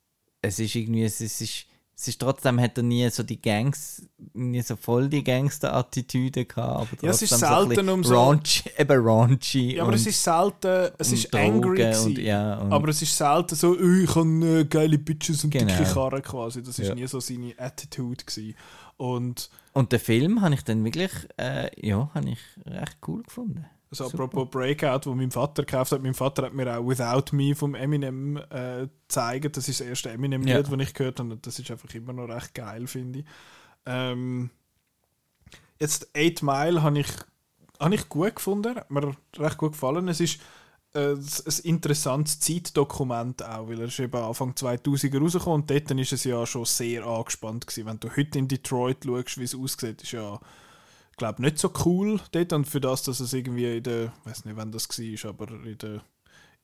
es ist irgendwie, es ist, es ist, trotzdem hat er nie so die Gangs, nie so voll die Gangster-Attitüde gehabt, aber Ja, es ist so selten bisschen um so- raunchy, eben raunchy Ja, aber und, es ist selten, es ist angry Drogen gewesen. und, ja, und, aber es ist selten so, «Oh, ich habe äh, geile Bitches und Genau. dicke Karren quasi. Das ist Ja. nie so seine Attitude gewesen. Und und den Film habe ich dann wirklich, äh, ja, habe ich recht cool gefunden. Also Super. apropos Breakout, wo mein Vater gekauft hat. Mein Vater hat mir auch Without Me vom Eminem äh, gezeigt. Das ist das erste Eminem-Lied, Ja. das ich gehört habe. Das ist einfach immer noch recht geil, finde ich. Ähm, jetzt 8 Mile habe ich, habe ich gut gefunden. Hat mir recht gut gefallen. Es ist äh, ein interessantes Zeitdokument auch, weil er ist eben Anfang 2000 rausgekommen und dort ist es ja schon sehr angespannt gewesen. Wenn du heute in Detroit schaust, wie es aussieht, ist ja glaube nicht so cool dort. Und für das, dass es irgendwie in der, weiß nicht, wann das war, aber in der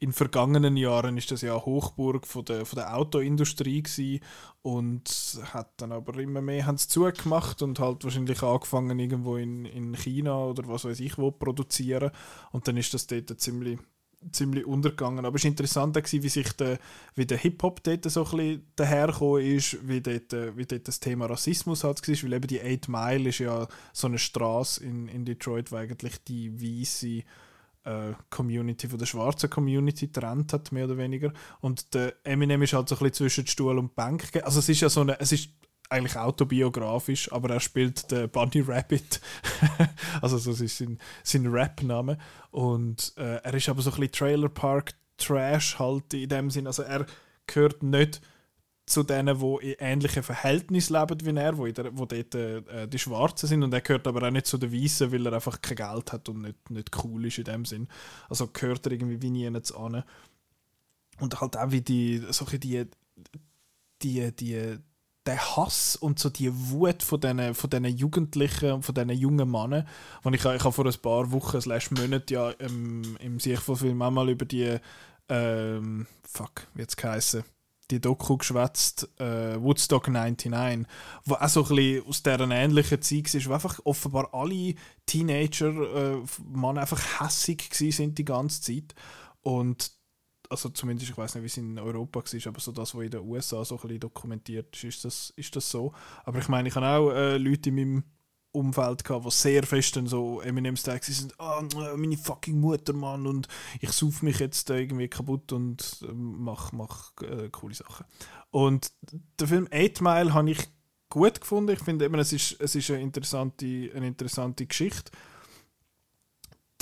in vergangenen Jahren ist das ja Hochburg von der, von der Autoindustrie gewesen und hat dann aber immer mehr haben zugemacht und halt wahrscheinlich angefangen irgendwo in, in China oder was weiß ich wo produzieren. Und dann ist das dort ziemlich ziemlich untergegangen. Aber es war interessant, wie sich der, wie der Hip-Hop dort so ein bisschen dahergekommen ist, wie dort, äh, wie dort das Thema Rassismus halt war, weil eben die 8 Mile ist ja so eine Straße in, in Detroit, wo eigentlich die weiße äh, Community von der schwarzen Community getrennt hat, mehr oder weniger. Und der Eminem ist halt so ein bisschen zwischen Stuhl und Bank. Also es ist ja so eine, es ist eigentlich autobiografisch, aber er spielt den Bunny Rabbit. [LAUGHS] also so ist sein, sein Rap-Name. Und äh, er ist aber so ein bisschen Trailer Park Trash halt in dem Sinn. Also er gehört nicht zu denen, die in ähnlichen Verhältnissen leben wie er, wo, der, wo dort äh, die Schwarzen sind. Und er gehört aber auch nicht zu den Weißen, weil er einfach kein Geld hat und nicht, nicht cool ist in dem Sinn. Also gehört er irgendwie wie nie an. und halt auch wie die, so ein bisschen die, die, die, der Hass und so die Wut von diesen, von diesen Jugendlichen und von diesen jungen Männern. Und ich, ich habe vor ein paar Wochen, slash Monaten, ja im, im Sichtvollfilm auch mal über die, ähm, fuck, wie jetzt geheißen, die Doku geschwätzt, äh, Woodstock 99, wo auch so ein bisschen aus dieser ähnlichen Zeit war, wo einfach offenbar alle Teenager, äh, Männer einfach hässig sind die ganze Zeit. Und also zumindest, ich weiß nicht, wie es in Europa war, aber so das, was in den USA so ein bisschen dokumentiert ist, ist das, ist das so. Aber ich meine, ich habe auch äh, Leute in meinem Umfeld gehabt, die sehr fest dann so Eminem-Style sind, ah, meine fucking Mutter, Mann, und ich sauf mich jetzt irgendwie kaputt und äh, mach, mach äh, coole Sachen. Und der Film 8 Mile habe ich gut gefunden. Ich finde eben, es ist, es ist eine, interessante, eine interessante Geschichte.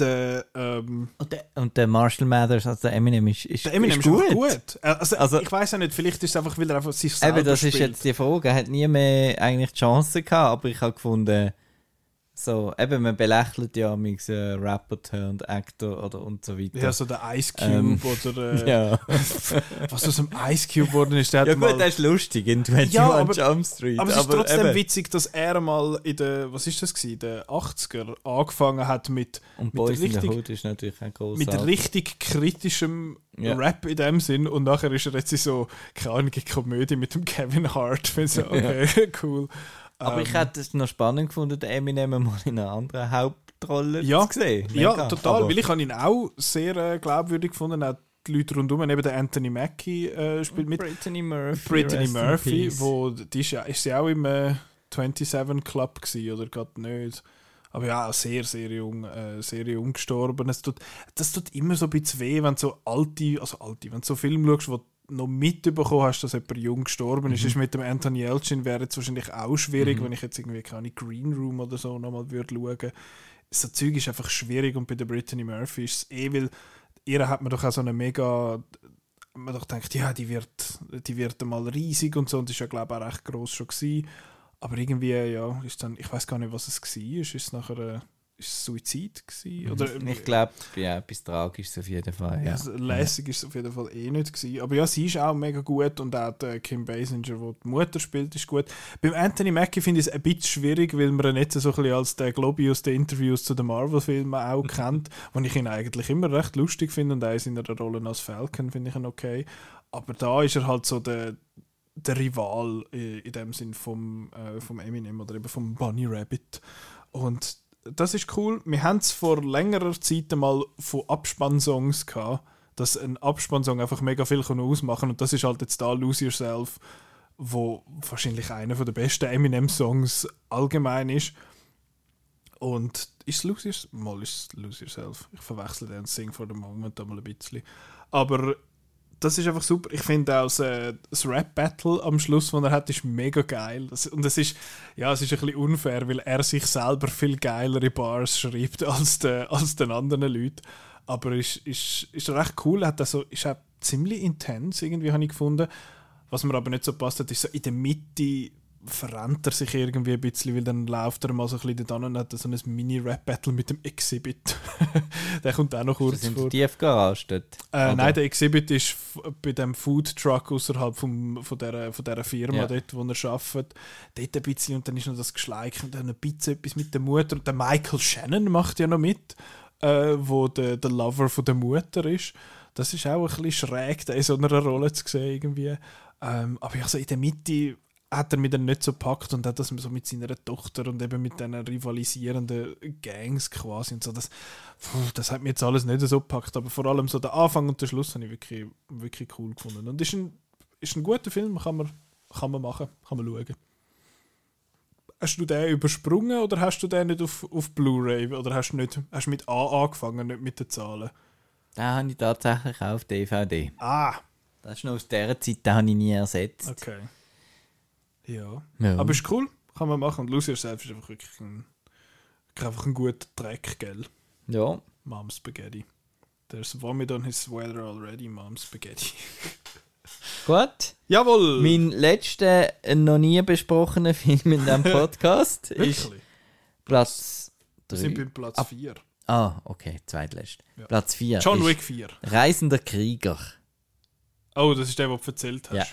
Der, ähm, Und der, und der Marshall Mathers, also der Eminem, ist, ist, der Eminem ist ist, gut. Äh, Also, Also- ich weiß ja nicht, vielleicht ist es einfach, weil er einfach sich selber Eben, das ist spielt. jetzt die Frage. Er hat nie mehr eigentlich die Chance gehabt, aber ich habe gefunden, so, eben, man belächelt ja mit äh, Rapper turned Actor oder und so weiter. Ja, so der Ice Cube Ähm, oder äh, [LAUGHS] ja. [LAUGHS] was aus dem Ice Cube geworden ist. Der ja gut, mal, das ist lustig in 21 Ja, aber- Jump Street. aber es ist trotzdem eben. witzig, dass er mal in den, was ist das gewesen, den 80er angefangen hat mit, Und mit Boys in the richtig- Hood ist natürlich ein großer. mit richtig kritischem Ja. Rap in dem Sinn und nachher ist er jetzt in so, keine Ahnung, Komödie mit dem Kevin Hart. Ich [LAUGHS] finde so, okay, cool. Aber ich Ähm, hätte es noch spannend gefunden, den Eminem mal in einer anderen Hauptrolle Ja, zu sehen. Ja, Mega. total, Aber- weil ich habe ihn auch sehr äh, glaubwürdig gefunden, auch die Leute rundum, eben der Anthony Mackie äh, spielt mit, Brittany Murphy. Brittany Murphy, wo, die ist, ja, ist sie auch im äh, 27 Club gewesen, oder gerade nicht. Aber ja, sehr, sehr jung, äh, sehr jung gestorben. Es tut, das tut immer so ein bisschen weh, wenn du so alte, also alte, wenn du so Filme schaust, wo noch mitbekommen hast, dass jemand jung gestorben ist. Ist mit dem Anthony Elchin wäre jetzt wahrscheinlich auch schwierig, wenn ich jetzt irgendwie keine Green Room oder so nochmal würde schauen. So Zeug ist einfach schwierig und bei der Brittany Murphy ist es eh, weil ihr hat man doch auch so eine mega man doch denkt, ja, die wird, die wird mal riesig und so und ist ja glaube ich auch recht groß schon gewesen. Aber irgendwie, ja, ist dann, ich weiß gar nicht, was es war. Ist es nachher äh, ist es Suizid gewesen? Oder, Ich glaube, ja, etwas Tragisches auf jeden Fall. ja. Ja. also, lässig ist es auf jeden Fall eh nicht gewesen. Aber ja, sie ist auch mega gut und auch der Kim Basinger, der die Mutter spielt, ist gut. Beim Anthony Mackie finde ich es ein bisschen schwierig, weil man ihn nicht so ein bisschen als der Globi aus den Interviews zu den Marvel-Filmen auch kennt, wo ich ihn eigentlich immer recht lustig finde und auch in seiner Rolle als Falcon finde ich ihn okay. Aber da ist er halt so der, der Rival in dem Sinn vom, äh, vom Eminem oder eben vom Bunny Rabbit. Und das ist cool. Wir haben es vor längerer Zeit mal von Abspannsongs gehabt, dass ein Abspannsong einfach mega viel ausmachen kann. Und das ist halt jetzt da Lose Yourself, wo wahrscheinlich einer der besten Eminem-Songs allgemein ist. Und ist Lose Yourself? Mal ist Lose Yourself. Ich verwechsel den Sing for the Moment da mal ein bisschen. Aber das ist einfach super. Ich finde auch das, äh, das Rap-Battle am Schluss, das er hat, ist mega geil. Und es ist, ja, es ist ein bisschen unfair, weil er sich selber viel geilere Bars schreibt [LAUGHS] als, de, als den anderen Leuten. Aber ist, ist, ist recht cool. Hat also, ist auch ziemlich intens, irgendwie, habe ich gefunden. Was mir aber nicht so passt ist so in der Mitte verrennt er sich irgendwie ein bisschen, weil dann läuft er mal so ein bisschen da und hat so ein Mini-Rap-Battle mit dem Exhibit. [LAUGHS] der kommt auch noch kurz Das vor. die Tiefgarage dort. Äh, nein, der Exhibit ist bei dem Food Truck außerhalb vom, von, dieser, von dieser Firma, Ja. dort, wo er arbeitet. Dort ein bisschen und dann ist noch das Geschleik und dann ein bisschen etwas mit der Mutter. Und der Michael Shannon macht ja noch mit, äh, wo der, der Lover von der Mutter ist. Das ist auch ein bisschen schräg, da in so einer Rolle zu sehen irgendwie. Ähm, aber ja, so in der Mitte hat er mich dann nicht so gepackt und hat das so mit seiner Tochter und eben mit diesen rivalisierenden Gangs quasi und so. Das, puh, das hat mir jetzt alles nicht so gepackt, aber vor allem so der Anfang und der Schluss habe ich wirklich, wirklich cool gefunden. Und ist ein, ist ein guter Film, kann man, kann man machen, kann man schauen. Hast du den übersprungen oder hast du den nicht auf, auf Blu-ray oder hast du nicht, hast du mit A angefangen, nicht mit den Zahlen? Den habe ich tatsächlich auf DVD. Ah, Das ist noch aus dieser Zeit, den habe ich nie ersetzt. okay. Ja. Ja. Aber ist cool, kann man machen. Und Lose Yourself ist einfach wirklich ein, einfach ein guter Dreck, gell? ja. Mom Spaghetti. There's vomit on his sweater already, Mom Spaghetti. [LAUGHS] Gut. Jawohl! Mein letzter noch nie besprochener [LAUGHS] Film in diesem Podcast [LAUGHS] ist? Platz Wir sind 3. beim Platz Ab- 4. Ah, okay, zweitletzt. Ja. Platz 4. John Wick 4. Reisender Krieger. Oh, das ist der, den du erzählt Ja.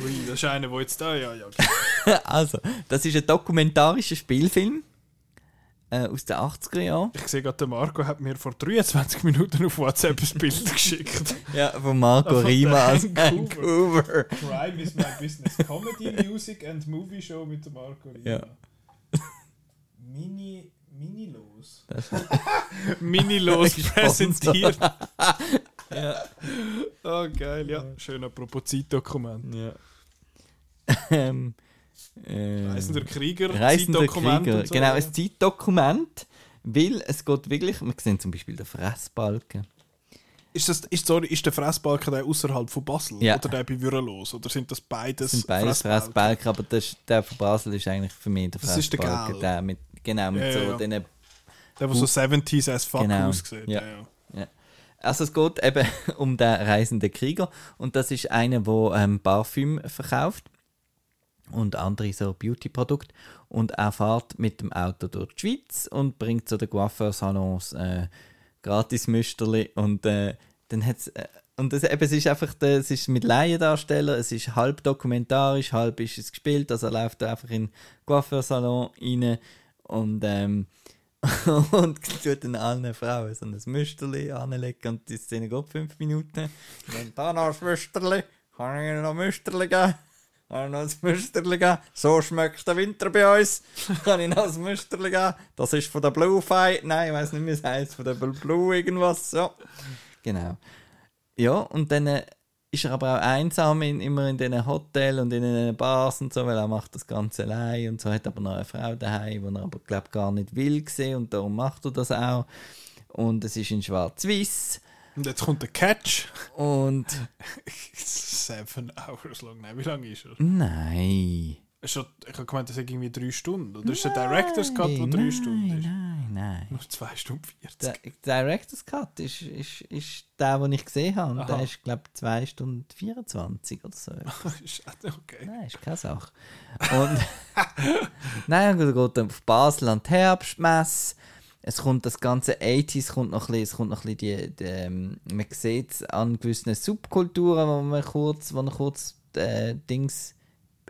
Ui, das ist einer, der jetzt da, ja, ja. [LAUGHS] also, das ist ein dokumentarischer Spielfilm äh, aus den 80er Jahren. Ich sehe gerade, der Marco hat mir vor 23 Minuten auf WhatsApp ein Bild [LAUGHS] geschickt. Ja, von Marco Von Rima aus Vancouver. Vancouver. Crime is my business. Comedy, [LAUGHS] Music and Movie Show mit dem Marco Rima. Ja. Mini, mini los. Das Mini los Sponsor. präsentiert. Ja. Oh, geil, ja. Schön apropos Zeitdokument. ja. [LAUGHS] ähm, äh, Reisender Krieger, Reisender Zeitdokument Krieger. so. Genau, ein Zeitdokument, weil es geht wirklich, wir sehen zum Beispiel den Fressbalken. Ist, das, ist, sorry, ist der Fressbalken der außerhalb von Basel? Ja. Oder der bei Würelos? Oder sind das beides Das sind beides Fressbalken? Fressbalken, aber das, der von Basel ist eigentlich für mich der Das ist der Fressbalken. Der mit, genau, mit Ja, so ja. diesen Der, der so 70s as fuck Genau. aussieht. Ja. Ja. Ja. Also es geht eben [LAUGHS] um den reisenden Krieger. Und das ist einer, der ähm, Parfüm verkauft und andere so Beauty-Produkte. Und er fährt mit dem Auto durch die Schweiz und bringt so den Coiffeursalons äh, gratis Müsterli und äh, dann hat's äh, und das, eben, es ist einfach, der, es ist mit Laiendarsteller, es ist halb dokumentarisch, halb ist es gespielt, also er läuft einfach in den Coiffeursalon rein und ähm, [LAUGHS] und tut dann allen Frauen so ein Müsterli anlegen und die Szene geht fünf Minuten. Und dann da noch ein Müsterli, kann ich Ihnen noch Müsterli geben? Kann ich noch ein Müsterli geben? So schmeckt der Winter bei uns. Kann ich noch ein Müsterli geben? Das ist von der Blue Fight. Nein, ich weiß nicht, wie es heißt. Von der Blue irgendwas. Ja. Genau. Ja, und dann äh, ist er aber auch einsam in, immer in diesen Hotels und in den Bars und so, weil er macht das Ganze allein und so hat aber noch eine Frau daheim, die er aber glaub gar nicht will sehen und darum macht er das auch. Und es ist in Schwarz-Weiß Und jetzt kommt der Catch. und [LAUGHS] Seven hours long. Nein, wie lange ist er? nein. Ich habe gemeint, das ist irgendwie drei Stunden. Oder ist der Director's Cut, der drei nein, Stunden ist? Nein, nein. Noch zwei Stunden Der 40. Director's Cut ist, ist, ist der, den ich gesehen habe. Und Aha. der ist, glaube ich, 2 Stunden 24 oder so. Ist- [LAUGHS] okay. Nein, ist keine Sache. Und [LAUGHS] nein, er geht dann auf Basel an die Herbstmesse. Es kommt das ganze 80s, kommt noch ein bisschen, es kommt noch ein bisschen die, die ähm, man sieht es an gewissen Subkulturen, wo man kurz, wo man kurz äh, Dings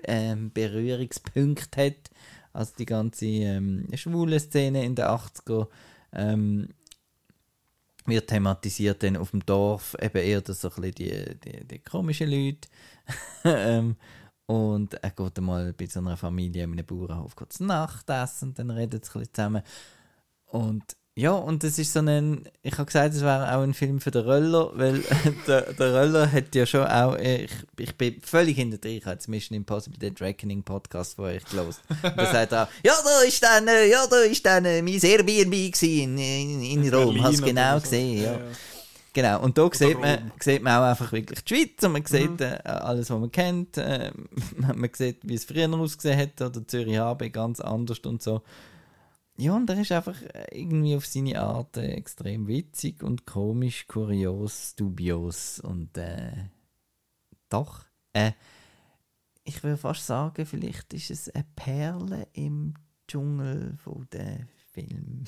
ähm, Berührungspunkte hat. Also die ganze ähm, schwule Szene in den 80er ähm, wird thematisiert dann auf dem Dorf eben eher so ein bisschen die, die, die komischen Leute. [LAUGHS] ähm, und er geht einmal bei so einer Familie in einem Bauernhof kurz Nachtessen und dann redet sie ein bisschen zusammen. Und ja, und das ist so ein, ich habe gesagt, es wäre auch ein Film für den Röller, weil [LAUGHS] der, der Röller hat ja schon auch, ich, ich bin völlig hinter dir, ich habe jetzt Mission Impossible, den Reckoning Podcast euch gelesen. Und da sagt er auch, [LAUGHS] ja, da ist dann, äh, ja, da ist dann äh, mein Airbnb in, in, in Rom, Berlin hast du genau so. gesehen, ja. Ja, ja. Genau, und da sieht man, sieht man auch einfach wirklich die Schweiz und man sieht äh, alles, was man kennt. Äh, [LAUGHS] man sieht, wie es früher ausgesehen hat oder Zürich HB ganz anders und so. Ja, und er ist einfach äh, irgendwie auf seine Art äh, extrem witzig und komisch, kurios, dubios und äh, doch, äh, ich würde fast sagen, vielleicht ist es eine Perle im Dschungel von der Film.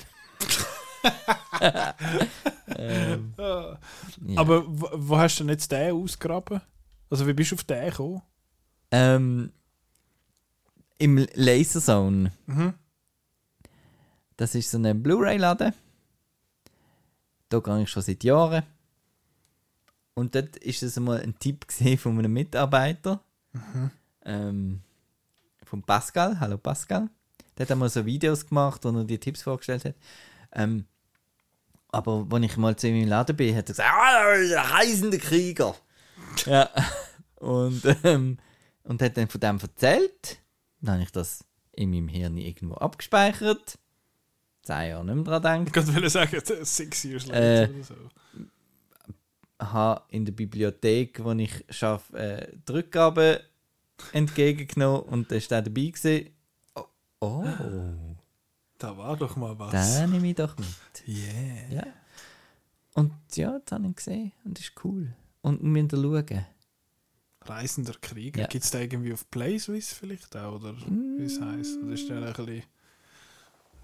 [LAUGHS] ähm, ja. Aber wo, wo hast du denn jetzt den ausgraben? Also wie bist du auf den gekommen? Ähm, Im Laserzone. Mhm. Das ist so ein Blu-ray-Laden. Da gehe ich schon seit Jahren. Und dort ist es einmal ein Tipp von einem Mitarbeiter. Ähm, von Pascal. Hallo Pascal. Der hat einmal so Videos gemacht, wo er die Tipps vorgestellt hat. Ähm, aber als ich mal zu ihm im Laden bin, hat er gesagt, ah, der reisende Krieger. [LAUGHS] ja. Und, ähm, und hat dann von dem erzählt. Dann habe ich das in meinem Hirn irgendwo abgespeichert. Zehn Jahre nicht mehr dran Ich gedacht. wollte sagen, six years later Äh, oder so. Habe in der Bibliothek, wo ich arbeite, äh, die Rückgabe entgegengenommen und da der dabei gewesen. Oh, oh Da war doch mal was. den nehme ich doch mit. Yeah. Ja. Und ja, das habe ich gesehen und das ist cool. Und wir müssen schauen. Reisender Krieger. Ja. Gibt es da irgendwie auf PlaySwiss vielleicht auch? Oder wie es heisst? Oder ist der ein bisschen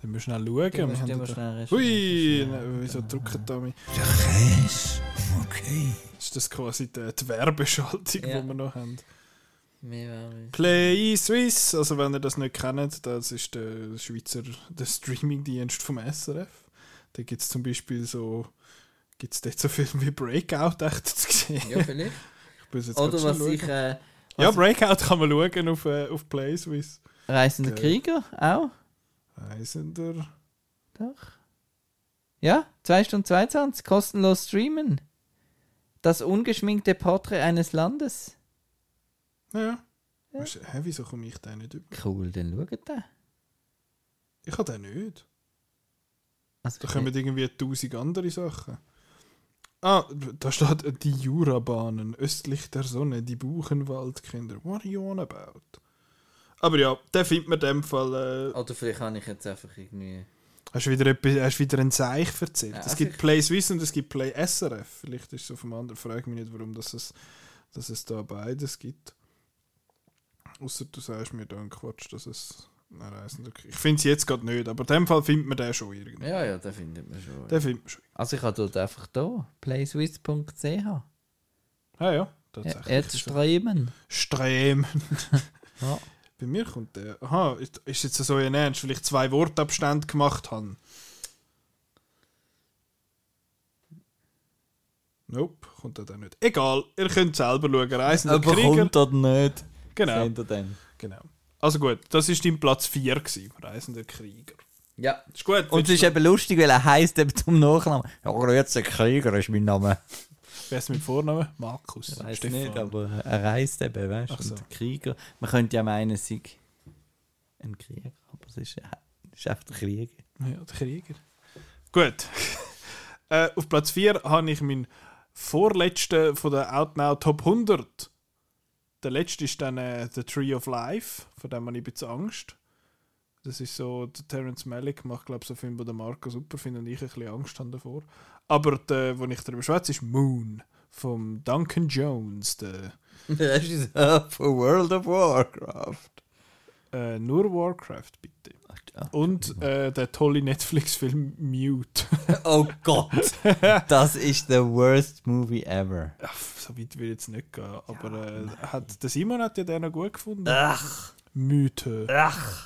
Dann müssen wir schnell schauen. Wir da- schnell Hui, ne, wieso drücken da mich? Der Käse. Okay. Ist das quasi die, die Werbeschaltung, Ja. die wir noch haben? Play Swiss, also wenn ihr das nicht kennt, das ist der Schweizer der Streamingdienst vom SRF. Da gibt es zum Beispiel so, gibt es dort so Filme wie Breakout [LAUGHS] echt zu sehen. Ja, vielleicht. Ich Oder was ich. schauen. Äh, Ja, was- Breakout kann man schauen auf, äh, auf Play Swiss. Reisender Geil. Krieger auch? Reisender. Doch. Ja, 2 Stunden 22, kostenlos streamen. Das ungeschminkte Porträt eines Landes. Ja. Weißt du, hä, wieso komme ich da nicht über? Cool, dann schaut den. Ich habe den nicht. Also, Da kommen irgendwie tausend andere Sachen. Ah, da steht die Jurabahnen östlich der Sonne, die Buchenwaldkinder. What are you on about? Aber ja, den findet man in dem Fall. Äh, Oder vielleicht habe ich jetzt einfach irgendwie. hast du wieder, etwas, hast du wieder einen Seich erzählt? Ja, es gibt vielleicht- Play Swiss und es gibt Play SRF. Vielleicht ist es auf dem anderen. Frage mich nicht, warum das es, dass es da beides gibt. Außer du sagst mir dann Quatsch, dass es. Nein, ich finde es jetzt gerade nicht, aber in dem Fall findet man den schon irgendwie. Ja, ja, den findet man schon. Den findet man schon. Also ich habe dort einfach da, playswiss.ch. Ja, ja, Ja, tatsächlich. Jetzt streamen. Streben. [LAUGHS] Ja. Bei mir kommt der. Aha, ist, ist jetzt so ein Ernst, weil ich zwei Wortabstände gemacht habe. Nope, kommt er dann nicht. Egal, ihr könnt selber schauen. Reisender Aber Krieger. kommt er nicht. Genau, Seht ihr dann. genau. Also gut, das ist dein Platz 4 gewesen, Reisender Krieger. Ja. Ist gut. Und es ist eben lustig, weil er heisst eben zum Nachnamen. Ja, Grüezi Krieger ist mein Name. Wer ist mit Vornamen? Markus. Ich weiß nicht, aber er reist eben, weißt du? So. Und Krieger. Man könnte ja meinen, es sei ein Krieger, aber es ist, ist einfach der Krieger. Ja, der Krieger. Gut. [LAUGHS] äh, auf Platz 4 habe ich meinen vorletzten von der Outnow Top 100. Der letzte ist dann äh, The Tree of Life, von dem habe ich ein bisschen Angst. Das ist so, der Terence Malick macht, glaube ich, so einen Film, den der Marco super findet und ich ein bisschen Angst habe davor. Aber der, wo ich darüber schwätze, ist Moon von Duncan Jones. Der, [LAUGHS] Rest ist von World of Warcraft. äh, nur Warcraft, bitte. Und äh, der tolle Netflix-Film Mute. [LAUGHS] Oh Gott, das ist the worst movie ever. Ja, so weit will ich jetzt nicht gehen. Aber äh, hat, der Simon hat ja den noch gut gefunden. Ach, Mythe.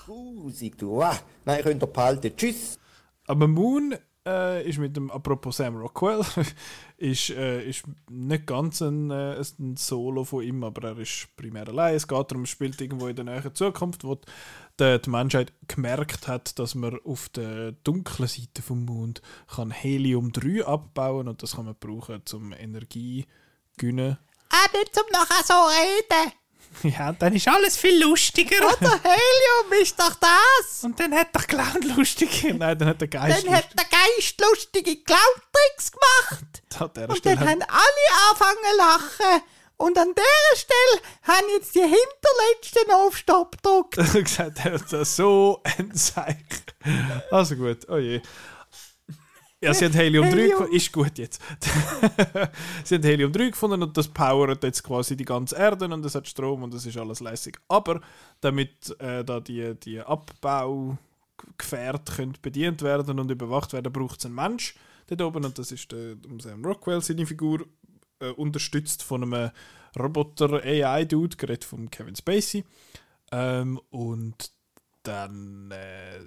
Musik, du. Ah, nein, könnt ihr behalten. Tschüss. Aber Moon äh, ist mit dem, apropos Sam Rockwell, [LAUGHS] ist, äh, ist nicht ganz ein, äh, ein Solo von ihm, aber er ist primär allein. Es geht darum, er spielt irgendwo in der näheren Zukunft, wo die, die Menschheit gemerkt hat, dass man auf der dunklen Seite vom Mond kann Helium-3 abbauen und das kann man brauchen, um Energie zu gewinnen. Ah, nicht zum nachher so reden. [LAUGHS] Ja, dann ist alles viel lustiger. Der Helium ist doch das. Und dann hat der Clown lustige. [LAUGHS] Nein, dann hat der Geist Dann hat der Geist lustige Clown-Tricks gemacht. [LAUGHS] Und Stelle dann hat- haben alle angefangen zu lachen. Und an dieser Stelle haben jetzt die hinterletzten auf Stopp gedrückt. er gesagt, er hat das so ein Seich. Also gut, oh je. Ja, sie haben Helium 3 Helium. gefunden. Ist gut jetzt. [LAUGHS] sie haben Helium 3 gefunden und das powert jetzt quasi die ganze Erde und es hat Strom und das ist alles lässig. Aber damit äh, da die, die Abbaugefährte können bedient werden und überwacht werden, braucht es einen Mensch dort oben und das ist der Sam Rockwell, seine Figur, äh, unterstützt von einem Roboter-AI-Dude, geredet von Kevin Spacey. Ähm, und dann äh,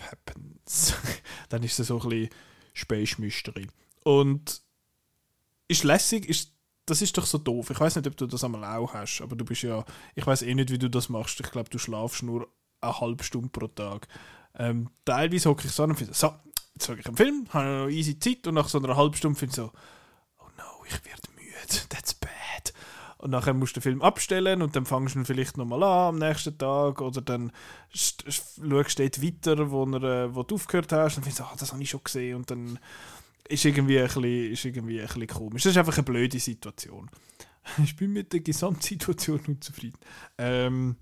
happens. [LAUGHS] dann ist es so ein bisschen Space Mystery. Und ist lässig, ist, das ist doch so doof. Ich weiß nicht, ob du das einmal auch hast, aber du bist ja, ich weiß eh nicht, wie du das machst. Ich glaube, du schlafst nur eine halbe Stunde pro Tag. Ähm, teilweise hocke ich so an und finde, so, jetzt schaue ich einen Film, habe noch easy Zeit und nach so einer halben Stunde finde ich so, oh no, ich werde müde, [LAUGHS] that's bad. Und nachher musst du den Film abstellen und dann fangst du ihn vielleicht nochmal an am nächsten Tag oder dann st- st- schaust du weiter, wo, er, äh, wo du aufgehört hast und findest, ah, das habe ich schon gesehen und dann ist irgendwie ein bisschen, ist irgendwie ein bisschen komisch. Das ist einfach eine blöde Situation. [LAUGHS] Ich bin mit der Gesamtsituation unzufrieden. Ähm,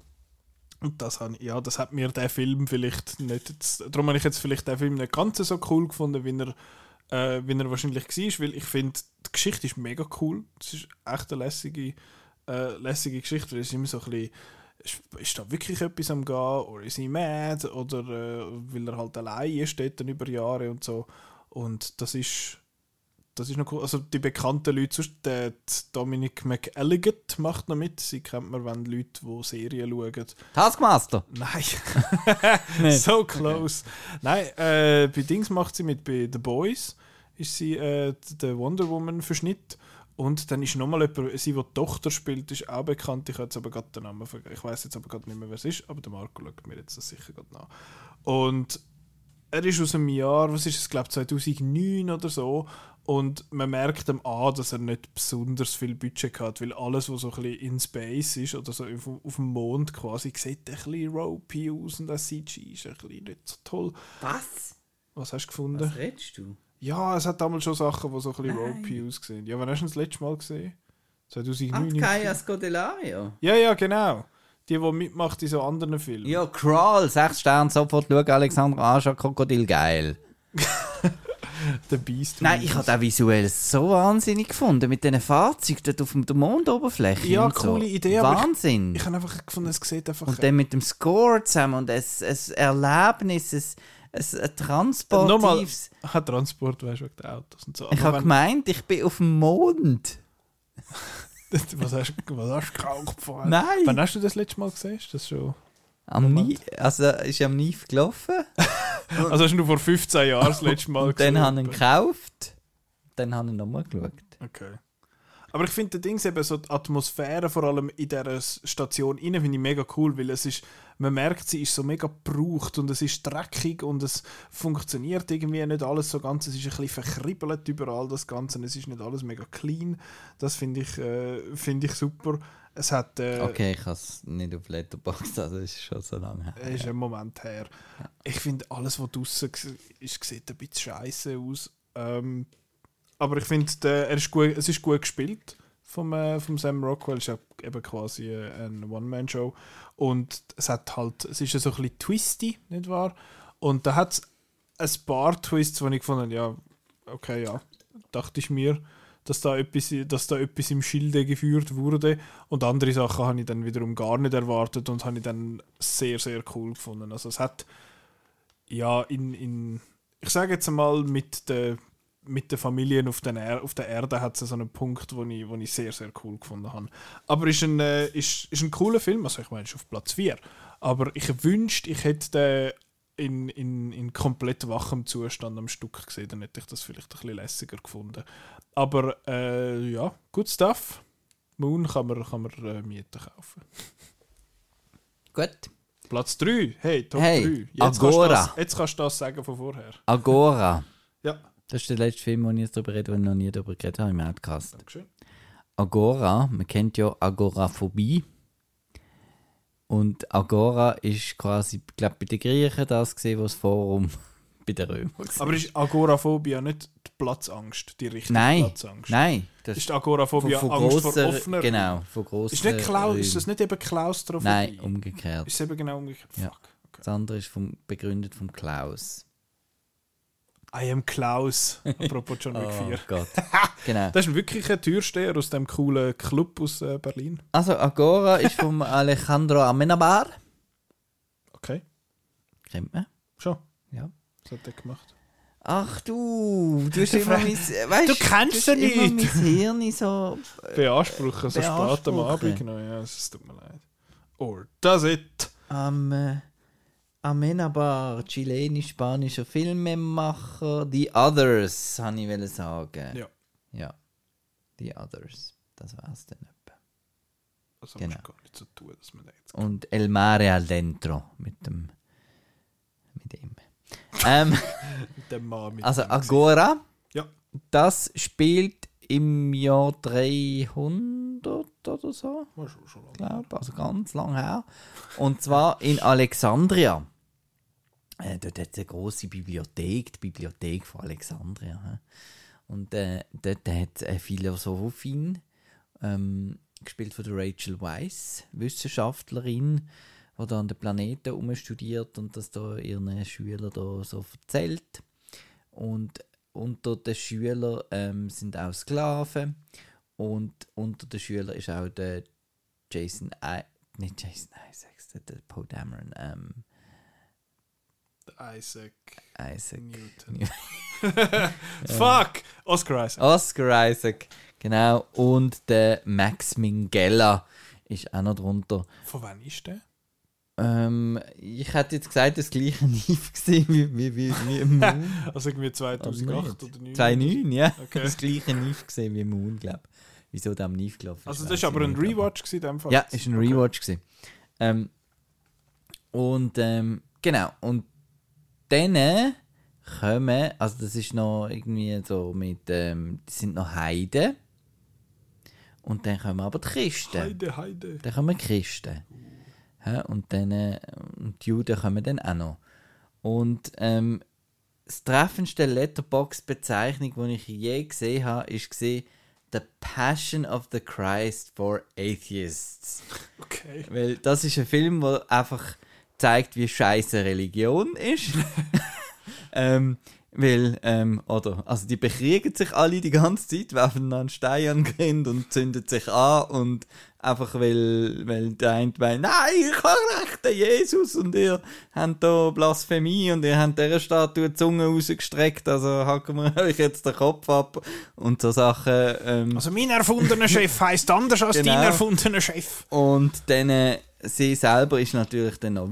und das, habe ich, ja, das hat mir der Film vielleicht nicht. Darum habe ich jetzt vielleicht den Film nicht ganz so cool gefunden, wie er, äh, wie er wahrscheinlich war, weil ich finde, die Geschichte ist mega cool. Es ist echt eine lässige, äh, lässige Geschichte, weil es immer so ein bisschen ist, ist da wirklich etwas am Gehen oder ist er mad oder äh, weil er halt allein ist dort über Jahre und so. Und das ist, das ist noch cool. Also die bekannten Leute, sonst der Dominic McElligott macht noch mit. Sie kennt man, wenn Leute, die Serien schauen. Taskmaster. Nein, [LAUGHS] so close. Nein, äh, bei Dings macht sie mit, bei The Boys ist sie äh, der Wonder Woman Verschnitt. Und dann ist nochmal jemand, sie, die Tochter spielt, ist auch bekannt. Ich habe jetzt aber gerade den Namen vergessen. Ich weiß jetzt aber gerade nicht mehr, wer es ist, aber der Marco schaut mir jetzt das sicher gerade nach. Und er ist aus dem Jahr, was ist es, glaube 2009 oder so. Und man merkt ihm an, dass er nicht besonders viel Budget hat, weil alles, was so ein bisschen in Space ist oder so auf, auf dem Mond quasi, sieht ein bisschen ropey aus und das CG ist ein bisschen nicht so toll. Was? Was hast du gefunden? Was redest du? Ja, es hat damals schon Sachen, die so ein bisschen ropey aussehen. Ja, wann hast du das letzte Mal gesehen? 2009? Abkaya Scodelario. Ja, ja, genau. Die, die mitmacht in so anderen Filmen. Ja, Crawl, 6 Sterne, sofort schauen, Alexander Ascha, Krokodil, geil. [LAUGHS] [LAUGHS] The Beast. Nein, ich habe das visuell so wahnsinnig gefunden, mit diesen Fahrzeugen dort auf der Mondoberfläche. Ja, und so. coole Idee, aber ich- Wahnsinn. Ich habe einfach gefunden, es sieht einfach... und dann mit dem Score zusammen und [LAUGHS] ein, ein Erlebnis, ein, ein, ein Nochmal, transportives... hat Transport, weißt du, wegen den Autos und so. Ich Aber habe wenn- gemeint, ich bin auf dem Mond. [LAUGHS] was hast du vorher? Nein. Wann hast du das letzte Mal gesehen? Ist das schon... Am Nie also ist am NIF gelaufen. [LAUGHS] Also hast du vor 15 Jahren das letzte Mal Und dann habe ich ihn gekauft. Dann habe ich nochmal geschaut. Okay. Aber ich finde, Dings eben so die Atmosphäre vor allem in dieser Station innen finde ich mega cool, weil es ist, man merkt, sie ist so mega gebraucht und es ist dreckig und es funktioniert irgendwie nicht alles so ganz. Es ist ein bisschen verkribbelt überall, das Ganze. Es ist nicht alles mega clean. Das finde ich, äh, finde ich super. Es hat... Äh, Okay, ich habe es nicht auf Letterboxd, [LAUGHS] also es ist schon so lange her. ist ein Moment her. Ich finde, alles, was draußen ist, sieht ein bisschen scheiße aus. Ähm, aber ich finde, es ist gut gespielt vom, äh, vom Sam Rockwell. Es ist ja eben quasi äh, eine One-Man-Show. Und es hat halt, es ist ja so ein bisschen twisty, nicht wahr? Und da hat es ein paar Twists, wo ich gefunden ja, okay, ja, dachte ich mir, dass da etwas, dass da etwas im Schilde geführt wurde. Und andere Sachen habe ich dann wiederum gar nicht erwartet und habe ich dann sehr, sehr cool gefunden. Also es hat, ja, in, in ich sage jetzt einmal, mit der mit den Familien auf, den er auf der Erde hat es so einen Punkt, wo ich, wo ich sehr, sehr cool gefunden habe. Aber ist ein, äh, ist, ist ein cooler Film, also ich meine, ist auf Platz 4. Aber ich wünschte, ich hätte den in, in, in komplett wachem Zustand am Stück gesehen, dann hätte ich das vielleicht ein bisschen lässiger gefunden. Aber äh, ja, good stuff. Moon kann man, kann man äh, mieten kaufen. [LAUGHS] Gut. Platz 3, hey, Top Hey, 3. Jetzt kannst, du Agora. das, jetzt kannst du das sagen von vorher. Agora. [LAUGHS] Ja, Das ist der letzte Film, wo ich jetzt darüber rede, wo ich noch nie darüber geredet habe im Outcast. Dankeschön. Agora, man kennt ja Agoraphobie. Und Agora ist quasi, ich glaube, bei den Griechen das gesehen, was das Forum [LAUGHS] bei den Römern war. Aber ist Agoraphobia nicht die Platzangst, die richtige Nein, Platzangst? nein. Das Ist Agoraphobia von, von Angst vor grosser, offener Genau, von grosser Ist, nicht Klau ist das nicht eben Klaustrophobie? Nein, umgekehrt. Ist es eben genau umgekehrt? Ja. Fuck. Das andere ist vom, begründet vom Klaus. I am Klaus. Apropos John [LAUGHS] Wick 4. Oh Gott. [LAUGHS] genau. Das ist wirklich ein Türsteher aus dem coolen Club aus äh, Berlin. Also Agora ist vom [LAUGHS] Alejandro Amenabar. Okay, Kennt man? schon. Ja. Was hat der gemacht? Ach du, du hast immer mein, weißt, Du kennst du ihn immer nicht. mein Hirn so... Beanspruchen, so spät am. Abend. Genau, ja, es tut mir leid. Or does it? Am äh, Amenabar, chilenisch-spanischer Filmemacher, The Others, habe ich sagen. Ja. Ja, The Others, das war's dann etwa. Also Genau. gar nicht so tun, dass man da jetzt... Und El Mare al Dentro mit dem... mit ihm. ähm, [LAUGHS] dem Mann mit also dem. Agora, Ja. das spielt im Jahr 300 oder so. War schon, schon lange. glaube also ganz lang her. Und zwar in Alexandria. Äh, dort hat es eine große Bibliothek, die Bibliothek von Alexandria. Und äh, dort hat es eine Philosophin, ähm, gespielt von der Rachel Weisz, Wissenschaftlerin, die da an den Planeten umstudiert und das da ihren Schülern da so erzählt. Und unter den Schülern ähm, sind auch Sklaven und unter den Schülern ist auch der Jason I nicht Jason Isaacs, der, der Poe Dameron, ähm, Isaac Isaac. Newton. [LAUGHS] Fuck! Oscar Isaac. Oscar Isaac, genau. Und der Max Minghella ist auch noch drunter. Von wann ist der? Ähm, ich hätte jetzt gesagt, das gleiche [LAUGHS] Neve gesehen wie, wie, wie, wie Moon. [LAUGHS] Also irgendwie 2008 Aber oder 9? 2009, ja. Okay. Das gleiche Neve gesehen wie Moon, glaube ich. Wieso am Neve gelaufen ist. Also das ist aber ein nicht, Rewatch in dem Fall. Ja, ist ein Rewatch gewesen. Ähm, und ähm, genau, und dann kommen, also das ist noch irgendwie so mit, ähm, die sind noch Heiden. Und dann kommen aber die Christen. Heide, Heide. Dann kommen die Christen. Ja, und dann äh, und die Juden kommen dann auch noch. Und ähm, das treffendste Letterbox-Bezeichnung, die ich je gesehen habe, ist gesehen The Passion of the Christ for Atheists. Okay. Weil das ist ein Film, der einfach zeigt, wie scheiße Religion ist. [LAUGHS] ähm, weil, ähm, oder, also die bekriegen sich alle die ganze Zeit, werfen dann einen Stein an Kind und zünden sich an und einfach weil, weil der eine meint, nein, ich habe recht, der Jesus und ihr habt da Blasphemie und ihr habt dieser Statue die Zunge rausgestreckt, also hacken wir [LAUGHS] euch jetzt den Kopf ab und so Sachen. Ähm, Also mein erfundener Chef heisst anders als Genau. dein erfundener Chef. und dann, äh, sie selber ist natürlich dann noch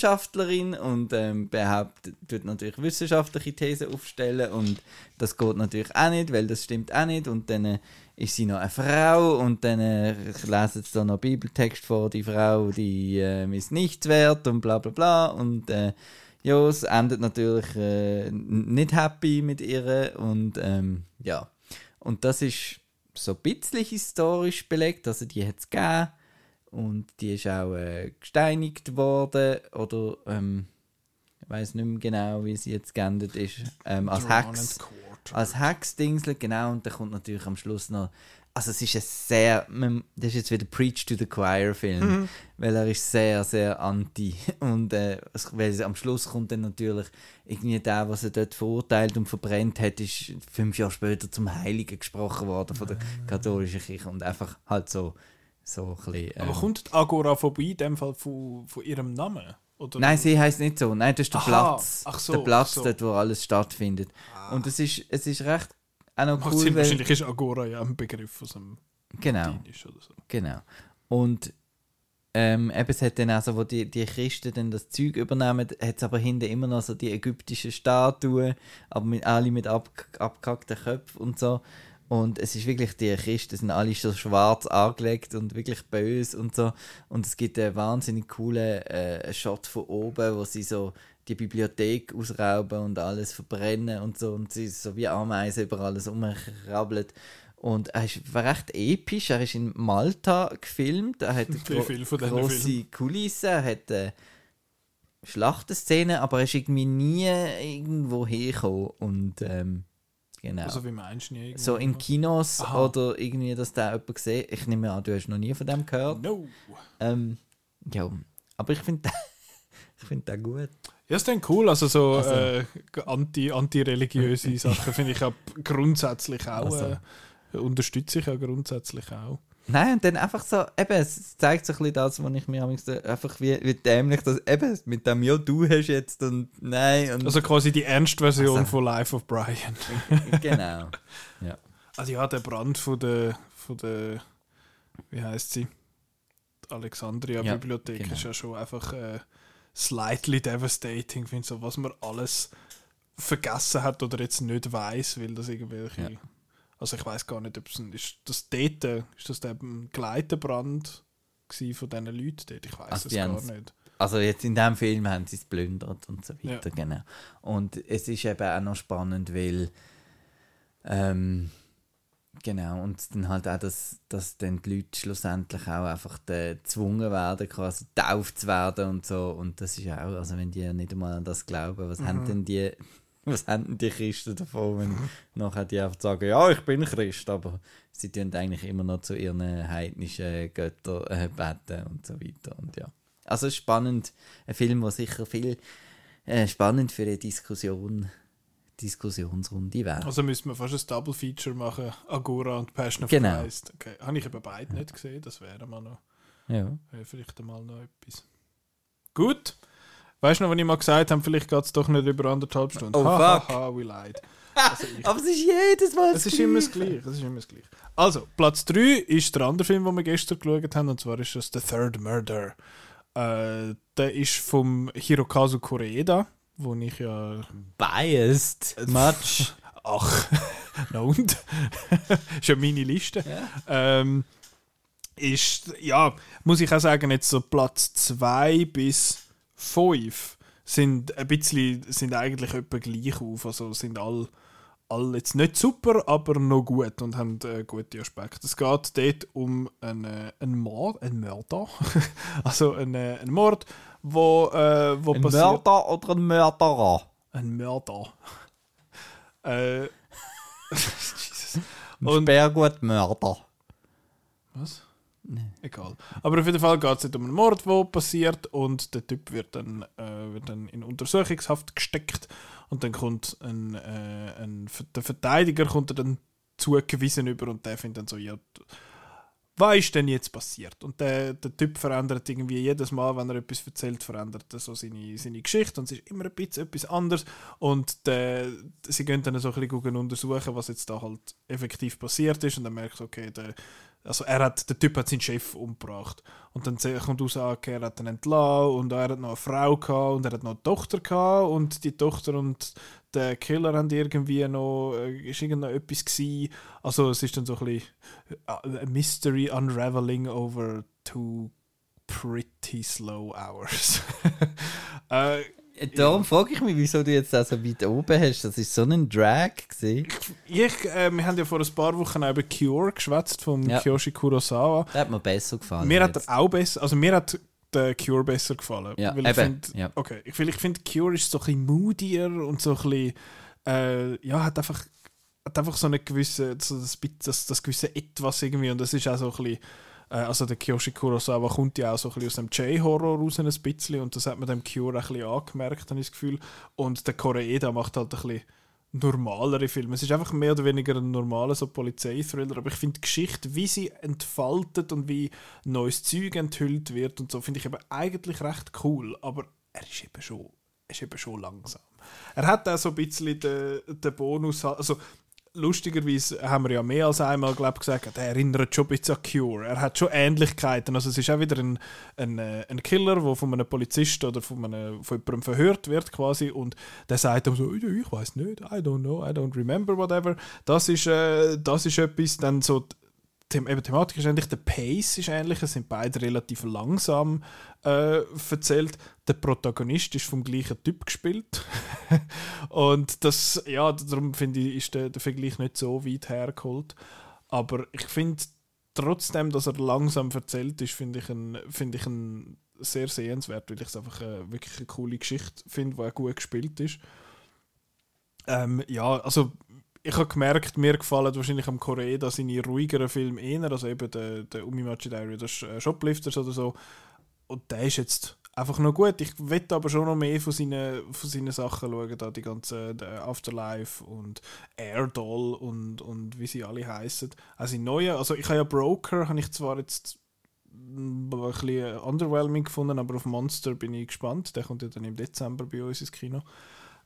Wissenschaftlerin und ähm, behauptet, tut natürlich wissenschaftliche Thesen aufstellen und das geht natürlich auch nicht, weil das stimmt auch nicht und dann äh, ist sie noch eine Frau und dann äh, lesen sie da noch Bibeltext vor, die Frau, die äh, ist nichts wert und bla bla bla und äh, ja, es endet natürlich äh, nicht happy mit ihr und ähm, ja, und das ist so ein bisschen historisch belegt, also die hat es gegeben und die ist auch äh, gesteinigt worden oder ähm, ich weiß nicht mehr genau, wie sie jetzt geendet ist, ähm, als Hex. Als Hex-Dingsel, genau, und dann kommt natürlich am Schluss noch. Also, es ist ein sehr. Das ist jetzt wieder Preach to the Choir-Film, weil er ist sehr, sehr anti. [LAUGHS] Und äh, weil am Schluss kommt dann natürlich irgendwie der, was er dort verurteilt und verbrennt hat, ist fünf Jahre später zum Heiligen gesprochen worden von der katholischen Kirche und einfach halt so, so ein bisschen. Aber ähm, kommt die Agoraphobie in dem Fall von, von ihrem Namen? Oder Nein, sie heißt nicht so. Nein, das ist der Aha, Platz. so, der Platz, so. dort, wo alles stattfindet. Und es ist, es ist recht auch noch Macht cool, Sinn, wahrscheinlich ist Agora ja ein Begriff aus dem genau, so. genau. Und ähm, eben, es hat dann also, wo die, die Christen dann das Zeug übernehmen, hat es aber hinten immer noch so die ägyptischen Statuen, aber mit, alle mit ab, abgehackten Köpfen und so. Und es ist wirklich, die Christen sind alle so schwarz angelegt und wirklich böse und so. Und es gibt einen wahnsinnig coolen äh, Shot von oben, wo sie so die Bibliothek ausrauben und alles verbrennen und so. Und sie so wie Ameisen über alles umkrabbelt. Und er ist, war recht episch. Er ist in Malta gefilmt. Er hat [LAUGHS] Wie viel von diesen große? Kulissen. Er hat äh, Schlachtenszenen, aber er ist irgendwie nie irgendwo hergekommen. Und ähm, genau. Also wie meinst du so in Kinos Aha. oder irgendwie, dass da jemand gesehen Ich nehme an, du hast noch nie von dem gehört. No. Ähm, ja, aber ich finde [LAUGHS] ich finde das gut. Ja, ist dann cool. Also so Also- äh, anti, anti-religiöse [LAUGHS] Sachen finde ich auch grundsätzlich auch, Also. äh, unterstütze ich auch grundsätzlich auch. Nein, und dann einfach so, eben, es zeigt so ein bisschen das, was ich mir am liebsten- einfach wie, wie dämlich das, eben, mit dem, ja, du hast jetzt und nein und Also quasi die Ernstversion Also. von Life of Brian. [LAUGHS] genau. Also ja, der Brand von der, von der wie heißt sie? Die Alexandria Ja, Bibliothek genau. ist ja schon einfach äh, slightly devastating, finde so, was man alles vergessen hat oder jetzt nicht weiß, weil das irgendwelche. Ja. Also ich weiß gar nicht, ob es ein, ist das dort, ist das der Gleitenbrand gsi von diesen Leuten dort? Ich weiß Also es gar nicht. Also jetzt in dem Film haben sie es plündert und so weiter, Ja. genau. Und es ist eben auch noch spannend, weil ähm, genau, und dann halt auch, dass, dass dann die Leute schlussendlich auch einfach gezwungen werden, quasi getauft zu werden und so. Und das ist ja auch, also wenn die nicht einmal an das glauben, was haben denn die, [LAUGHS] was haben denn die Christen davon, wenn [LAUGHS] nachher die einfach sagen, ja, ich bin Christ, aber sie tun eigentlich immer noch zu ihren heidnischen Göttern äh, beten und so weiter. Und ja. Also spannend, ein Film, der sicher viel äh, spannend für eine Diskussion, Diskussionsrunde wäre. Also müsste man fast ein Double Feature machen, Agora und Passion of Genau. Christ. Okay. Habe ich eben beide nicht gesehen, das wäre mal noch. Ja. Ja, vielleicht einmal noch etwas. Gut. Weißt du noch, wenn ich mal gesagt habe, vielleicht geht es doch nicht über anderthalb Stunden. Oh, Ha, fuck. ha, ha, we lied. Also [LAUGHS] Aber es ist jedes Mal es ist immer das Gleiche. Es ist immer das Gleiche. Also, Platz 3 ist der andere Film, den wir gestern geschaut haben, und zwar ist das The Third Murder. Äh, der ist vom Hirokazu Koreeda, wo ich ja... Biased. Much. Ach, [LAUGHS] na und? ist ja meine Liste. Ähm, ist, ja, muss ich auch sagen, jetzt so Platz 2 bis 5 sind ein bisschen, sind eigentlich etwa gleich auf. Also sind alle all jetzt nicht super, aber noch gut und haben äh, gute Aspekte. Es geht dort um einen, einen Mord, einen Mörder, [LAUGHS] also einen, äh, einen Mord, wo, äh, wo Ein passiert. Mörder oder ein Mörderer? Ein Mörder. [LAUGHS] äh, [LAUGHS] Jesus. Ein Sperrgutmörder. Was? Egal. Aber auf jeden Fall geht es um einen Mord, der passiert und der Typ wird dann, äh, wird dann in Untersuchungshaft gesteckt und dann kommt ein, äh, ein der Verteidiger kommt dann zugewiesen über und der findet dann so, ja, was ist denn jetzt passiert? Und der, der Typ verändert irgendwie jedes Mal, wenn er etwas erzählt, verändert er so seine, seine Geschichte und es ist immer ein bisschen etwas anderes und der, sie gehen dann so ein bisschen untersuchen, was jetzt da halt effektiv passiert ist und dann merkt okay, der, also er hat, der Typ hat seinen Chef umgebracht und dann kommt raus, ah, okay, er hat ihn entlassen und er hat noch eine Frau gehabt und er hat noch eine Tochter gehabt und die Tochter und der Killer haben irgendwie noch, äh, ist irgend noch etwas gewesen. Also es ist dann so ein bisschen äh, a Mystery unraveling over two pretty slow hours. [LAUGHS] äh, Darum frage ich mich, wieso du jetzt auch so weit oben hast. Das ist so ein Drag gewesen. ich, äh, wir haben ja vor ein paar Wochen auch über Cure geschwätzt vom Ja. Kiyoshi Kurosawa. Der hat mir besser gefallen. Mir hat jetzt. er auch besser, also mir hat der Cure besser gefallen. Ja, weil ich find, ja. Okay, ich, ich finde, Cure ist so ein bisschen moodier und so ein bisschen, äh, ja, hat einfach, hat einfach so eine gewisse, so das, das, das gewisse Etwas irgendwie und das ist auch so ein bisschen, äh, also der Kiyoshi Kurosawa kommt ja auch so ein bisschen aus dem J-Horror raus ein bisschen und das hat man dem Cure ein bisschen angemerkt, habe ich das Gefühl. Und der Koreeda macht halt ein bisschen normalere Filme. Es ist einfach mehr oder weniger ein normaler so Polizeithriller, aber ich finde die Geschichte, wie sie entfaltet und wie neues Zeug enthüllt wird und so, finde ich eben eigentlich recht cool, aber er ist eben schon, ist eben schon langsam. Er hat auch so ein bisschen den, den Bonus, also lustigerweise haben wir ja mehr als einmal glaub, gesagt, er erinnert schon ein bisschen an Cure. Er hat schon Ähnlichkeiten. Also es ist auch wieder ein, ein, äh, ein Killer, der von einem Polizisten oder von, einem, von jemandem verhört wird quasi und der sagt ihm so, «Ja, ich weiß nicht, I don't know, I don't remember, whatever. Das ist, äh, das ist etwas, dann so eben Thematik ist ähnlich, der Pace ist ähnlich, es sind beide relativ langsam äh, erzählt. Der Protagonist ist vom gleichen Typ gespielt. [LAUGHS] und das, ja, darum finde ich, ist der, der Vergleich nicht so weit hergeholt. Aber ich finde trotzdem, dass er langsam erzählt ist, finde ich finde ich ein sehr sehenswert, weil ich es einfach äh, wirklich eine coole Geschichte finde, die gut gespielt ist. Ähm, ja, also ich habe gemerkt, mir gefallen wahrscheinlich am Korea seine ruhigeren Filme eher, also eben der, der Umimachi Diary, der Sh- äh, Shoplifters oder so. Und der ist jetzt einfach noch gut. Ich wette aber schon noch mehr von seinen, von seinen Sachen schauen, da die ganzen der Afterlife und Airdoll und, und wie sie alle heißen. Also die neuen, also ich habe ja Broker, habe ich zwar jetzt ein bisschen underwhelming gefunden, aber auf Monster bin ich gespannt. Der kommt ja dann im Dezember bei uns ins Kino.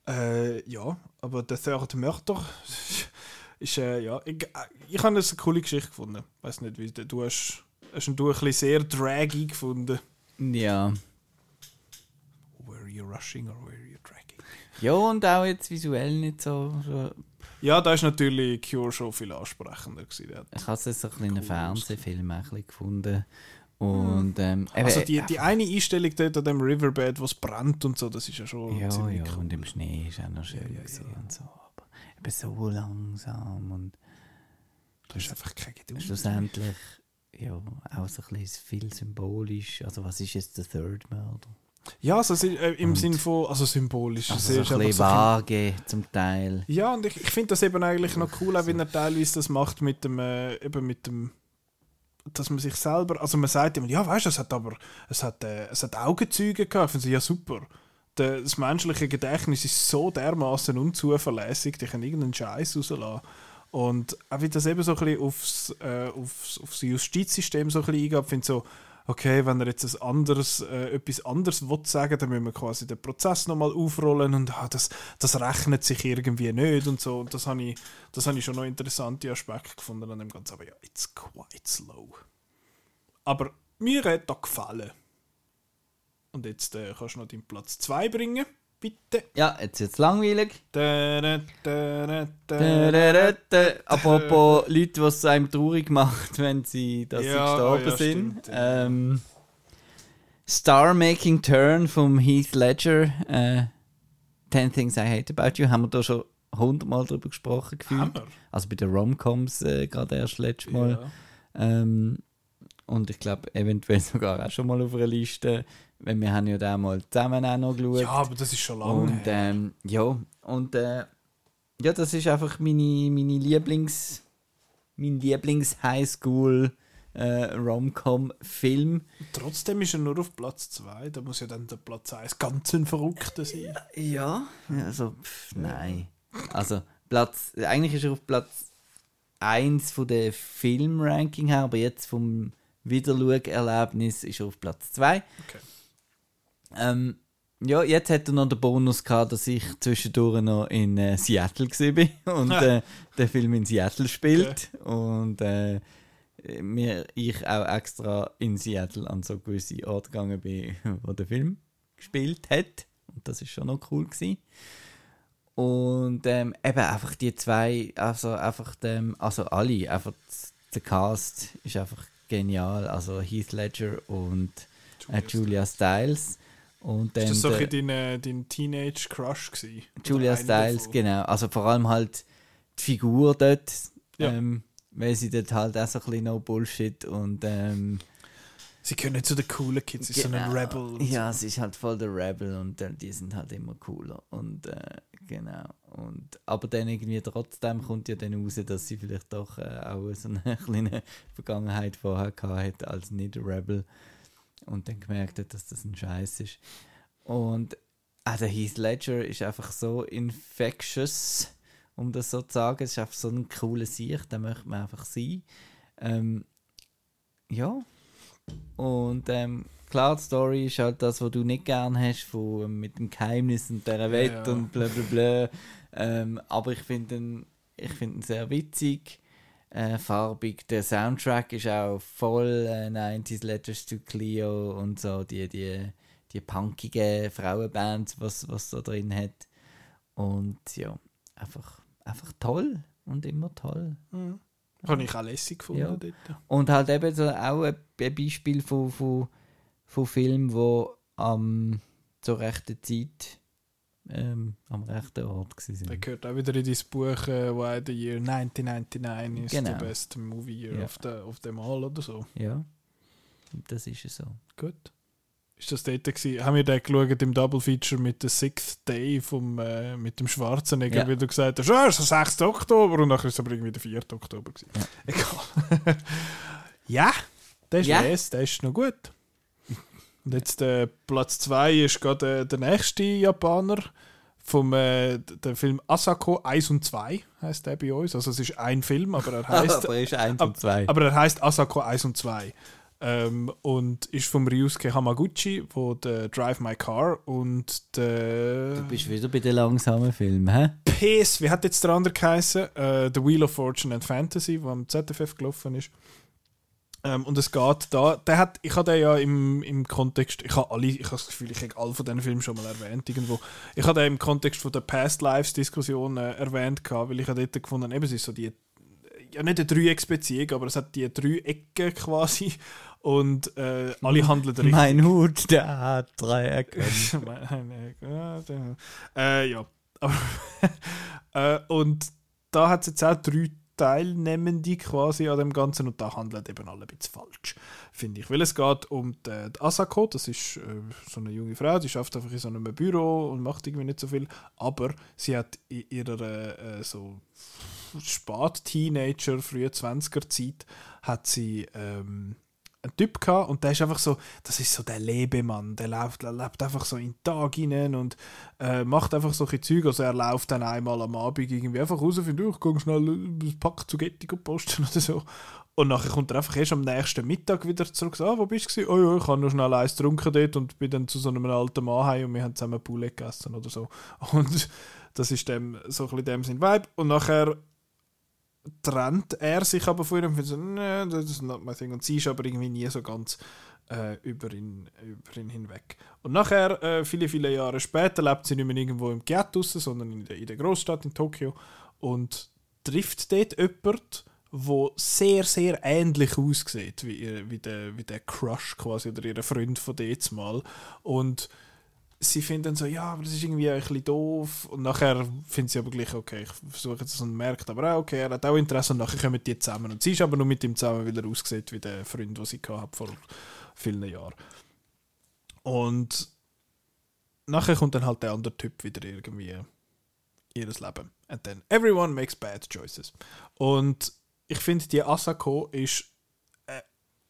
Äh, ja, aber der Third Mörder [LAUGHS] ist, äh, ja, ich, ich habe es eine coole Geschichte gefunden. Weiß nicht, wie du hast, hast ihn du ein bisschen sehr draggy gefunden. Ja. Were you rushing or were you dragging? Ja, und auch jetzt visuell nicht so. so Ja, da ist natürlich Cure schon viel ansprechender gewesen. Ich habe es jetzt so ein bisschen in einem Cool Fernsehfilm ein bisschen gefunden. Und, ähm, eben, Also die, die eine Einstellung dort an dem Riverbed, wo es brennt und so, das ist ja schon Ja, ziemlich ja, cool. und im Schnee ist auch noch schön Ja, ja, ja. und so. Aber eben so langsam und Du hast einfach keine Geduld. schlussendlich ja, auch so ein bisschen viel symbolisch. Also was ist jetzt der Third Murder? Ja, also äh, im Und- Sinn von, also symbolisch. Also so ein bisschen so vage zum Teil. Ja, und ich, ich finde das eben eigentlich noch cool, auch wenn er teilweise das macht mit dem, äh, eben mit dem, dass man sich selber, also man sagt immer, ja, weißt du, es hat aber, es hat, äh, es hat Augenzeuge gehabt. Ich finde ja super. Das menschliche Gedächtnis ist so dermaßen unzuverlässig, die können irgendeinen Scheiß rauslassen. Und auch wie das eben so ein bisschen aufs, äh, aufs, aufs Justizsystem so ein bisschen eingeht, finde so, okay, wenn er jetzt ein anderes, äh, etwas anderes will sagen, dann müssen wir quasi den Prozess nochmal aufrollen und ah, das, das rechnet sich irgendwie nicht und so. Und das habe ich, das ich schon noch interessante Aspekte gefunden an dem Ganzen. Aber ja, it's quite slow. Aber mir hat das gefallen. Und jetzt äh, kannst du noch deinen Platz 2 bringen, bitte. Ja, jetzt wird es langweilig. Da, da, da. Apropos Leute, die es einem traurig macht, wenn sie, dass sie Ja, gestorben oh ja, sind. stimmt, ja. Ähm, Star-Making Turn vom Heath Ledger. Äh, 10 Things I Hate About You. Haben wir da schon hundertmal drüber gesprochen gefühlt. Also bei den Romcoms äh, gerade erst letztes Mal. Ähm, und ich glaube, eventuell sogar auch schon mal auf einer Liste. Weil wir haben ja da mal zusammen auch noch geschaut. ja, aber das ist schon lange Und ähm, ja, und äh, ja, das ist einfach meine, meine Lieblings, mein Lieblings Highschool äh, Rom-Com-Film. Trotzdem ist er nur auf Platz 2. Da muss ja dann der Platz 1 ganz ein Verrückter sein. Ja, also pff, nein. Also Platz, eigentlich ist er auf Platz 1 von der Film-Ranking her, aber jetzt vom Wiederschau-Erlebnis ist er auf Platz 2. Okay. Ähm, ja, jetzt hat er noch den Bonus gehabt, dass ich zwischendurch noch in äh, Seattle war [LAUGHS] und äh, der Film in Seattle spielt. Und äh, mir, ich auch extra in Seattle an so gewisse Orte gegangen bin, [LAUGHS] wo der Film gespielt hat. Und das ist schon noch cool gewesen. Und ähm, eben einfach die zwei, also einfach dem, also alle, einfach der Cast ist einfach genial. Also Heath Ledger und äh, Julia Stiles. Und dann Ist das so ein bisschen dein, äh, dein Teenage-Crush gewesen? Julia Stiles, davon? genau. Also vor allem halt die Figur dort, Ja. ähm, weil sie dort halt auch so ein bisschen no Bullshit und ähm, Sie gehören zu den coolen Kids, sie sind so ein genau. Rebel. Ja, sie ist halt voll der Rebel und äh, die sind halt immer cooler und äh, genau. Und, aber dann irgendwie trotzdem kommt ja dann raus, dass sie vielleicht doch äh, auch so eine [LAUGHS] kleine Vergangenheit vorher gehabt hat als nicht Rebel und dann gemerkt hat, dass das ein Scheiß ist. Und der Heath Ledger ist einfach so infectious, um das so zu sagen. Es ist einfach so ein cooler Sicht, da möchte man einfach sein. Ähm, ja. Und ähm, klar, die Story ist halt das, was du nicht gern hast, von, ähm, mit dem Geheimnis und der Wette ja. und bla bla bla. Ähm, aber ich finde ihn, ich find ihn sehr witzig, äh, farbig. Der Soundtrack ist auch voll äh, 90s Letters to Cleo und so, die, die, die punkigen Frauenbands, was, was da drin hat. Und ja, einfach, einfach toll und immer toll. Habe ich auch lässig gefunden Ja. dort. Und halt eben so auch ein, ein Beispiel von, von, von Filmen, wo am zur rechten Zeit ähm, am rechten Ort Der waren. gehört auch wieder in dein Buch, äh, Why the Year 1999 is Genau. the best movie year Ja. of, the, of them all oder so. Ja, das ist es so. Gut. Ist das dort gewesen? Haben wir den geschaut im Double Feature mit dem Sixth Day vom, äh, mit dem Schwarzenegger, Ja. wie du gesagt hast, ah, es ist der 6. Oktober und nachher ist es aber irgendwie der 4. Oktober gewesen. Ja. [LAUGHS] Egal. ja, der ist Ja. les, der ist noch gut. Und jetzt äh, Platz 2 ist gerade äh, der nächste Japaner vom äh, der Film Asako 1 und 2 heißt der bei uns. Also es ist ein Film, aber er [LAUGHS] heißt aber er ist eins Ab- und zwei. aber er heißt Asako 1 und 2. Ähm, und ist vom Ryusuke Hamaguchi, wo der Drive My Car und der du bist wieder bei den langsamen Filmen, hä? PS, wie hat jetzt der andere geheißen? Äh, The Wheel of Fortune and Fantasy, wo am ZFF gelaufen ist. Ähm, und es geht da, der hat, ich habe den ja im, im Kontext, ich habe alle, ich habe das Gefühl, ich habe alle von diesen Filmen schon mal erwähnt irgendwo. Ich habe den im Kontext von der Past Lives Diskussion äh, erwähnt gehabt, weil ich habe dort gefunden, eben es ist so die, ja nicht eine Dreiecksbeziehung, aber es hat die drei Ecken quasi und äh, alle handeln richtig. Mein Hut, der hat drei Ecken. [LAUGHS] äh, ja. Aber [LAUGHS] äh, und da hat es jetzt auch drei Teilnehmende quasi an dem Ganzen und da handeln eben alle ein bisschen falsch, finde ich. Weil es geht um die, die Asako, das ist äh, so eine junge Frau, die schafft einfach in so einem Büro und macht irgendwie nicht so viel, aber sie hat in ihrer äh, so Spät-Teenager, frühe 20er Zeit, hat sie ähm, einen Typ gehabt und der ist einfach so, das ist so der Lebemann, der läuft, lebt einfach so in den Tag hinein und äh, macht einfach solche Züge, also er läuft dann einmal am Abend irgendwie einfach raus, finde ich, gehe schnell ein Pack zu Getty posten oder so. Und nachher kommt er einfach erst am nächsten Mittag wieder zurück, so, ah, wo bist du? Oh ja, ich habe nur schnell eins getrunken dort und bin dann zu so einem alten Mann heim und wir haben zusammen Poulet gegessen oder so. [LAUGHS] Und das ist dem, so ein bisschen dem sein Vibe. Und nachher trennt er sich aber von ihr und findet so, nee, das ist not my thing. Und sie ist aber irgendwie nie so ganz äh, über, ihn, über ihn hinweg. Und nachher, äh, viele, viele Jahre später, lebt sie nicht mehr irgendwo im Ghetto, sondern in der, in der Großstadt in Tokio und trifft dort jemanden, wo sehr, sehr ähnlich aussieht wie, ihr- wie, der, wie der Crush quasi oder ihr Freund von dort mal. Und sie finden so, ja, aber das ist irgendwie ein bisschen doof. Und nachher finden sie aber gleich, okay, ich versuche jetzt und merkt aber auch, okay, er hat auch Interesse und nachher kommen die zusammen. Und sie ist aber nur mit ihm zusammen, weil er aussieht wie der Freund, den sie gehabt vor vielen Jahren. Und nachher kommt dann halt der andere Typ wieder irgendwie in ihr Leben. And then everyone makes bad choices. Und ich finde, die Asako ist eine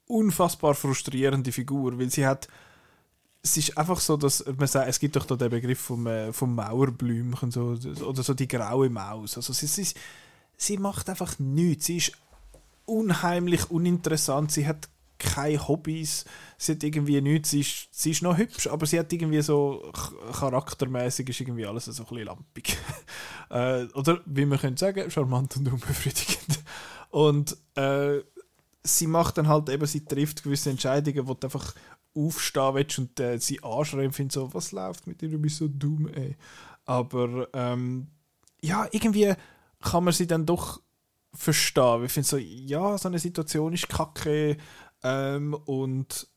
unfassbar frustrierende Figur, weil sie hat es ist einfach so, dass man sagt, es gibt doch da den Begriff vom, äh, vom Mauerblümchen so, oder so die graue Maus. Also sie, sie, sie macht einfach nichts. Sie ist unheimlich uninteressant. Sie hat keine Hobbys. Sie hat irgendwie nichts. Sie ist, sie ist noch hübsch, aber sie hat irgendwie so ch- charaktermäßig ist irgendwie alles so ein bisschen lampig. [LAUGHS] äh, oder wie man könnte sagen, charmant und unbefriedigend. Und äh, sie macht dann halt eben, sie trifft gewisse Entscheidungen, du einfach aufstehen willst und äh, sie anschreien findest so, was läuft mit dir, du bist so dumm, ey. Aber ähm, ja, irgendwie kann man sie dann doch verstehen. Ich finde so, ja, so eine Situation ist kacke ähm, und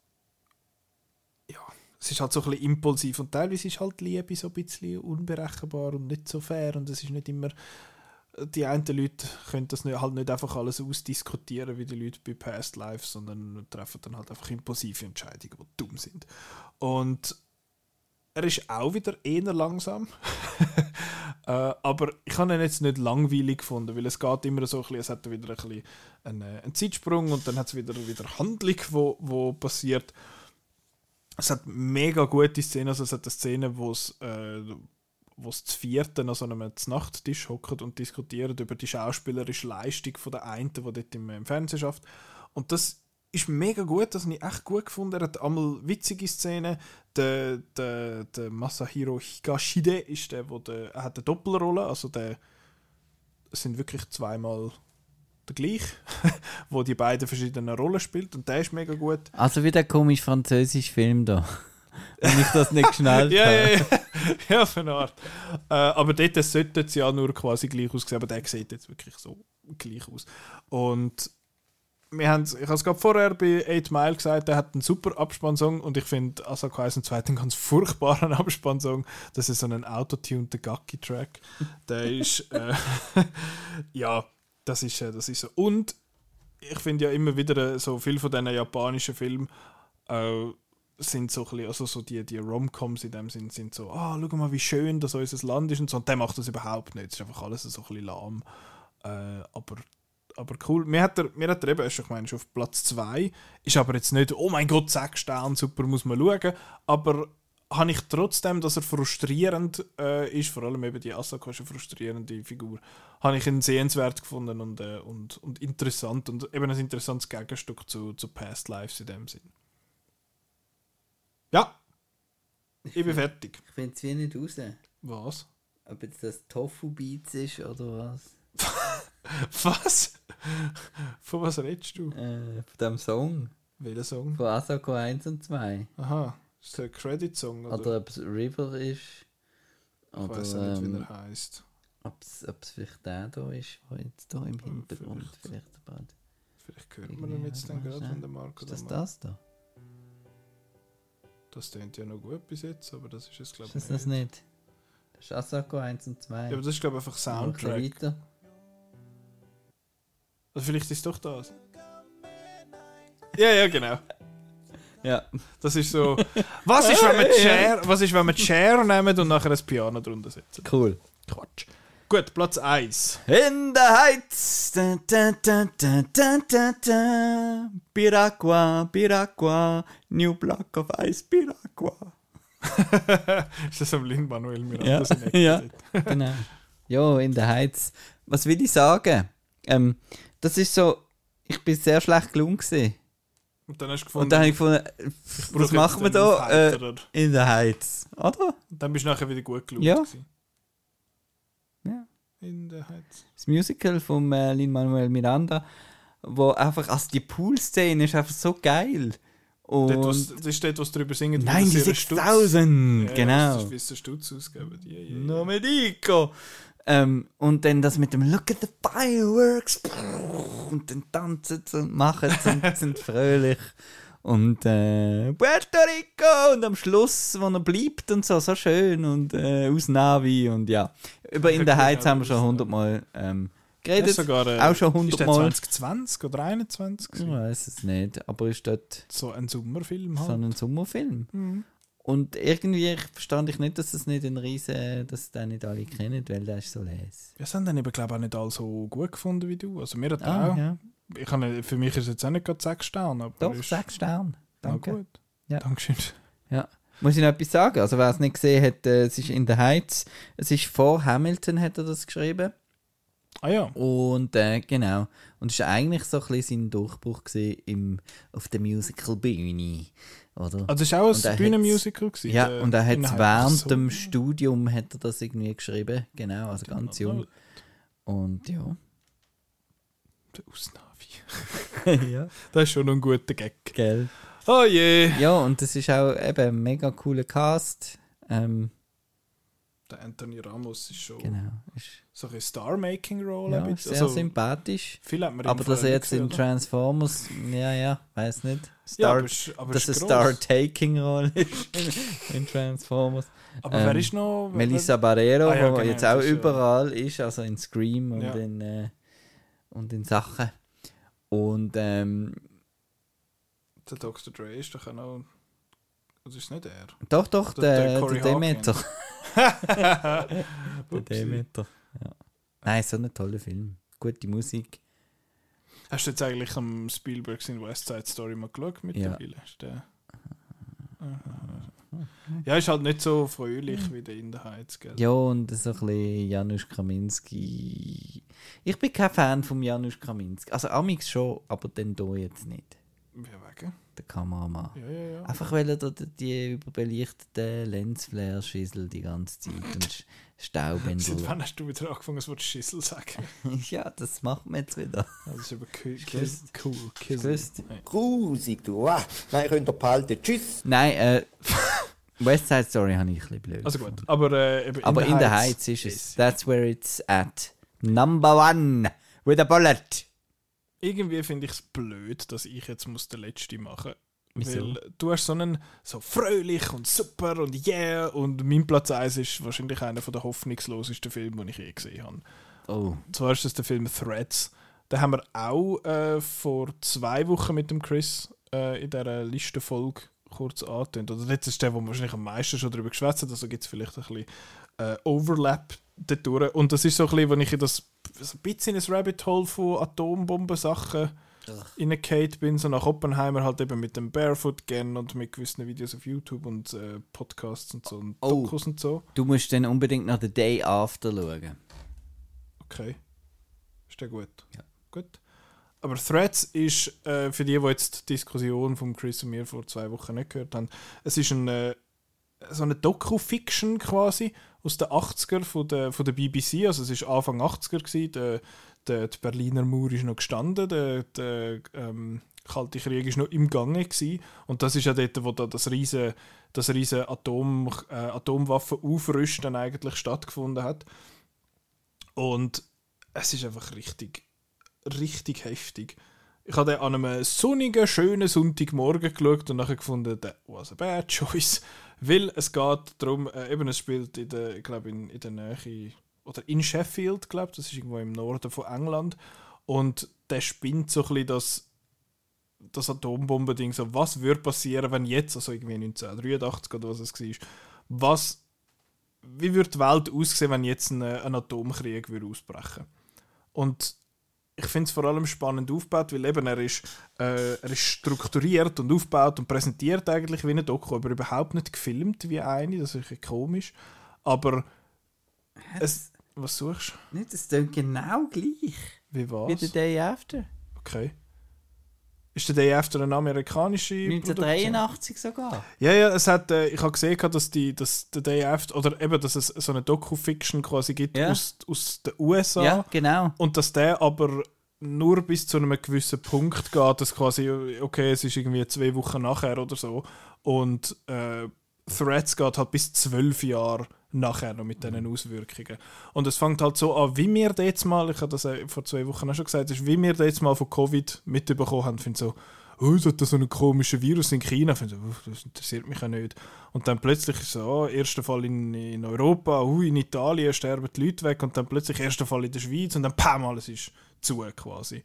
ja, es ist halt so ein bisschen impulsiv und teilweise ist halt Liebe so ein bisschen unberechenbar und nicht so fair und es ist nicht immer die einen Leute können das nicht, halt nicht einfach alles ausdiskutieren wie die Leute bei Past Lives, sondern treffen dann halt einfach impulsive Entscheidungen, die dumm sind. Und er ist auch wieder eher langsam. [LAUGHS] äh, aber ich habe ihn jetzt nicht langweilig gefunden, weil es geht immer so ein bisschen, es hat wieder ein bisschen einen, äh, einen Zeitsprung und dann hat es wieder, wieder Handlung, wo, wo passiert. Es hat mega gute Szenen, also es hat eine Szene, wo es äh, wo es zu vierten an so einem Nachttisch hocken und diskutieren über die schauspielerische Leistung von der einen, die dort im, im Fernsehen schafft. Und das ist mega gut, das habe ich echt gut gefunden. Er hat einmal witzige Szenen. Der, der, der Masahiro Higashide ist der, wo der, er hat eine Doppelrolle, also der sind wirklich zweimal der gleich, [LAUGHS] wo die beiden verschiedenen Rollen spielt und der ist mega gut. Also wie der komische französische Film da. [LAUGHS] Wenn ich das nicht [LAUGHS] geschnallt habe. ja, ja. ja, [LAUGHS] auf eine Art. Äh, aber dort sollte es ja nur quasi gleich aussehen, aber der sieht jetzt wirklich so gleich aus. Und wir haben, ich habe es gerade vorher bei 8 Mile gesagt, der hat einen super Abspannsong und ich finde Asako 1 und 2 einen ganz furchtbaren [LAUGHS] Abspannsong. Das ist so ein autotuned Gaki-Track. Der ist, äh, [LAUGHS] ja, das ist, äh, das ist so. Und ich finde ja immer wieder äh, so viel von diesen japanischen Filmen äh, sind so ein bisschen, also so die, die Rom-Coms in dem Sinn sind so, ah, schau mal, wie schön das unser Land ist und so. Und der macht das überhaupt nicht. Es ist einfach alles so ein bisschen lahm. Äh, aber, aber cool. Mir hat er, mir hat er eben, erst, ich meine, ist auf Platz 2, ist aber jetzt nicht, oh mein Gott, sechs Sterne, super, muss man schauen. Aber habe ich trotzdem, dass er frustrierend äh, ist, vor allem eben die Asako ist eine frustrierende Figur, habe ich ihn sehenswert gefunden und, äh, und, und interessant und eben ein interessantes Gegenstück zu, zu Past Lives in dem Sinn. Ja, ich bin fertig. Ich finde es wie nicht raus. Was? Ob jetzt das Tofu Beats ist oder was. [LAUGHS] Was? Von was redest du? Äh, von dem Song. Welcher Song? Von Asako 1 und 2. Aha, ist ein Credit-Song? Oder? Oder ob es River ist. ich Oder weiß nicht, wie ähm, er heißt. ob es vielleicht der da ist, der jetzt da im Hintergrund vielleicht. vielleicht ein Vielleicht hört man ihn jetzt dann gerade, wenn der Marco Ist das das da? Das klingt ja noch gut bis jetzt, aber das ist es, glaube Ist ich, das das nicht. nicht? Das ist Asako 1 und 2. Ja, aber das ist, glaube ich, einfach Soundtrack. weiter. Also vielleicht ist es doch das. Ja, ja, genau. Ja. Das ist so. Was ist, wenn wir [LAUGHS] Chair, was ist, wenn wir Chair nehmen und nachher ein Piano drunter setzen? Cool. Quatsch. Gut, Platz 1. In the Heights. Da, da, da, da, da, da, da. Piragua, Piragua. New Block of Ice, Piragua. [LAUGHS] ist das am Lin-Manuel Miranda? Ja, ja. [LAUGHS] genau. Ja, in the Heights. Was will ich sagen? Ähm, das ist so, ich bin sehr schlecht gelungen gewesen. Und dann hast du gefunden, Und dann habe ich gefunden, brauche was machen wir da? Äh, in the Heights. Oder? dann bist du nachher wieder gut gelaufen. Ja. gewesen. In der Heiz. Das Musical von äh, Lin-Manuel Miranda, wo einfach, also die Pool-Szene ist einfach so geil. Und Dort, was, das ist dort, was drüber singen. Nein, die 6000, Ja, genau. Das ist wie Stutz ausgeben. Ja, ja. No me dico. Ähm, und dann das mit dem Look at the fireworks. Und dann tanzen und machen und sind fröhlich. Und äh, Puerto Rico und am Schluss, wo er bleibt und so, so schön. Und äh, aus Navi und ja. Über In der Genau, Heights haben wir schon aus hundertmal ähm, Er geredet. ist sogar, äh, auch schon Ist der hundertmal. 2020 oder 21? Ich weiß es nicht, aber ist dort So ein Sommerfilm so halt. ein Sommerfilm. Mhm. Und irgendwie verstand ich nicht, dass es nicht ein riesen, dass den nicht alle kennen, weil der ist so les. Wir haben den eben, glaube ich, auch nicht alle so gut gefunden wie du. Also mir hat Ah, auch. ja. Ich nicht- für mich ist es jetzt auch nicht gerade 6 Sterne. Aber Doch, sechs Sterne. Danke. gut. Ja. Dankeschön. Muss ich noch etwas sagen? Also wer es nicht gesehen hat, äh, es ist in the Heights. Es ist vor Hamilton, hat er das geschrieben. Ah ja. Und äh, genau. Und es war eigentlich so ein bisschen sein Durchbruch im, auf der Musical-Bühne. Oder? Also es war auch ein Bühnenmusical. gewesen, ja, der und er hat Inhalt. während so. dem Studium hat er das irgendwie geschrieben. Genau, also ganz jung. Und ja. Der Ausnavi. [LAUGHS] ja. [LAUGHS] Das ist schon ein guter Gag. Gell. Oh je. Ja, und das ist auch eben ein mega cooler Cast. Ähm, Der Anthony Ramos ist schon genau. Ist, so ein Star-Making-Rolle. ja, ein sehr Also, sympathisch. viel hat man Aber dass er jetzt in? Transformers, ja, ja, weiß nicht. Ja, Star, aber, ist, aber dass eine gross. Star-Taking-Rolle ist [LAUGHS] in Transformers. Aber ähm, wer ist noch? Melissa Barrero, Ah, ja, die genau, jetzt auch ist ja- überall ist, also in Scream und, Ja. in, äh, und in Sachen. Und ähm, Der Dr. Dre ist doch auch noch. Das ist nicht er. doch, doch, Der- der der, Demeter. [LAUGHS] der. Demeter. Ja. Nein, so ein toller Film. Gute Musik. Hast du jetzt eigentlich am Spielberg in West Side Story mal geschaut mittlerweile? Ist der... Ja, ist halt nicht so fröhlich wie der in der Heiz, gell? Ja, und so ein bisschen Janusz Kaminski. Ich bin kein Fan von Janusz Kaminski. Also Amix schon, aber den hier jetzt nicht. Wie wegen? Der Kameramann. Ja, ja, ja. Einfach weil er da die- die überbelichteten Lensflare schieselt die ganze Zeit und Sch- [LAUGHS] Seit wann hast du wieder angefangen, das Wort Schissel zu sagen? [LAUGHS] ja, das macht man jetzt wieder. Das ist aber cool. cool. gewusst. Grusig, du. Ah, nein, könnt ihr behalten. Tschüss. Nein, äh, [LAUGHS] West Side Story habe ich ein bisschen blöd. Also gut, gefunden. aber äh, Aber in the Heights ist es. That's where it's at. Number one with a bullet. Irgendwie finde ich es blöd, dass ich jetzt muss den letzten machen Wieso? Weil du hast so einen so fröhlich und super und yeah und mein Platz 1 ist wahrscheinlich einer der hoffnungslosesten Filme, den ich je gesehen habe. Oh. Zwar ist das der Film Threads. Den haben wir auch äh, vor zwei Wochen mit dem Chris äh, in dieser Listenfolge kurz angetönt. Oder jetzt ist der, wo wir wahrscheinlich am meisten schon darüber geschwätzt haben, also gibt es vielleicht ein bisschen äh, Overlap dadurch. Und das ist so ein bisschen, wenn ich in das so ein bisschen in ein Rabbit Hole von Atombomben-Sachen reingefallen bin, so nach Oppenheimer halt eben mit dem Barefoot Gen und mit gewissen Videos auf YouTube und äh, Podcasts und so und Oh. Dokus und so. Du musst dann unbedingt nach The Day After schauen. Okay. Ist der gut? Ja. Gut. Aber Threads ist, äh, für die, die jetzt die Diskussion von Chris und mir vor zwei Wochen nicht gehört haben, es ist ein, äh, so eine Doku-Fiction quasi aus den 80er von der, von der BBC. Also es ist Anfang 80er gewesen. Der, der, der Berliner Mauer ist noch gestanden. Der, der ähm, Kalte Krieg ist noch im Gange gewesen. Und das ist ja dort, wo da das riese, das riese Atom, äh, Atomwaffenaufrüsten eigentlich stattgefunden hat. Und es ist einfach richtig, richtig heftig. Ich habe an einem sonnigen, schönen Sonntagmorgen geschaut und nachher gefunden, that was a bad choice. Weil es geht darum, äh, eben es spielt in der, glaube in, in der Nähe, oder in Sheffield, glaube das ist irgendwo im Norden von England. Und der spinnt so ein bisschen das, das Atombombending, so was würde passieren, wenn jetzt, also irgendwie 1983 oder was es war, was wie würde die Welt aussehen, wenn jetzt ein, ein Atomkrieg würde ausbrechen Und ich finde es vor allem spannend aufgebaut, weil eben er ist, äh, er ist strukturiert und aufgebaut und präsentiert eigentlich wie eine Doku, aber überhaupt nicht gefilmt wie eine, das ist ein komisch. Aber es, was suchst du? Nicht, das klingt genau gleich Wie was? wie der Day After. Okay. Ist der Day After eine amerikanische Produktion? 1983 sogar. Ja, ja, es hat, äh, ich habe gesehen, dass, die, dass der Day After, oder eben, dass es so eine Doku-Fiction quasi gibt Ja. aus, aus den USA. Ja, genau. Und dass der aber nur bis zu einem gewissen Punkt geht, dass quasi, okay, es ist irgendwie zwei Wochen nachher oder so. Und äh, Threads geht halt bis zwölf Jahre nachher noch mit diesen Auswirkungen. Und es fängt halt so an, wie wir jetzt mal, ich habe das äh, vor zwei Wochen auch schon gesagt, ist, wie wir jetzt mal von Covid mitbekommen haben, finde so, oh, es hat so einen komischen Virus in China. Finde so, "Uff, das interessiert mich ja nicht. Und dann plötzlich ist so, oh, erster Fall in, in Europa, uh, in Italien sterben die Leute weg und dann plötzlich erster Fall in der Schweiz und dann pam, alles ist zu quasi.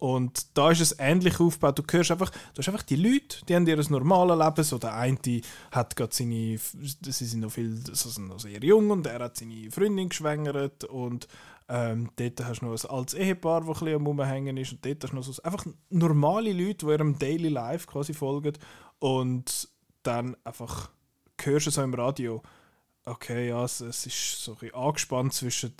Und da ist es ähnlich aufgebaut. Du hörst einfach, du hast einfach die Leute, die haben ihr normales Leben. So der eine hat gerade seine, sie sind noch viel, sind noch sehr jung und er hat seine Freundin geschwängert und ähm, dort hast du noch ein altes Ehepaar, das ein bisschen am ist und dort hast du noch so einfach normale Leute, die ihrem Daily Life quasi folgen und dann einfach hörst du so im Radio, okay, ja, es, es ist so ein angespannt zwischen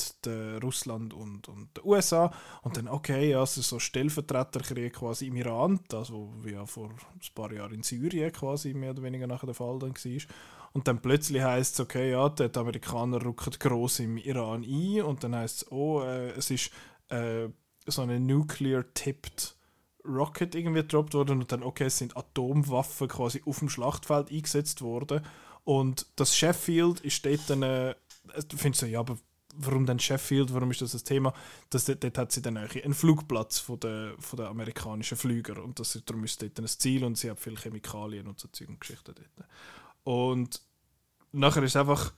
Russland und, und den USA. Und dann, okay, ja, es ist so Stellvertreterkrieg quasi im Iran, das, wo ja vor ein paar Jahren in Syrien quasi mehr oder weniger nachher der Fall dann war. Und dann plötzlich heißt es, okay, ja, die Amerikaner rücken gross im Iran ein. Und dann heißt es, oh, äh, es ist äh, so eine nuclear-tipped Rocket irgendwie gedroppt worden. Und dann, okay, es sind Atomwaffen quasi auf dem Schlachtfeld eingesetzt worden. Und das Sheffield ist dort dann, äh, du findest so, ja, aber warum denn Sheffield, warum ist das das Thema? Das, dort, dort hat sie dann eigentlich einen Flugplatz von der, von der amerikanischen Flüger und das, darum ist dort ein Ziel und sie hat viele Chemikalien und so Zeug und Geschichten dort. Und nachher ist einfach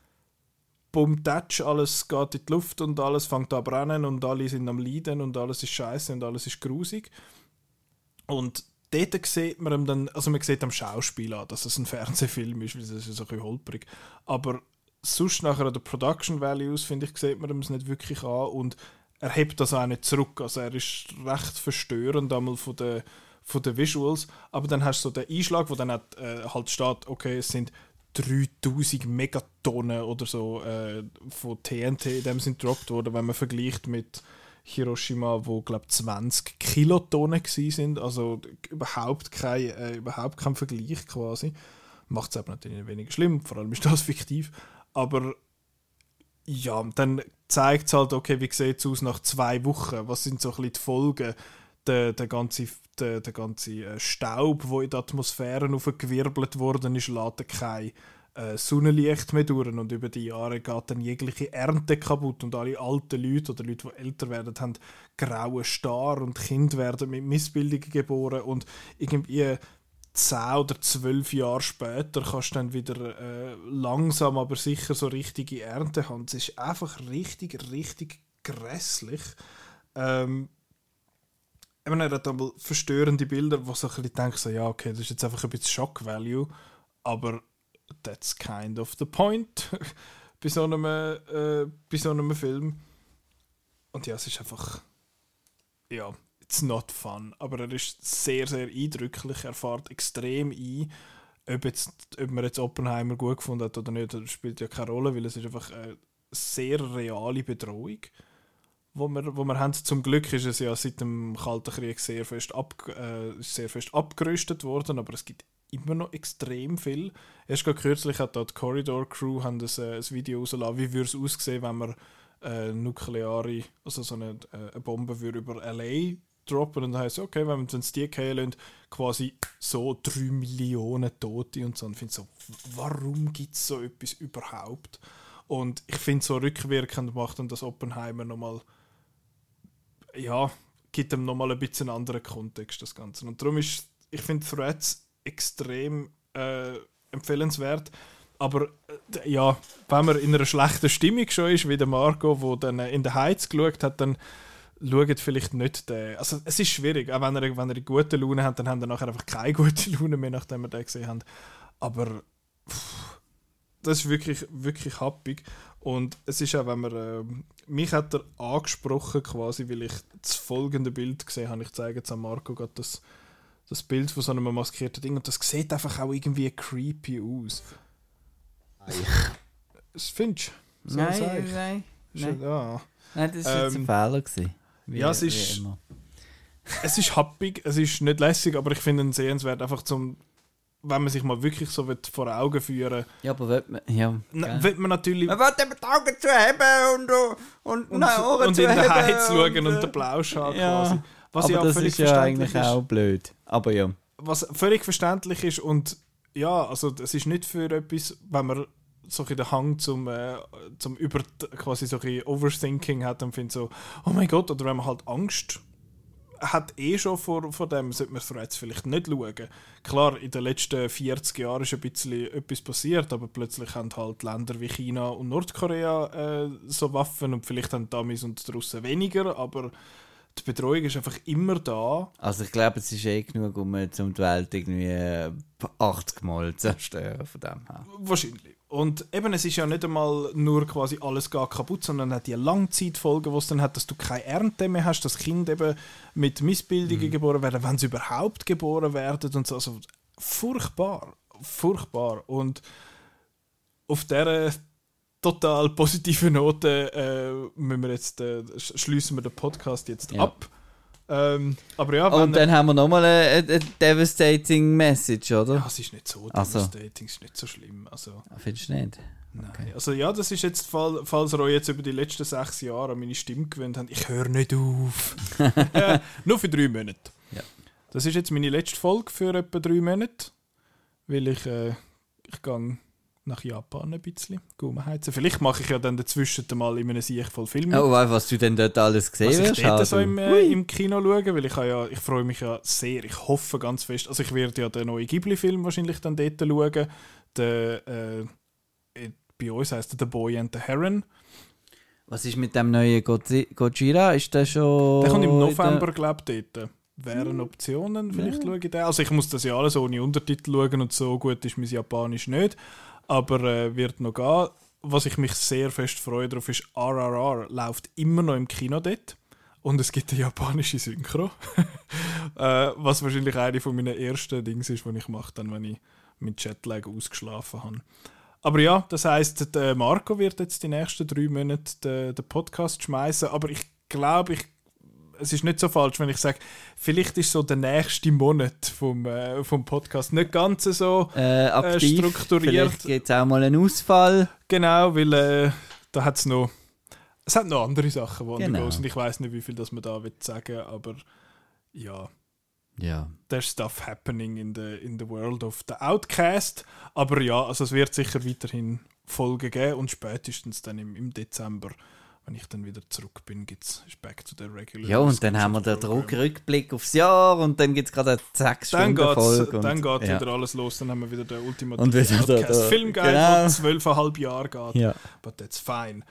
bumm, tatsch, alles geht in die Luft und alles fängt an brennen und alle sind am Leiden und alles ist scheiße und alles ist grusig. Und dort sieht man dann, also man sieht am Schauspiel an, dass es ein Fernsehfilm ist, weil es ist ein bisschen holprig. Aber sonst nachher an den Production Values, finde ich, sieht man es nicht wirklich an und er hebt das auch nicht zurück. Also er ist recht verstörend einmal von den, von den Visuals, aber dann hast du so den Einschlag, wo dann hat, äh, halt steht, okay, es sind 3000 Megatonnen oder so äh, von TNT in dem sind gedroppt worden, wenn man vergleicht mit Hiroshima, wo glaube 20 Kilotonnen sind, also überhaupt kein, äh, überhaupt kein Vergleich quasi. Macht es aber natürlich weniger schlimm, vor allem ist das [LAUGHS] fiktiv. Aber ja, dann zeigt es halt, okay, wie sieht es aus nach zwei Wochen? Was sind so ein bisschen die Folgen? Der, der ganze, der, der ganze äh, Staub, der in die Atmosphäre aufgewirbelt worden ist, lädt kein äh, Sonnenlicht mehr durch und über die Jahre geht dann jegliche Ernte kaputt und alle alten Leute oder Leute, die älter werden, haben graue Star und Kinder werden mit Missbildungen geboren und irgendwie 10 oder 12 Jahre später kannst du dann wieder äh, langsam, aber sicher so richtige Ernte haben. Es ist einfach richtig, richtig grässlich. Ähm, ich meine, er hat einmal verstörende Bilder, wo so ein bisschen denkst, so, ja, okay, das ist jetzt einfach ein bisschen Shock Value, aber that's kind of the point [LAUGHS] bei, so einem, äh, bei so einem Film. Und ja, es ist einfach, ja, it's not fun, aber er ist sehr, sehr eindrücklich, er fährt extrem ein. Ob, jetzt, ob man jetzt Oppenheimer gut gefunden hat oder nicht, das spielt ja keine Rolle, weil es ist einfach eine sehr reale Bedrohung wo wir, wo wir haben. Zum Glück ist es ja seit dem Kalten Krieg sehr fest, ab, äh, sehr fest abgerüstet worden, aber es gibt immer noch extrem viel. Erst gerade kürzlich hat dort die Corridor Crew haben das, äh, ein Video rausgelassen, wie würde es aussehen, wenn man äh, nukleare, also so eine, äh, eine Bombe würde über L.A. droppen und dann heisst okay, wenn wir uns die fallen quasi so 3 Millionen Tote und so. Und ich finde so, warum gibt es so etwas überhaupt? Und ich finde, so rückwirkend macht dann das Oppenheimer nochmal ja, gibt ihm nochmal ein bisschen einen anderen Kontext, das Ganze. Und darum ist, ich finde Threads extrem äh, empfehlenswert. Aber äh, ja, wenn man in einer schlechten Stimmung schon ist, wie der Marco, wo dann äh, in der Heiz geschaut hat, dann schaut vielleicht nicht den. Also es ist schwierig, auch wenn er, wenn er eine gute Laune hat, dann haben er nachher einfach keine [LAUGHS] gute Laune mehr, nachdem wir den gesehen haben. Aber pff, das ist wirklich, wirklich happig. Und es ist auch, wenn man, ähm, mich hat er angesprochen quasi, weil ich das folgende Bild gesehen habe. Ich zeige jetzt an Marco gerade das, das Bild von so einem maskierten Ding und das sieht einfach auch irgendwie creepy aus. Das findest du? So nein, nein, nein. Ja. nein, das war jetzt Ähm, ein Fehler. Gewesen. Wie, ja, es wie ist- immer. Es ist happig, es ist nicht lässig, aber ich finde ihn sehenswert, einfach zum, wenn man sich mal wirklich so will vor Augen führen Ja, aber wird man. Ja. will, gell. wird man natürlich Man will eben die Augen zu haben und, und, und, nein, Ohren und zu in den haben Heiz schauen und, äh, den Blauschal ja. quasi. Was aber ja auch das völlig ist ja verständlich eigentlich ist. auch blöd. Aber ja. was völlig verständlich ist und ja, also es ist nicht für etwas, wenn man so ein den Hang zum, äh, zum über quasi so ein Overthinking hat und findet so, oh mein Gott, oder wenn man halt Angst hat eh schon vor, vor dem, sollte man es jetzt vielleicht nicht schauen. Klar, in den letzten 40 Jahren ist ein bisschen etwas passiert, aber plötzlich haben halt Länder wie China und Nordkorea äh, so Waffen und vielleicht haben Amis und die Russen weniger, aber die Bedrohung ist einfach immer da. Also ich glaube, es ist eh genug, um die Welt irgendwie äh, 80 Mal zu zerstören von dem her. Wahrscheinlich. Und eben, es ist ja nicht einmal nur quasi alles gar kaputt, sondern auch die Langzeitfolgen, die es dann hat, dass du keine Ernte mehr hast, dass Kinder eben mit Missbildungen geboren werden, wenn sie überhaupt geboren werden und so. Also furchtbar. Furchtbar. Und auf dieser total positiven Note äh, müssen wir jetzt, äh, sch- schließen wir den Podcast jetzt Ja. ab. Ähm, aber ja, Und dann haben wir nochmal eine, eine devastating Message, oder? ja, es ist nicht so devastating, es ist nicht so schlimm. Also, Findest du nicht? Nein. Also ja, das ist jetzt, fall- falls ihr euch jetzt über die letzten sechs Jahre an meine Stimme gewöhnt habt, ich höre nicht auf. [LAUGHS] Äh, Nur für drei Monate. Ja. Das ist jetzt meine letzte Folge für etwa drei Monate, weil ich, äh, ich gehe nach Japan ein bisschen heizen. Vielleicht mache ich ja dann dazwischen mal in einem Sieg voll Film. Oh, was du denn dort alles gesehen was ich Also, so im, äh, im Kino schauen, weil ich, ja, ich freue mich ja sehr, ich hoffe ganz fest, also ich werde ja den neuen Ghibli-Film wahrscheinlich dann dort schauen, der, äh, bei uns heißt er The Boy and the Heron, Was ist mit dem neuen Gojira? Ist der schon. der kommt im November, glaube ich, dort. Wären Optionen, vielleicht schaue ich den. Also ich muss das ja alles ohne Untertitel schauen und so gut ist mein Japanisch nicht, aber äh, wird noch gehen. Was ich mich sehr fest freue darauf ist, RRR läuft immer noch im Kino dort. Und es gibt eine japanische Synchro. [LAUGHS] äh, was wahrscheinlich eine von meinen ersten Dings ist, die ich mache, dann, wenn ich mit Jetlag ausgeschlafen habe. Aber ja, das heißt, Marco wird jetzt die nächsten drei Monate den, den Podcast schmeißen. Aber ich glaube, ich, es ist nicht so falsch, wenn ich sage, vielleicht ist so der nächste Monat vom, äh, vom Podcast nicht ganz so äh, aktiv. strukturiert. Vielleicht gibt es auch mal einen Ausfall. genau, weil äh, da hat es noch, es hat noch andere Sachen, die Genau. sind. Ich weiß nicht, wie viel das man da will sagen, aber ja. Ja. there's stuff happening in the, in the world of the Outcast. Aber ja, also es wird sicher weiterhin Folgen geben und spätestens dann im, im Dezember, wenn ich dann wieder zurück bin, gibt es Back to the Regular. Ja, und dann haben wir den. Druckrückblick aufs Jahr und dann gibt es gerade eine 6 Dann Stunden geht's, Folge. und- dann geht ja. wieder alles los, dann haben wir wieder den ultimativen Und wieder da- Outcast da- Filmguide, genau. zwölfeinhalb Jahre geht. Ja. But that's fine.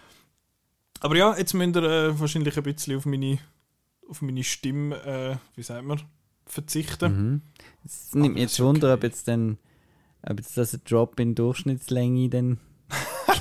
Aber ja, jetzt müsst ihr äh, wahrscheinlich ein bisschen auf meine, auf meine Stimme, äh, wie sagt man, verzichten. Mhm. Es nimmt Aber mich jetzt okay. Wunder, ob jetzt dann ob jetzt das ein Drop in Durchschnittslänge dann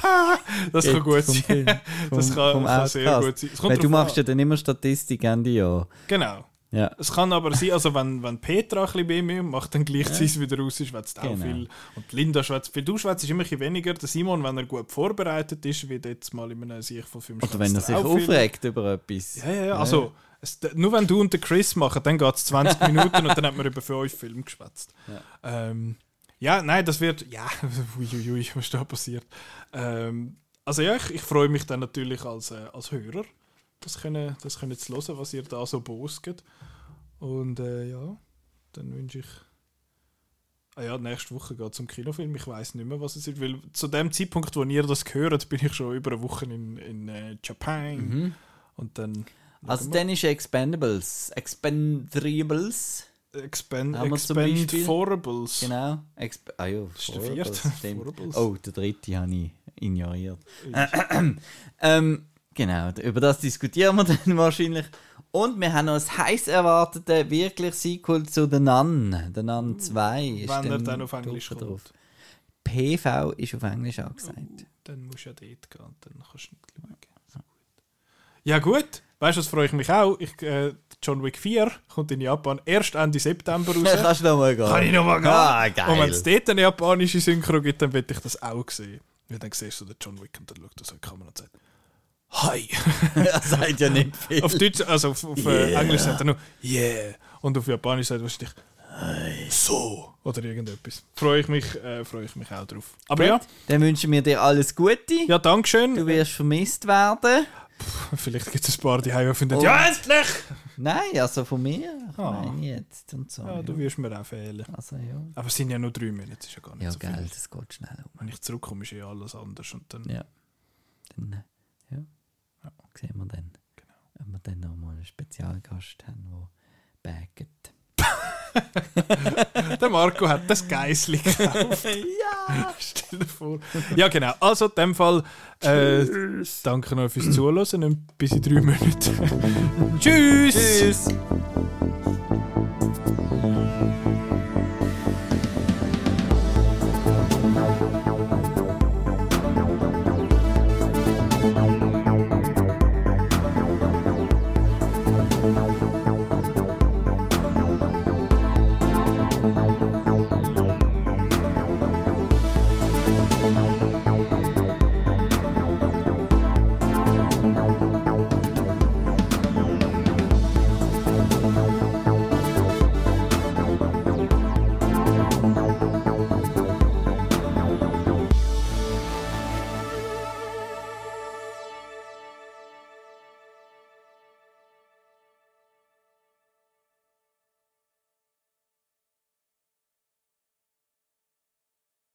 [LAUGHS] Das kann [LAUGHS] gut sein. Film, Das kann, vom kann sehr gut sein. Weil du machst an. ja dann immer Statistik Ende Jahr. Genau. Ja. Es kann aber sein, also wenn, wenn Petra ein bisschen bei mir macht, dann gleichzeitig wieder raus, schwätzt auch Genau. viel. Und Linda schwätzt viel. Du schwätzt immer ein bisschen weniger. Der Simon, wenn er gut vorbereitet ist, wird jetzt mal in einem Sieg von fünf Oder wenn er sich auch viel. aufregt über etwas. Ja, ja, ja. Also, es, nur wenn du und der Chris machen, dann geht es 20 Minuten und dann hat man über fünf Filme geschwätzt. Ja. Ähm, ja, nein, das wird. Ja, [LAUGHS] uiuiui, was da passiert? Ähm, also, ja, ich, ich freue mich dann natürlich als, äh, als Hörer, das können, das können zu hören, was ihr da so bosget. Und äh, ja, dann wünsche ich. Ah ja, nächste Woche geht es zum Kinofilm. Ich weiß nicht mehr, was es ist, weil zu dem Zeitpunkt, wo ihr das hört, bin ich schon über eine Woche in, in äh, Japan. Mhm. Und dann. Also dann ist Expendables. Expendables. Expend Haben Beispiel? Expendables. Genau. Exp ah ja, Das Forables. [LAUGHS] Forables. Oh, der dritte habe ich ignoriert. [CLEARS THROAT] ähm, genau, über das diskutieren wir [LAUGHS] dann wahrscheinlich. Und wir haben noch ein heiß erwartete, wirklich Sequel zu The Nun. The Nun 2 ist Wenn er dann auf Englisch drauf. kommt. PV ist auf Englisch angesagt. Dann musst du ja dort gehen dann kannst du nicht. So gut. Ja gut, weißt du, das freue ich mich auch. Ich, äh, John Wick 4 kommt in Japan erst Ende September raus. [LAUGHS] Kannst du noch mal gehen? Kann ich nochmal gehen? Ah, geil. Und wenn es dort eine japanische Synchro gibt, dann will ich das auch sehen. Weil dann siehst du den John Wick und dann schaut er so in die Kamera und sagt Hi. [LAUGHS] das sagt ja nicht [LAUGHS] viel. auf Deutsch, also auf, auf äh, Yeah. Englisch sagt er nur Yeah. Und auf Japanisch sagt er wahrscheinlich So. Oder irgendetwas. Freue ich mich, äh, freue ich mich auch drauf. Aber ja, Dann wünschen wir dir alles Gute. ja, danke schön. Du wirst vermisst werden. Vielleicht gibt es ein paar, die heim finden. Und- Ja, endlich! Nein, also von mir. Ich Ah. meine jetzt und so. Ja, du wirst mir auch fehlen. Also ja. Aber es sind ja nur drei Monate, das ist ja gar nicht Ja, so viel. geil, das geht schnell um. Wenn ich zurückkomme, ist eh alles anders. Und dann, Ja. Dann, äh, ja. Sehen wir dann. Ob wir dann noch mal einen Spezialgast haben, der bagget. [LAUGHS] Der Marco hat das Geissli gekauft. [LAUGHS] ja! Stell dir vor. Ja, genau. Also, in dem Fall, äh, danke noch fürs Zuhören und bis in drei Monaten. [LAUGHS] Tschüss! Tschüss!